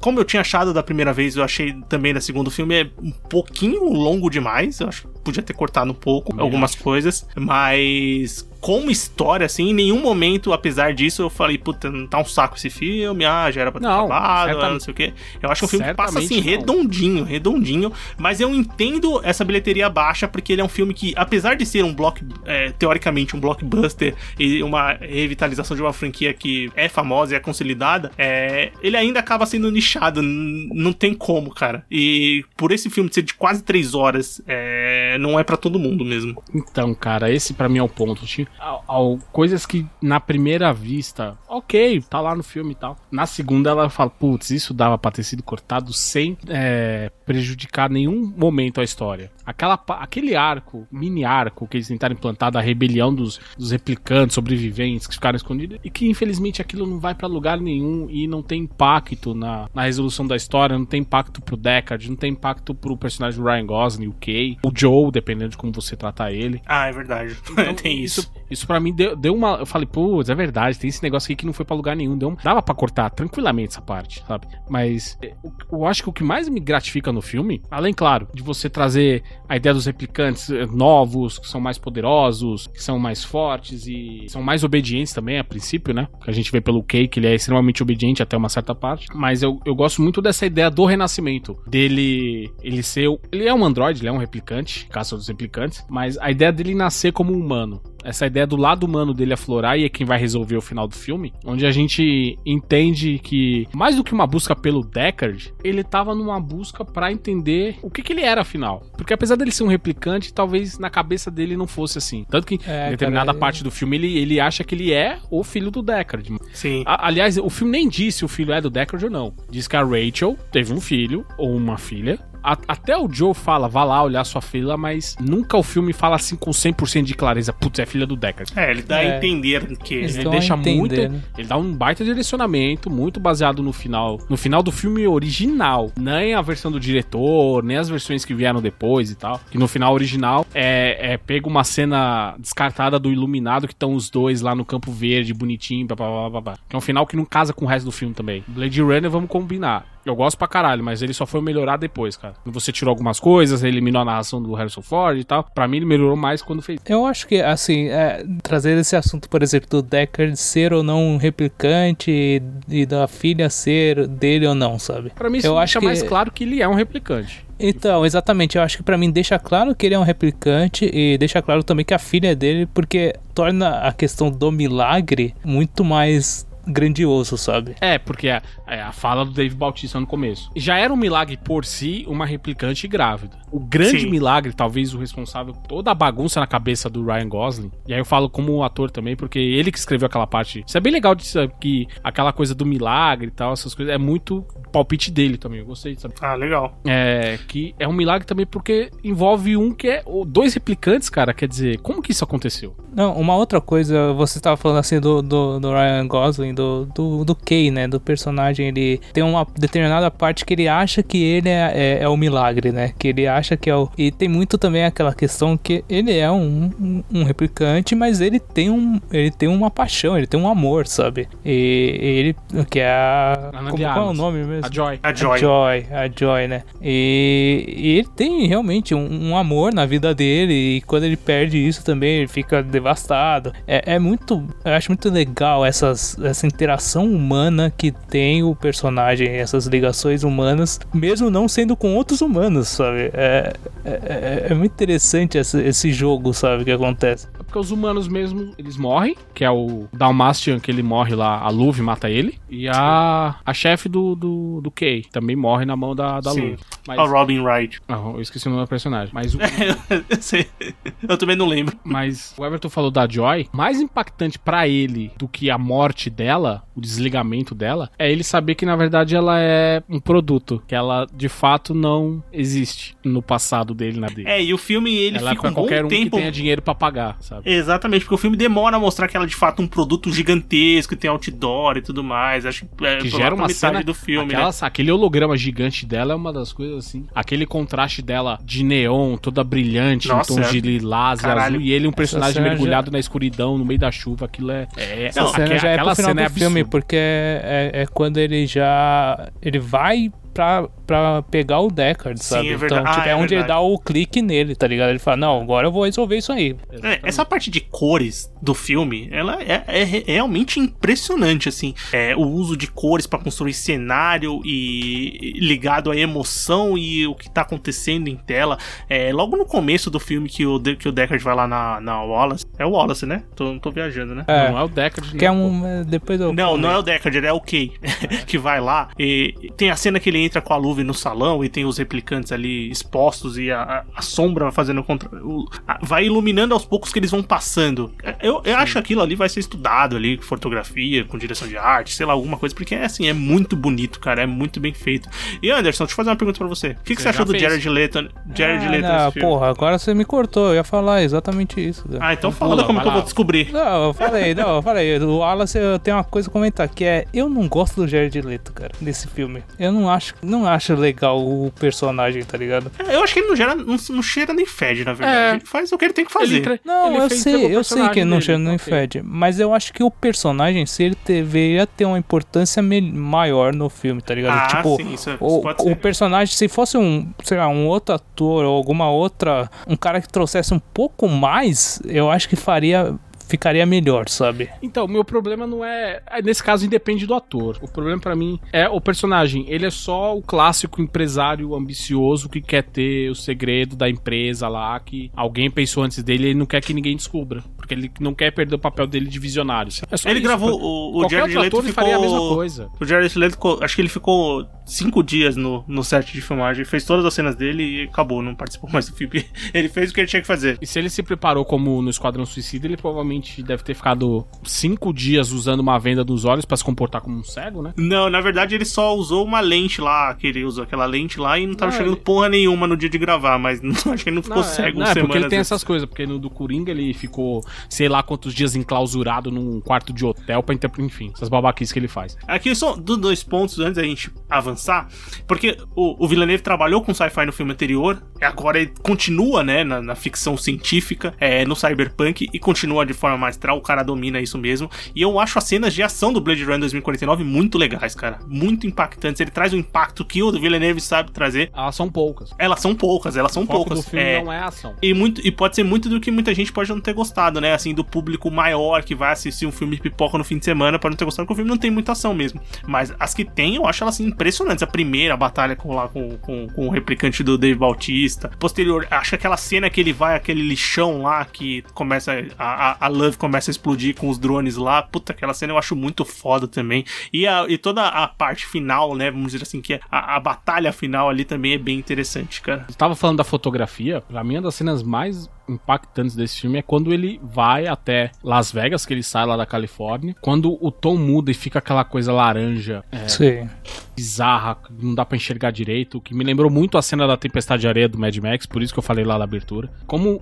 como eu tinha achado da primeira vez, eu achei também da segundo filme é um pouquinho longo demais. Eu acho que podia ter cortado um pouco algumas coisas, mas como história, assim, em nenhum momento, apesar disso, eu falei, puta, não tá um saco esse filme, ah, já era pra ter Não, acabado, certa- não sei o quê. Eu acho que é um filme que passa assim, não. redondinho, redondinho, mas eu entendo essa bilheteria baixa, porque ele é um filme que, apesar de ser um block, é, teoricamente, um blockbuster e uma revitalização de uma franquia que é famosa e é consolidada, é, ele ainda acaba sendo nichado, não tem como, cara. E por esse filme ser de quase três horas, é, não é pra todo mundo mesmo. Então, cara, esse pra mim é o ponto. Tinha al- al- coisas que na primeira vista, ok, tá lá no filme e tal. Na segunda ela fala, putz, isso dava pra ter sido cortado sem é, prejudicar nenhum momento a história. Aquela, aquele arco, mini arco que eles tentaram implantar da rebelião dos, dos replicantes, sobreviventes que ficaram escondidos, e que infelizmente aquilo não vai pra lugar nenhum e não tem impacto na, na resolução da história, não tem impacto pro Deckard, não tem impacto pro personagem do Ryan Gosling, o Kay, o Joe, dependendo de como você tratar ele. Ah, é verdade. Então, tem isso. Isso pra mim deu, deu uma. Eu falei, putz, é verdade, tem esse negócio aqui que não foi pra lugar nenhum. Deu, um- dava pra cortar tranquilamente essa parte, sabe? Mas é, o- eu acho que o que mais me gratifica no filme, além, claro, de você trazer a ideia dos replicantes eh, novos, que são mais poderosos, que são mais fortes e são mais obedientes também, a princípio, né? Que a gente vê pelo Kay, que ele é extremamente obediente até uma certa parte. Mas eu, eu gosto muito dessa ideia do renascimento. Dele. Ele ser. Ele é um androide, ele é um replicante, caça dos replicantes. Mas a ideia dele nascer como um humano. Essa ideia do lado humano dele aflorar e é quem vai resolver o final do filme. Onde a gente entende que, mais do que uma busca pelo Deckard, ele tava numa busca pra entender o que, que ele era afinal. Porque apesar dele ser um replicante, talvez na cabeça dele não fosse assim. Tanto que É, em determinada cara, parte do filme ele, ele acha que ele é o filho do Deckard. Sim. A- aliás, o filme nem disse se o filho é do Deckard ou não. Diz que a Rachel teve um filho ou uma filha. A- até o Joe fala, vá lá olhar sua filha, mas nunca o filme fala assim com 100% de clareza. Putz, é filha do Deckard. É, ele dá a É. entender que. Eles Ele deixa a muito. né? Ele dá um baita direcionamento, muito baseado no final. No final do filme original. Nem a versão do diretor, nem as versões que vieram depois e tal. Que no final original é, é pega uma cena descartada do Iluminado que estão os dois lá no Campo Verde, bonitinho, blá, blá, blá, blá, blá. Que é um final que não casa com o resto do filme também. Blade Runner, vamos combinar. Eu gosto pra caralho, mas ele só foi melhorar depois, cara. Você tirou algumas coisas, eliminou a narração do Harrison Ford e tal. Pra mim, ele melhorou mais quando fez. Eu acho que, assim, é, trazer esse assunto, por exemplo, do Deckard ser ou não um replicante e, e da filha ser dele ou não, sabe? Pra mim, isso Eu deixa acho que- mais claro que ele é um replicante. Então, exatamente, eu acho que pra mim deixa claro que ele é um replicante e deixa claro também que a filha é dele, porque torna a questão do milagre muito mais grandioso, sabe? É, porque é, é a fala do Dave Bautista no começo. Já era um milagre por si uma replicante grávida. O grande Sim. milagre, talvez o responsável por toda a bagunça na cabeça do Ryan Gosling. E aí eu falo como ator também, porque ele que escreveu aquela parte. Isso é bem legal de saber que aquela coisa do milagre e tal, essas coisas, é muito palpite dele também. Eu gostei de saber. Ah, legal. É, que é um milagre também porque envolve um que é. Dois replicantes, cara. Quer dizer, como que isso aconteceu? Não, uma outra coisa, você estava falando assim do, do, do Ryan Gosling, do, do, do Kay, né? Do personagem, ele tem uma determinada parte que ele acha que ele é, é, é o milagre, né? Que ele acha que é o. E tem muito também aquela questão que ele é um, um, um replicante, mas ele tem um. Ele tem uma paixão, ele tem um amor, sabe? E, ele. Que é a. Ana Como, qual é o nome mesmo? A Joy. A Joy. A Joy, a Joy, né? E, e ele tem realmente um, um amor na vida dele, e quando ele perde isso também, ele fica devastado. É, é muito. Eu acho muito legal essas, essa interação humana que tem o personagem, essas ligações humanas, mesmo não sendo com outros humanos, sabe? É, é, é- é muito interessante esse, esse jogo, sabe? Que acontece. É porque os humanos mesmo, eles morrem, que é o Dalmastian, que ele morre lá, a Luve mata ele. E a, a chefe do, do, do Kay também morre na mão da, da. Luve. Mas, A Robin Wright. Ah, eu esqueci o nome do personagem. Mas o, eu também não lembro. Mas o Everton falou da Joy. Mais impactante pra ele do que a morte dela, ela o desligamento dela, é ele saber que na verdade ela é um produto, que ela de fato não existe no passado dele na dele. É, e o filme ele ela é fica pra um bom qualquer um tempo. que tenha dinheiro pra pagar, sabe? Exatamente, porque o filme demora a mostrar que ela é de fato um produto gigantesco, tem outdoor e tudo mais. Acho que, é, que gera uma metade cena do filme, aquela- né? aquele holograma gigante dela é uma das coisas assim aquele contraste dela de neon toda brilhante Nossa, em tons é. de lilás e Caralho. azul e ele um personagem mergulhado na escuridão no meio da chuva aquilo é, é Essa Não, cena já é aquela cena é do filme, absurda. Porque é, é, é quando ele já. Ele vai pra, pra pegar o Deckard, Sim, sabe? é verdade. Então, tipo, Ah, é, é onde ele verdade. dá o clique nele, tá ligado? Ele fala, não, agora eu vou resolver isso aí. É, essa parte de cores do filme, ela é, é re- realmente impressionante, assim. É, o uso de cores pra construir cenário e ligado à emoção e o que tá acontecendo em tela. É, logo no começo do filme que o, De- que o Deckard vai lá na, na Wallace. É o Wallace, né? Tô, tô viajando, né? É, não é o Deckard que é não, pô. um. é, Depois eu. Não, não é o Deckard, ele é o Kay, que vai lá e tem a cena que ele entra com a No salão e tem os replicantes ali expostos e a, a- sombra vai fazendo contra... o- a- vai iluminando aos poucos que eles vão passando. Eu, eu acho que aquilo ali vai ser estudado ali, com fotografia, com direção de arte, sei lá, alguma coisa, porque é assim, é muito bonito, cara, é muito bem feito. E Anderson, deixa eu fazer uma pergunta pra você. O que, que Você achou já do fez. Jared Leto, Jared Ah, Leto não, nesse filme? porra, agora você me cortou. Eu ia falar exatamente isso. cara. Ah, então fala pula, como que eu lá. vou descobrir. Não, eu falei, não, eu falei. O Wallace, eu tenho uma coisa a comentar, que é, eu não gosto do Jared Leto, cara, desse filme. Eu não acho, não acho legal o personagem, tá ligado? É, Eu acho que ele não, gera, não, não cheira nem fede, na verdade. É. Ele faz o que ele tem que fazer. Ele tre- Não, ele eu sei, eu sei que ele não dele, cheira nem ok. fede, mas eu acho que o personagem, se ele deveria ter uma importância maior no filme, tá ligado? Ah, tipo, sim, isso, isso o, pode o personagem, se fosse um, sei lá, um outro ator ou alguma outra, um cara que trouxesse um pouco mais, eu acho que faria, ficaria melhor, sabe? Então, o meu problema não é. é, Nesse caso, independe do ator. O problema pra mim é o personagem. Ele é só o clássico empresário ambicioso que quer ter o segredo da empresa lá, que alguém pensou antes dele e ele não quer que ninguém descubra. Porque ele não quer perder o papel dele de visionário. É só Ele isso, gravou o, o Jared Leto ficou... faria a mesma coisa. O Jared Leto, ficou- acho que ele ficou cinco dias no, no set de filmagem, fez todas as cenas dele e acabou, não participou mais do filme. Ele fez o que ele tinha que fazer. E se ele se preparou como no Esquadrão Suicida, ele provavelmente deve ter ficado cinco dias usando uma venda nos olhos pra se comportar como um cego, né? Não, na verdade ele só usou uma lente lá, que ele usou aquela lente lá e não tava Não, chegando ele- porra nenhuma no dia de gravar, mas não, acho que ele não ficou Não, é- cego não, é porque ele tem antes. essas coisas, porque no do Coringa ele ficou, sei lá quantos dias enclausurado num quarto de hotel pra interpretar, enfim, essas babaquices que ele faz. Aqui só do- dois pontos antes da gente avançar, porque o, o Villeneuve trabalhou com sci-fi no filme anterior, agora ele continua, né, na, na ficção científica, é, no cyberpunk, e continua de forma magistral, o cara domina isso mesmo, e eu acho as cenas de ação do Blade Runner 2049 muito legais, cara, muito impactantes, ele traz o impacto que o Villeneuve sabe trazer, Elas são poucas. elas são poucas, elas são o foco poucas, do filme é, não é ação. e, muito, e pode ser muito do que muita gente pode não ter gostado, né? Assim, do público maior que vai assistir um filme de pipoca no fim de semana pode não ter gostado, porque o filme não tem muita ação mesmo. Mas as que tem, eu acho elas assim, impressionantes. A primeira batalha com, lá, com, com, com o replicante do Dave Bautista. Posterior, acho que aquela cena que ele vai, aquele lixão lá que começa. A, a, a Love começa a explodir com os drones lá. Puta, aquela cena eu acho muito foda também. E, a, e toda a parte final, né? Vamos dizer assim, que é a, a batalha final ali também é bem interessante, cara. Eu tava falando da fotografia, pra mim, uma das cenas mais impactantes desse filme é quando ele vai até Las Vegas, que ele sai lá da Califórnia, quando o tom muda e fica aquela coisa laranja, é, Sim. bizarra, não dá pra enxergar direito, que me lembrou muito a cena da Tempestade de Areia do Mad Max, por isso que eu falei lá na abertura. Como,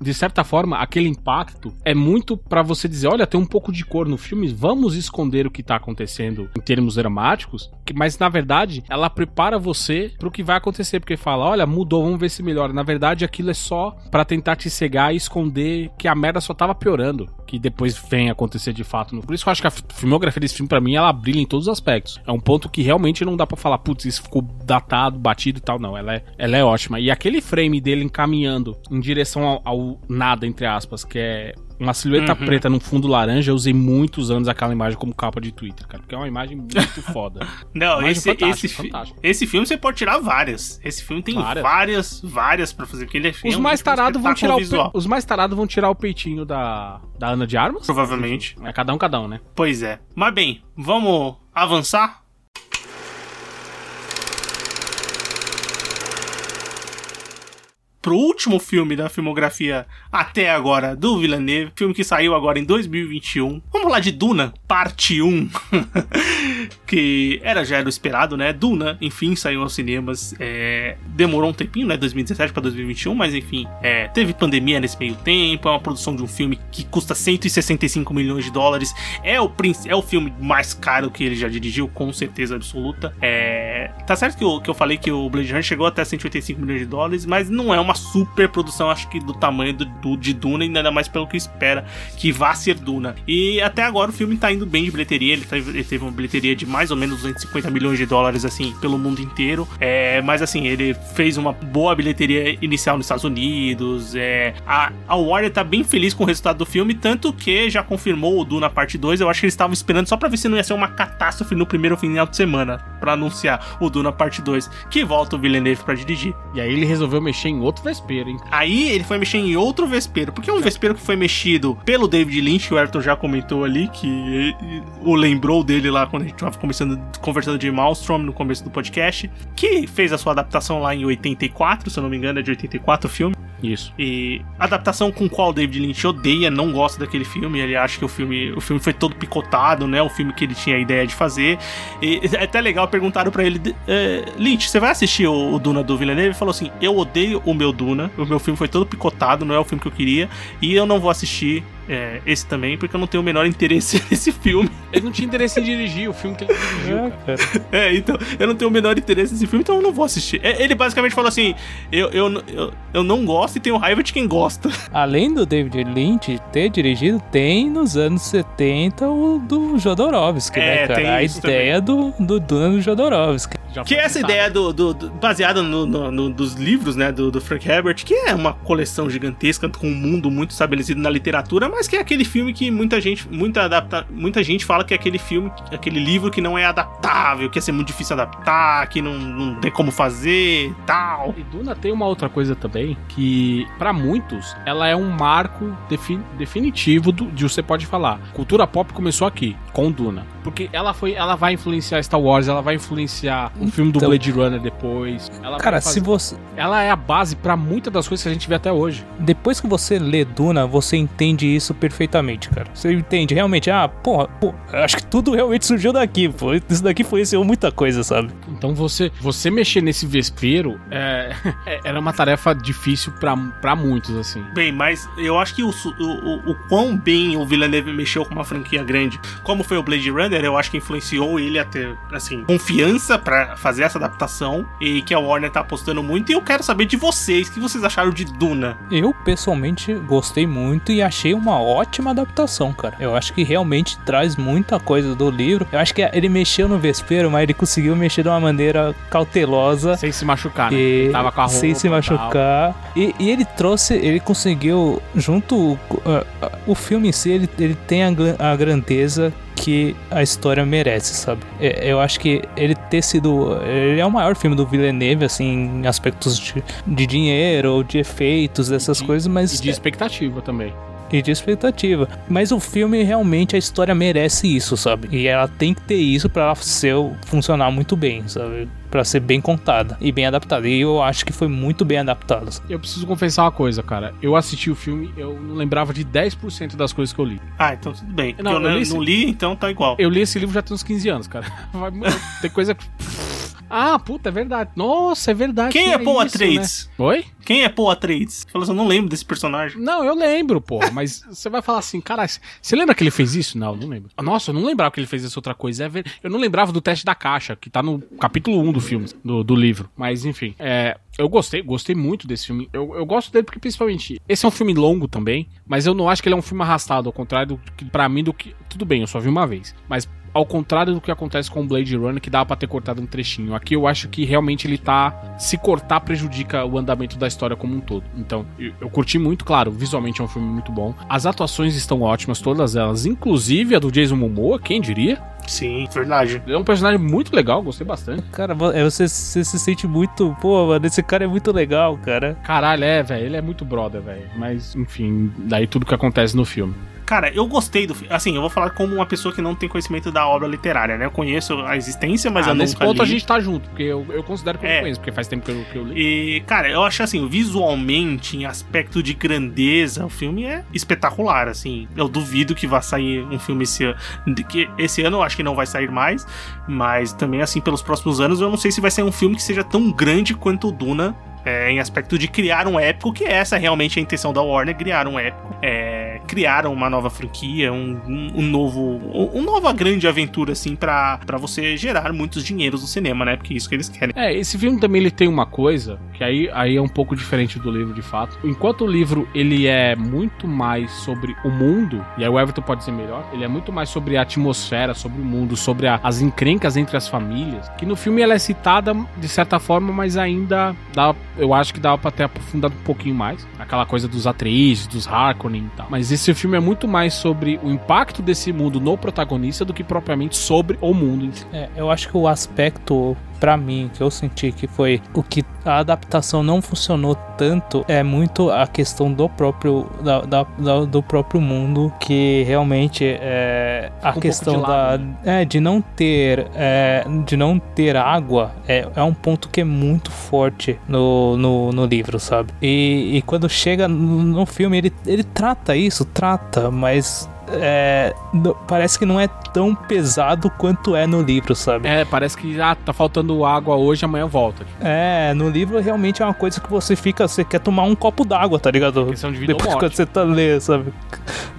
de certa forma, aquele impacto é muito pra você dizer, olha, tem um pouco de cor no filme, vamos esconder o que tá acontecendo em termos dramáticos, mas na verdade, ela prepara você pro que vai acontecer, porque fala, olha, mudou, vamos ver se melhora. Na verdade, aquilo é só pra tentar te cegar e esconder que a merda só tava piorando, que depois vem acontecer de fato. Por isso que eu acho que a filmografia desse filme, pra mim, ela brilha em todos os aspectos. É um ponto que realmente não dá pra falar, putz, isso ficou datado, batido e tal. Não, ela é, ela é ótima. E aquele frame dele encaminhando em direção ao, ao nada, entre aspas, que é uma silhueta Uhum. preta num fundo laranja, eu usei muitos anos aquela imagem como capa de Twitter, cara, porque é uma imagem muito foda. Não, esse, fantástica, esse, fantástica. esse filme você pode tirar várias. Esse filme tem Várias. várias, várias pra fazer. Porque ele é Os realmente mais tarados vão tirar o os mais tarados vão tirar o peitinho da, da Ana de Armas. Provavelmente. É cada um cada um, né? Pois é. Mas bem, vamos avançar? Pro último filme da filmografia até agora do Villeneuve, filme que saiu agora em 2021. Vamos falar de Duna, parte 1. que era já era o esperado, né? Duna, enfim, saiu aos cinemas. é, demorou um tempinho, né? 2017 pra 2021, mas enfim, é, teve pandemia nesse meio tempo. É uma produção de um filme que custa 165 milhões de dólares. É o, é o filme mais caro que ele já dirigiu, com certeza absoluta. É, tá certo que eu, que eu falei que o Blade Runner chegou até 185 milhões de dólares, mas não é uma super produção, acho que do tamanho do, do- de Duna, ainda mais pelo que espera que vá ser Duna. E até agora o filme tá indo bem de bilheteria, ele, teve- ele teve uma bilheteria de mais ou menos 250 milhões de dólares, assim, pelo mundo inteiro. É, mas assim, ele fez uma boa bilheteria inicial nos Estados Unidos. É, a, a Warner tá bem feliz com o resultado do filme, tanto que já confirmou o Duna parte 2. Eu acho que eles estavam esperando só pra ver se não ia ser uma catástrofe no primeiro final de semana, pra anunciar o Duna parte 2, que volta o Villeneuve pra dirigir. E aí ele resolveu mexer em outro vespeiro, hein? Aí ele foi mexer em outro vespeiro, porque é um vespeiro que foi mexido pelo David Lynch, o Ayrton já comentou ali, que o lembrou dele lá quando a gente tava conversando, conversando de Maelstrom no começo do podcast, que fez a sua adaptação lá em 84, se eu não me engano, é de 84 o filme. Isso. E adaptação com qual o David Lynch odeia, não gosta daquele filme. Ele acha que o filme, o filme foi todo picotado, né? O filme que ele tinha a ideia de fazer. E é até legal, perguntaram pra ele: "Eh, Lynch, você vai assistir o, o Duna do Villeneuve? Ele falou assim: Eu odeio o meu Duna. O meu filme foi todo picotado, não é o filme que eu queria. E eu não vou assistir é, esse também, porque eu não tenho o menor interesse nesse filme. Ele não tinha interesse em dirigir o filme que ele dirigiu, É, cara. cara. É, então, eu não tenho o menor interesse nesse filme, então eu não vou assistir. É, Ele basicamente falou assim: eu, eu, eu, eu não gosto e tenho raiva de quem gosta. Além do David Lynch ter dirigido, tem nos anos 70 o do Jodorowsky, É, né, cara? tem A isso ideia do, do Duna do Jodorowsky. Já Que é essa ideia do, do- do- baseada no, no- no- dos livros, né, do, do Frank Herbert, que é uma coleção gigantesca com um mundo muito estabelecido na literatura, mas que é aquele filme que muita gente, muita adapta, muita gente fala que é aquele filme, aquele livro que não é adaptável, que ia ser muito difícil adaptar, que não, não tem como fazer, tal. E Duna tem uma outra coisa também, que pra muitos ela é um marco defi- definitivo do, de você pode falar. Cultura pop começou aqui, com Duna. Porque ela foi, ela vai influenciar Star Wars, ela vai influenciar o filme do Então- Blade Runner depois. Cara, fazer- se você. ela é a base pra muitas das coisas que a gente vê até hoje. Depois que você lê Duna, você entende isso perfeitamente, cara. Você entende realmente, ah, porra, pô, acho que tudo realmente surgiu daqui, pô. Isso daqui influenciou muita coisa, sabe? Então você, você mexer nesse vespeiro é, é- era uma tarefa difícil pra, pra muitos, assim. Bem, mas eu acho que o, o, o, o quão bem o Villeneuve mexeu com uma franquia grande, como foi o Blade Runner, eu acho que influenciou ele a ter, assim, confiança pra fazer essa adaptação e que a Warner tá apostando muito. E eu quero saber de vocês, o que vocês acharam de Duna? Eu, pessoalmente, gostei muito e achei uma ótima adaptação, cara. Eu acho que realmente traz muita coisa do livro. Eu acho que ele mexeu no vespeiro, mas ele conseguiu mexer de uma maneira cautelosa. Sem se machucar, né? E, Ele tava com a roupa sem se machucar. E, e ele trouxe, ele conseguiu, junto. uh, o filme em si, ele, ele tem a, a grandeza que a história merece, sabe? É, Eu acho que ele ter sido. Ele é o maior filme do Villeneuve, assim, em aspectos de, de dinheiro ou de efeitos, dessas de- coisas, E mas. de expectativa também. E de expectativa. Mas o filme realmente a história merece isso, sabe? E ela tem que ter isso para ela ser, funcionar muito bem, sabe? Pra ser bem contada e bem adaptada. E eu acho que foi muito bem adaptada. Eu preciso confessar uma coisa, cara. Eu assisti o filme, eu não lembrava de 10% das coisas que eu li. Ah, então tudo bem. Não, eu eu não, li esse- não li, então tá igual. Eu li esse livro já tem uns 15 anos, cara. Vai- Tem coisa que. Ah, puta, é verdade. Nossa, é verdade. Quem é Paul isso, Atreides? né? Oi? Quem é Paul Atreides? Falou assim, eu não lembro desse personagem. Não, eu lembro, porra, mas você vai falar assim, cara, você lembra que ele fez isso? Não, não lembro. Nossa, eu não lembrava que ele fez essa outra coisa. É ver... Eu não lembrava do teste da caixa, que tá no capítulo 1 do filme, do, do livro. Mas, enfim, é, eu gostei, gostei muito desse filme. Eu, eu gosto dele porque, principalmente, esse é um filme longo também, mas eu não acho que ele é um filme arrastado, ao contrário do que, pra mim, do que... Tudo bem, eu só vi uma vez, mas ao contrário do que acontece com o Blade Runner, que dava pra ter cortado um trechinho. Aqui eu acho que realmente ele tá. Se cortar, prejudica o andamento da história como um todo. Então, eu, eu curti muito, claro, visualmente é um filme muito bom. As atuações estão ótimas, todas elas, inclusive a do Jason Momoa, quem diria? Sim, verdade. Ele é um personagem muito legal, gostei bastante. Cara, é, você, você se sente muito. Pô, mano, esse cara é muito legal, cara. Caralho, é, velho, ele é muito brother, velho. Mas, enfim, daí tudo que acontece no filme. Cara, eu gostei do filme. Assim, eu vou falar como uma pessoa que não tem conhecimento da obra literária, né? Eu conheço a existência, mas ah, eu nesse nunca ponto li. a gente tá junto, porque eu, eu considero que eu É. não conheço, porque faz tempo que eu, que eu li. E, cara, eu acho assim, visualmente, em aspecto de grandeza, o filme é espetacular, assim. Eu duvido que vá sair um filme esse ano. Que esse ano eu acho que não vai sair mais, mas também, assim, pelos próximos anos, eu não sei se vai ser um filme que seja tão grande quanto o Duna. É, em aspecto de criar um épico, que essa é realmente a intenção da Warner, criar um épico. É, criar uma nova franquia, um, um, um novo. Um, uma nova grande aventura, assim, pra você gerar muitos dinheiros no cinema, né? Porque é isso que eles querem. É, esse filme também ele tem uma coisa que aí, aí é um pouco diferente do livro de fato. Enquanto o livro ele é muito mais sobre o mundo, e aí o Everton pode ser melhor, ele é muito mais sobre a atmosfera, sobre o mundo, sobre a- as encrencas entre as famílias, que no filme ela é citada de certa forma, mas ainda dá, eu acho que dava pra ter aprofundado um pouquinho mais. Aquela coisa dos Atreides, dos Harkonnen e tal. Mas esse filme é muito mais sobre o impacto desse mundo no protagonista do que propriamente sobre o mundo. É, eu acho que o aspecto, pra mim, que eu senti que foi o que a adaptação não funcionou tanto, é muito a questão do próprio, da, da- da- do próprio mundo, que realmente é a um questão de da, é, de não ter, é, de não ter água, é, é um ponto que é muito forte no, no, no livro, sabe? E, e quando chega no, no filme, ele, ele trata isso, trata, mas é, no- parece que não é tão pesado quanto é no livro, sabe? É, parece que ah, tá faltando água hoje, amanhã volta. Tipo, É, no livro realmente é uma coisa que você fica, você quer tomar um copo d'água, tá ligado? questão de vida Depois quando você tá lendo, sabe?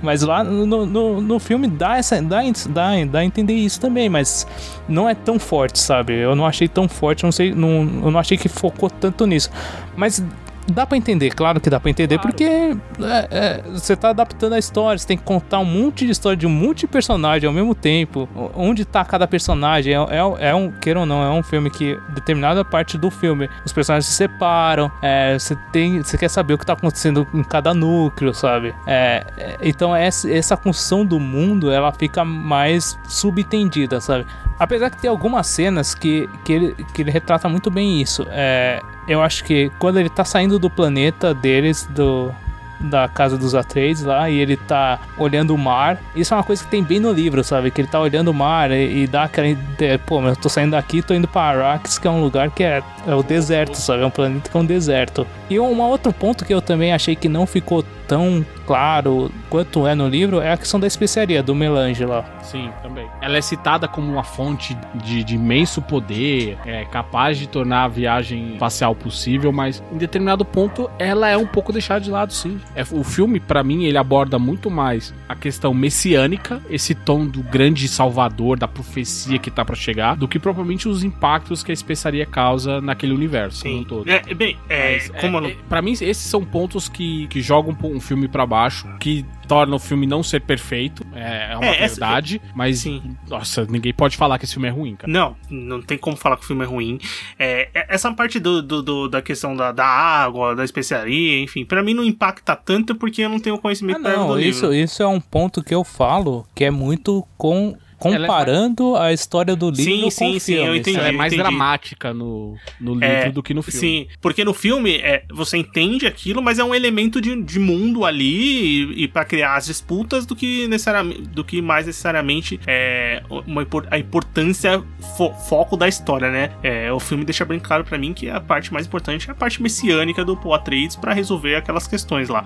Mas lá no, no, no filme dá, essa, dá, dá, dá a entender isso também, mas não é tão forte, sabe? Eu não achei tão forte, não sei, não, eu não achei que focou tanto nisso. Mas dá pra entender, claro que dá pra entender, Claro. porque é, é, você tá adaptando a história, você tem que contar um monte de história de um monte de personagem ao mesmo tempo. Onde tá cada personagem? É, é, é um, queira ou não, é um filme que determinada parte do filme os personagens se separam, é, você tem, você quer saber o que tá acontecendo em cada núcleo, sabe? É, então essa, essa construção do mundo ela fica mais subentendida, sabe? Apesar que tem algumas cenas que, que, ele, que ele retrata muito bem isso. É, eu acho que quando ele tá saindo do planeta deles, do, da casa dos Atreides lá, e ele tá olhando o mar. Isso é uma coisa que tem bem no livro, sabe? Que ele tá olhando o mar e, e dá aquela ideia, pô, mas eu tô saindo daqui, tô indo pra Arrakis, que é um lugar que é, é o deserto, sabe? É um planeta que é um deserto. E um outro ponto que eu também achei que não ficou tão claro quanto é no livro é a questão da especiaria, do melange lá. Sim, também. Ela é citada como uma fonte de, de imenso poder, é capaz de tornar a viagem espacial possível, mas em determinado ponto ela é um pouco deixada de lado, sim. É, o filme, pra mim, ele aborda muito mais a questão messiânica, esse tom do grande salvador, da profecia que tá pra chegar, do que propriamente os impactos que a especiaria causa naquele universo como um todo. É, bem, é, Mas, como é, não- é, pra mim, esses são pontos que, que jogam um filme pra baixo, que torna o filme não ser perfeito. É, é uma É, essa- verdade. Mas, Sim. nossa, ninguém pode falar que esse filme é ruim, cara. Não, não tem como falar que o filme é ruim. É, é- essa parte do, do- do- da questão da, da água, da especiaria, enfim, pra mim não impacta tanto porque eu não tenho conhecimento Ah, prévio do não, livro. isso, isso é um ponto que eu falo que é muito com comparando a história do livro Sim, com sim, o sim, eu filme. entendi. Ela é mais entendi. dramática no, no livro É, do que no filme. Sim, porque no filme é, você entende aquilo, mas é um elemento de, de mundo ali e, e para criar as disputas do que necessariamente, do que mais necessariamente é uma, a importância fo- foco da história, né? É, o filme deixa bem claro pra mim que a parte mais importante é a parte messiânica do Paul Atreides para resolver aquelas questões lá.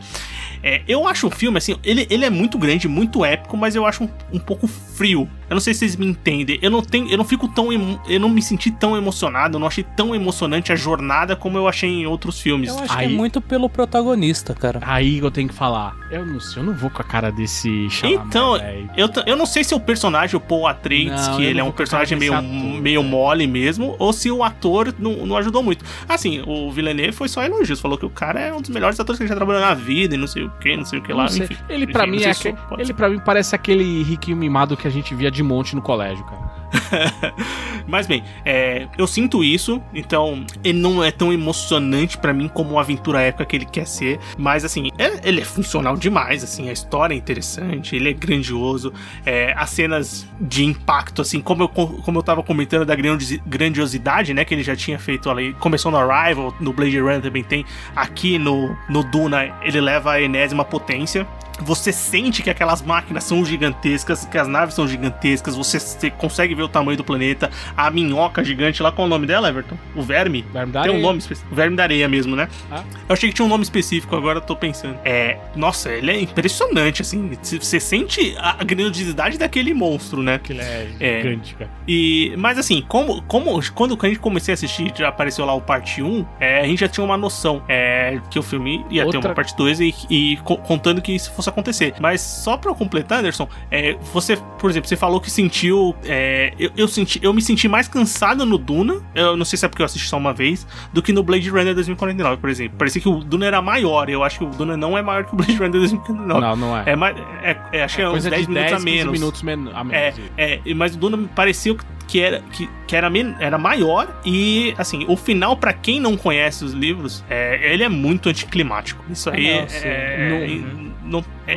É, eu acho o filme assim, ele, ele é muito grande, muito épico, mas eu acho um, um pouco frio. Eu não sei se vocês me entendem. Eu não tenho, eu não fico tão, eu não me senti tão emocionado, eu não achei tão emocionante a jornada como eu achei em outros filmes. Eu acho que Aí- é muito pelo protagonista, cara. Aí eu tenho que falar. Eu não sei, eu não vou com a cara desse Chalamet, Então. Eu, eu não sei se o personagem, o Paul Atreides, Não, que ele é um personagem meio, ator, meio mole mesmo, ou se o ator não, não ajudou muito. Assim, o Villeneuve foi só elogios, falou que o cara é um dos melhores atores que ele já trabalhou na vida e não sei o que, não sei o que lá, enfim. Ele pra Enfim, mim é ele para mim parece aquele riquinho mimado que a gente via de monte no colégio, cara. Mas bem, é, eu sinto isso, então ele não é tão emocionante pra mim como a aventura épica que ele quer ser, mas assim, é- ele é funcional demais, assim, a história é interessante, ele é grandioso, é, as cenas de impacto, assim, como eu, como eu tava comentando da grandiosi- grandiosidade, né, que ele já tinha feito ali, começou no Arrival, no Blade Runner também tem, aqui no, no Duna ele leva a enésima potência, você sente que aquelas máquinas são gigantescas, que as naves são gigantescas, você consegue ver o tamanho do planeta, a minhoca gigante lá, qual é o nome dela, Everton? O verme? Verme da Tem um areia. nome específico. O verme da areia mesmo, né? Ah. Eu achei que tinha um nome específico, agora tô pensando. É. Nossa, ele é impressionante, assim. Você sente a grandiosidade daquele monstro, né? Que ele é, É. gigante, cara. E, mas assim, como, como quando a gente comecei a assistir, já apareceu lá o parte 1, é, a gente já tinha uma noção é, que o filme ia ter Outra- uma parte 2 e, e co- contando que isso fosse acontecer. Mas só pra eu completar, Anderson, é, você, por exemplo, você falou que sentiu. é, eu, eu senti, eu me senti mais cansado no Duna, eu não sei se é porque eu assisti só uma vez, do que no Blade Runner 2049, por exemplo. Parecia que o Duna era maior, eu acho que o Duna não é maior que o Blade Runner 2049. Não, não é. É, mais, é, é, acho que é, uns coisa 10 de minutos 10, a 15 menos. minutos men a menos. É, é, mas o Duna pareceu que era, que, que era, era maior e, assim, o final, pra quem não conhece os livros, é, ele é muito anticlimático. Isso aí não, é, Não- não- é-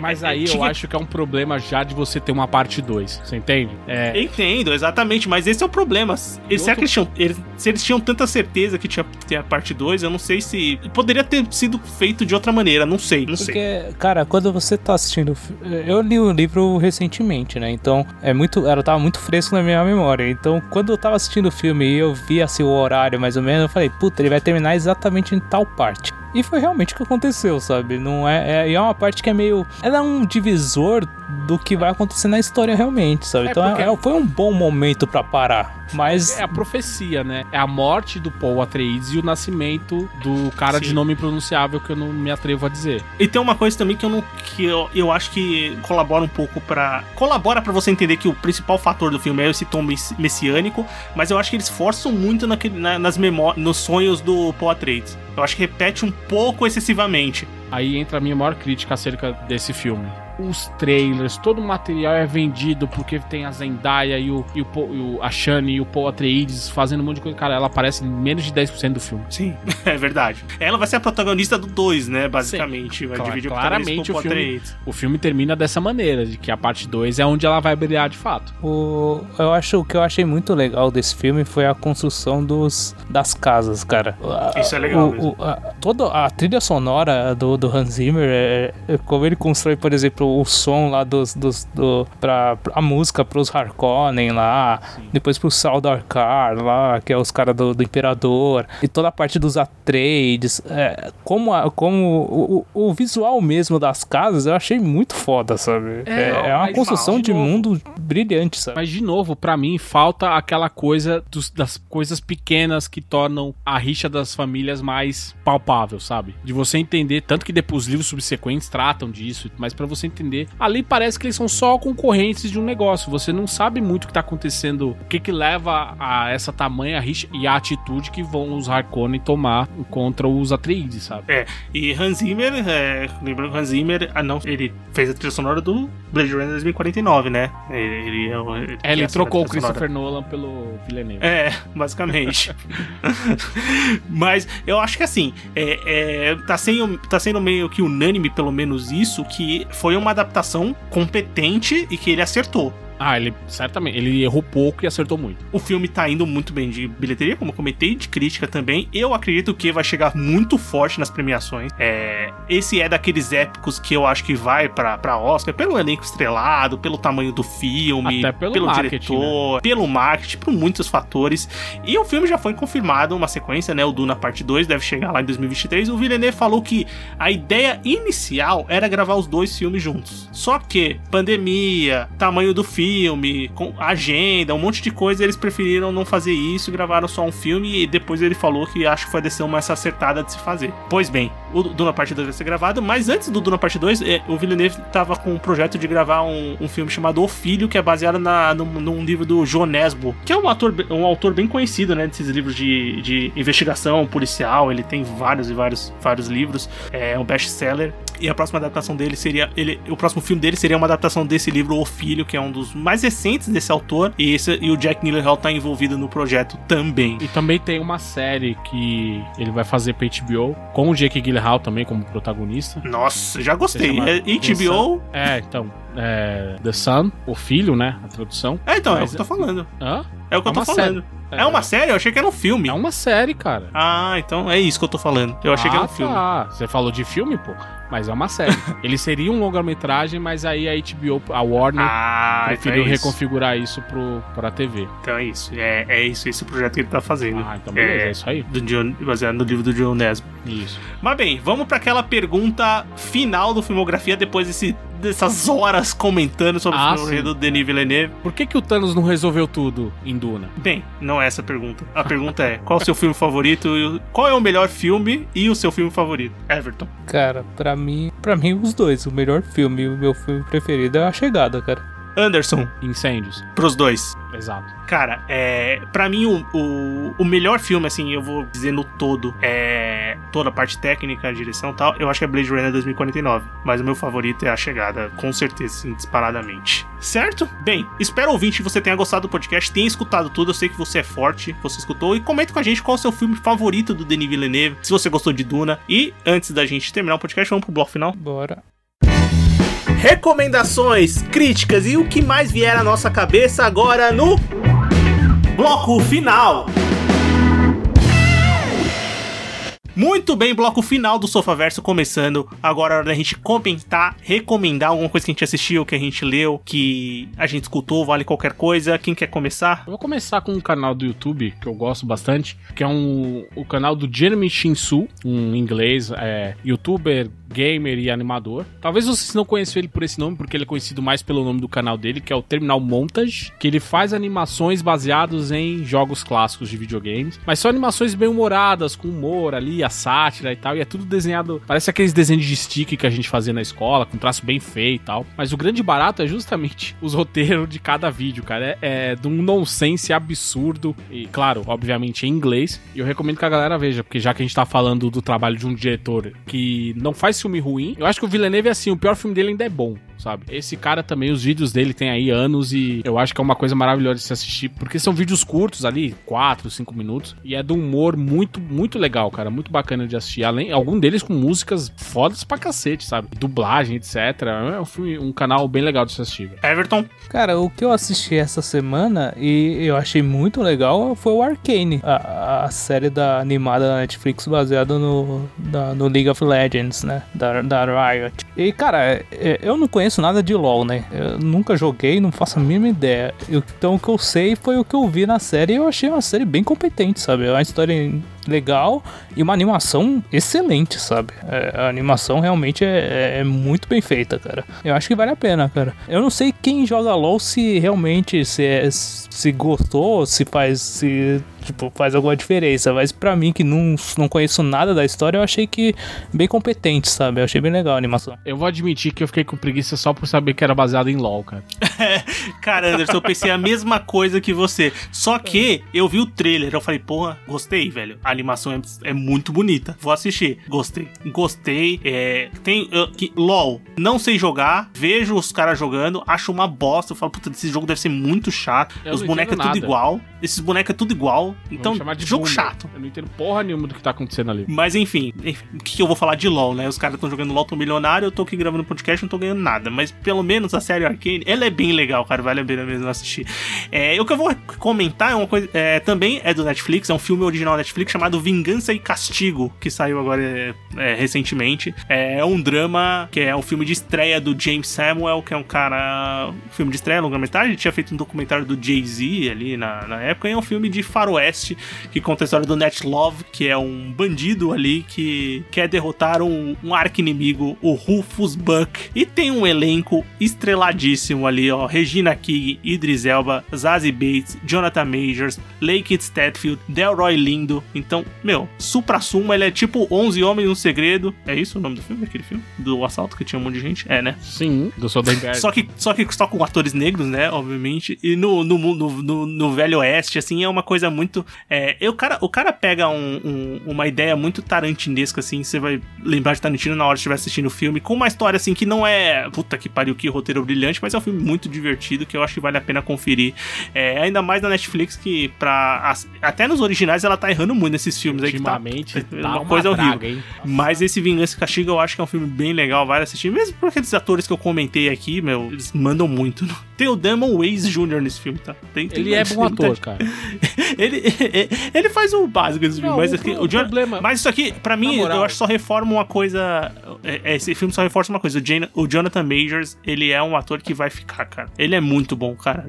Mas é- aí eu acho que é um problema já de você ter uma parte 2. Você entende? É. Entendo, exatamente, mas esse é o problema. Se, será outro- que eles tinham, eles- se eles tinham tanta certeza que tinha que ter a parte 2, eu não sei se. Poderia ter sido feito de outra maneira, não sei, não sei. Porque, cara, quando você tá assistindo. Eu li o livro recentemente, né? Então, é muito. Ela tava muito fresco na minha memória. Então, quando eu tava assistindo o filme e eu vi assim o horário mais ou menos, eu falei, puta, ele vai terminar exatamente em tal parte. E foi realmente o que aconteceu, sabe? Não é, é, e é uma parte que é meio. Ela é um divisor do que vai acontecer na história realmente, sabe? É então porque- é- foi um bom momento pra parar. Mas É a profecia, né? É a morte do Paul Atreides e o nascimento do cara de Sim. nome impronunciável que eu não me atrevo a dizer. E tem uma coisa também que eu não que eu, eu acho que colabora um pouco pra. colabora pra você entender que o principal fator do filme é esse tom mess- messiânico, mas eu acho que eles forçam muito naquele, na- nas memórias, nos sonhos do Paul Atreides. Eu acho que repete um pouco excessivamente. Aí entra a minha maior crítica acerca desse filme. Os trailers, todo o material é vendido porque tem a Zendaya e o, e o, Paul- e o- a Shani e o Paul Atreides fazendo um monte de coisa. Cara, ela aparece em menos de 10% do filme. Sim, é verdade. Ela vai ser a protagonista do 2, né? Basicamente. Vai Claro, dividir claramente o com o filme- Atreides. O filme termina dessa maneira, de que a parte 2 é onde ela vai brilhar de fato. O, eu acho o que eu achei muito legal desse filme foi a construção dos, das casas, cara. Isso é legal O- mesmo. o- a, toda a trilha sonora do, do Hans Zimmer, é, é como ele constrói, por exemplo, o som lá dos, dos do, pra, pra- a música pros Harkonnen lá, depois pro Sardaukar lá, que é os caras do, do Imperador, e toda a parte dos Atreides, é, como, a- como o, o, o visual mesmo das casas, eu achei muito foda, sabe? É, É, é uma construção de de novo, mundo brilhante, sabe? Mas, de novo, pra mim, falta aquela coisa dos- das coisas pequenas que tornam a rixa das famílias mais palpável, sabe? De você entender, tanto que depois os livros subsequentes tratam disso, mas pra você entender, ali parece que eles são só concorrentes de um negócio. Você não sabe muito o que tá acontecendo, o que que leva a essa tamanha rixa e a atitude que vão os Harkonnen tomar contra os Atreides, sabe? É, e Hans Zimmer, é, lembrando que Hans Zimmer, ah, não, ele fez a trilha sonora do Blade Runner 2049, né? Ele, ele, é ele É, ele trocou o. Christopher Nolan pelo Villeneuve. É, basicamente. Mas eu acho que assim, é, é, tá, sendo, tá sendo meio que unânime, pelo menos isso, que foi uma adaptação competente e que ele acertou. Ah, ele certamente. Ele errou pouco e acertou muito. O filme tá indo muito bem de bilheteria, como eu comentei, de crítica também. Eu acredito que vai chegar muito forte nas premiações. É, esse é daqueles épicos que eu acho que vai pra, pra Oscar, pelo elenco estrelado, pelo tamanho do filme, Até pelo marketing, diretor, pelo marketing, por muitos fatores. E o filme já foi confirmado, uma sequência, né? O Duna Parte 2 deve chegar lá em 2023. O Villeneuve falou que a ideia inicial era gravar os dois filmes juntos. Só que pandemia, tamanho do filme, com agenda, um monte de coisa, eles preferiram não fazer isso, gravaram só um filme e depois ele falou que acho que foi a decisão mais acertada de se fazer. Pois bem, o Duna Parte 2 vai ser gravado, mas antes do Duna Parte 2, eh, o Villeneuve tava com um projeto de gravar um, um filme chamado O Filho, que é baseado na, num, num livro do João Nesbo, que é um, ator, um autor bem conhecido, né, desses livros de, de investigação policial, ele tem vários e vários, vários livros, é um best-seller, e a próxima adaptação dele seria. Ele, o próximo filme dele seria uma adaptação desse livro, O Filho, que é um dos mais recentes desse autor. E, esse, e o Jack Gyllenhaal tá envolvido no projeto também. E também tem uma série que ele vai fazer pra HBO, com o Jake Gyllenhaal também como protagonista. Nossa, já gostei. É, HBO. É, então. É, The Son, o filho, né? A tradução. É, então, é o Mas que eu tô falando. Hã? É o que É eu tô uma falando. É, uma série? Eu achei que era um filme. É uma série, cara. Ah, então é isso que eu tô falando. Eu achei que era um Ah, filme. tá. Você falou de filme, pô? Mas é uma série. Ele seria um longa-metragem, mas aí a HBO, a Warner, Ah, então preferiu é isso. reconfigurar isso pro, pra TV. Então é isso. É, é isso, esse projeto que ele tá fazendo. Ah, então beleza, é, isso aí. Do John, baseado no livro do John Nesbo. Isso. Mas bem, vamos para aquela pergunta final do Filmografia, depois desse, dessas horas comentando sobre Ah, o filme sim. do Denis Villeneuve. Por que, que o Thanos não resolveu tudo em Duna? Bem, não é essa a pergunta. A pergunta é: qual o seu filme favorito? Qual é o melhor filme e o seu filme favorito? Everton. Cara, pra mim, pra mim os dois. O melhor filme e o meu filme preferido é A Chegada, cara. Anderson, Incêndios. pros dois. Exato. Cara, é. Pra mim, o, o, o melhor filme, assim, eu vou dizer no todo, é. Toda a parte técnica, a direção e tal, eu acho que é Blade Runner 2049. Mas o meu favorito é A Chegada, com certeza, assim, disparadamente. Certo? Bem, espero ouvinte que você tenha gostado do podcast, tenha escutado tudo. Eu sei que você é forte, você escutou. E comente com a gente qual é o seu filme favorito do Denis Villeneuve, se você gostou de Duna. E antes da gente terminar o podcast, vamos pro bloco final. Bora. Recomendações, críticas e o que mais vier à nossa cabeça agora no bloco final. Muito bem, bloco final do Sofaverso começando. Agora é hora da gente comentar, recomendar alguma coisa que a gente assistiu, que a gente leu, que a gente escutou, vale qualquer coisa. Quem quer começar? Eu vou começar com um canal do YouTube que eu gosto bastante, que é um, o canal do Jeremy Shinsu, um inglês, é, youtuber, gamer e animador. Talvez vocês não conheçam ele por esse nome, porque ele é conhecido mais pelo nome do canal dele, que é o Terminal Montage, que ele faz animações baseadas em jogos clássicos de videogames, mas são animações bem humoradas, com humor ali, a sátira e tal, e é tudo desenhado, parece aqueles desenhos de stick que a gente fazia na escola, com traço bem feio e tal. Mas o grande barato é justamente os roteiros de cada vídeo, cara. É, é de um nonsense absurdo, e claro, obviamente em inglês. E eu recomendo que a galera veja, porque já que a gente tá falando do trabalho de um diretor que não faz filme ruim, eu acho que o Villeneuve, assim, o pior filme dele ainda é bom. Sabe? Esse cara também, os vídeos dele tem aí anos e eu acho que é uma coisa maravilhosa de se assistir, porque são vídeos curtos ali, 4, 5 minutos, e é de um humor muito, muito legal, cara, muito bacana de assistir. Além, algum deles com músicas fodas pra cacete, sabe? Dublagem, etc. É um, filme, um canal bem legal de se assistir. Everton. Cara, o que eu assisti essa semana e eu achei muito legal foi o Arcane, a, a série da animada da Netflix baseada no, da- no League of Legends, né? Da, da Riot. E, cara, é- eu não conheço nada de LoL, né? Eu nunca joguei, não faço a mínima ideia. Então o que eu sei foi o que eu vi na série e eu achei uma série bem competente, sabe? É uma história legal e uma animação excelente, sabe? É, a animação realmente é, é- é muito bem feita, cara. Eu acho que vale a pena, cara. Eu não sei quem joga LoL se realmente se, é- se gostou, se faz se tipo faz alguma diferença, mas pra mim que não, não conheço nada da história, eu achei que bem competente, sabe? Eu achei bem legal a animação. Eu vou admitir que eu fiquei com preguiça só por saber que era baseado em LoL, cara. Cara, Anderson, eu pensei a mesma coisa que você. Só que eu vi o trailer, eu falei, porra, gostei, velho. A animação é, é muito bonita. Vou assistir. Gostei. Gostei. É, tem. eu- que, LOL, não sei jogar, vejo os caras jogando, acho uma bosta. Eu falo, puta, esse jogo deve ser muito chato. Eu os bonecos é tudo igual. Esses bonecos é tudo igual. Então, jogo chato. Eu não entendo porra nenhuma do que tá acontecendo ali. Mas enfim, enfim, o que eu vou falar de LoL, né? Os caras estão jogando LoL, tão milionário, eu tô aqui gravando podcast, não tô ganhando nada. Mas pelo menos a série Arcane, ela é bem legal, cara, vale a pena mesmo assistir. É, o que eu vou comentar é uma coisa, é, também é do Netflix, é um filme original Netflix chamado Vingança e Castigo, que saiu agora é, é, recentemente. É um drama, que é um filme de estreia do James Samuel, que é um cara. Um filme de estreia, longa-metragem, ele tinha feito um documentário do Jay-Z ali na, na época, e é um filme de faroeste que conta a história do Net Love, que é um bandido ali que quer derrotar um, um arqui-inimigo, o Rufus Buck. E tem um elenco estreladíssimo ali, ó. Regina King, Idris Elba, Zazie Bates, Jonathan Majors, Lake Statfield, Delroy Lindo. Então, meu, supra-suma, ele é tipo 11 Homens no Segredo. É isso o nome do filme, aquele filme? Do assalto que tinha um monte de gente? É, né? Sim, do Soderbergh. Só que, só que só com atores negros, né? Obviamente. E no, no, mundo- no, no Velho Oeste, assim, é uma coisa muito. É, e o, cara, o cara pega um- um- uma ideia muito tarantinesca, assim. Você vai lembrar de Tarantino na hora que estiver assistindo o filme, com uma história, assim, que não é. Puta que pariu, que roteiro brilhante, mas é um filme muito divertido que eu acho que vale a pena conferir. É, ainda mais na Netflix, que pra. as- até nos originais ela tá errando muito nesses filmes aí que tá. É tá uma uma, coisa horrível. draga? Mas esse Vingança e Castigo eu acho que é um filme bem legal, vale assistir. Mesmo por aqueles atores que eu comentei aqui, meu, eles mandam muito. né? Tem o Damon Wayans Jr. nesse filme, tá? Tem- tem Ele é bom ator, cara cara. Ele, ele faz o básico nesse filme, mas, o aqui, pro- o Jon- problema- mas isso aqui, pra mim, moral. eu acho que só reforma uma coisa. é- é, Esse filme só reforça uma coisa. O, Jane- o Jonathan Majors, ele é um ator que vai ficar, cara. Ele é muito bom, cara.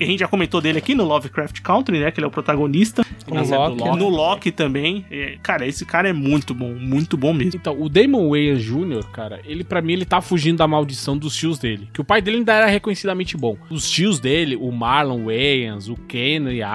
A gente já comentou dele aqui no Lovecraft Country, né? Que ele é o protagonista. O Na série do Loki, Loki. No Loki também. É, Cara, esse cara é muito bom, muito bom mesmo. Então, o Damon Wayans Jr., cara, ele pra mim ele tá fugindo da maldição dos tios dele. Que o pai dele ainda era reconhecidamente bom. Os tios dele, o Marlon Wayans, o Ken e a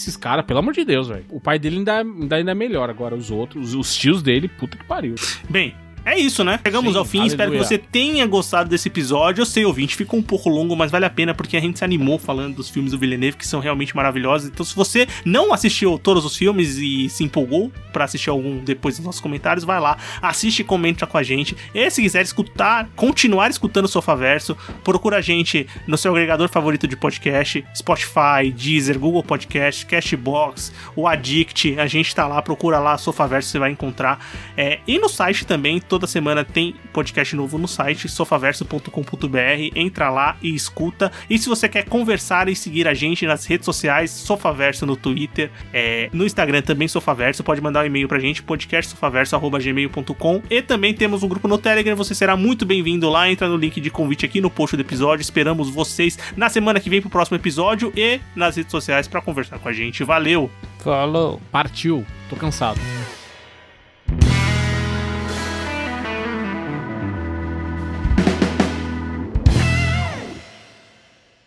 esses caras, pelo amor de Deus, velho. O pai dele ainda, ainda, ainda é melhor. Agora, os outros, os tios dele, puta que pariu. Bem, é isso, né? Chegamos Sim, ao fim. Espero que aleluia. você tenha gostado desse episódio. Eu sei, ouvinte, ficou um pouco longo, mas vale a pena porque a gente se animou falando dos filmes do Villeneuve, que são realmente maravilhosos. Então, se você não assistiu todos os filmes e se empolgou pra assistir algum depois dos nossos comentários, vai lá, assiste e comenta com a gente. E se quiser escutar, continuar escutando o Sofaverso, procura a gente no seu agregador favorito de podcast, Spotify, Deezer, Google Podcast, Cashbox, o Addict. A gente tá lá, procura lá, Sofaverso, você vai encontrar. É, e no site também, toda semana tem podcast novo no site, sofaverso.com.br. Entra lá e escuta. E se você quer conversar e seguir a gente nas redes sociais, Sofaverso no Twitter, é, no Instagram também, Sofaverso, pode mandar um e-mail pra gente, podcastsofaverso.gmail.com. E também temos um grupo no Telegram, você será muito bem-vindo lá. Entra no link de convite aqui no post do episódio. Esperamos vocês na semana que vem pro próximo episódio e nas redes sociais pra conversar com a gente. Valeu! Falou. Partiu. Tô cansado.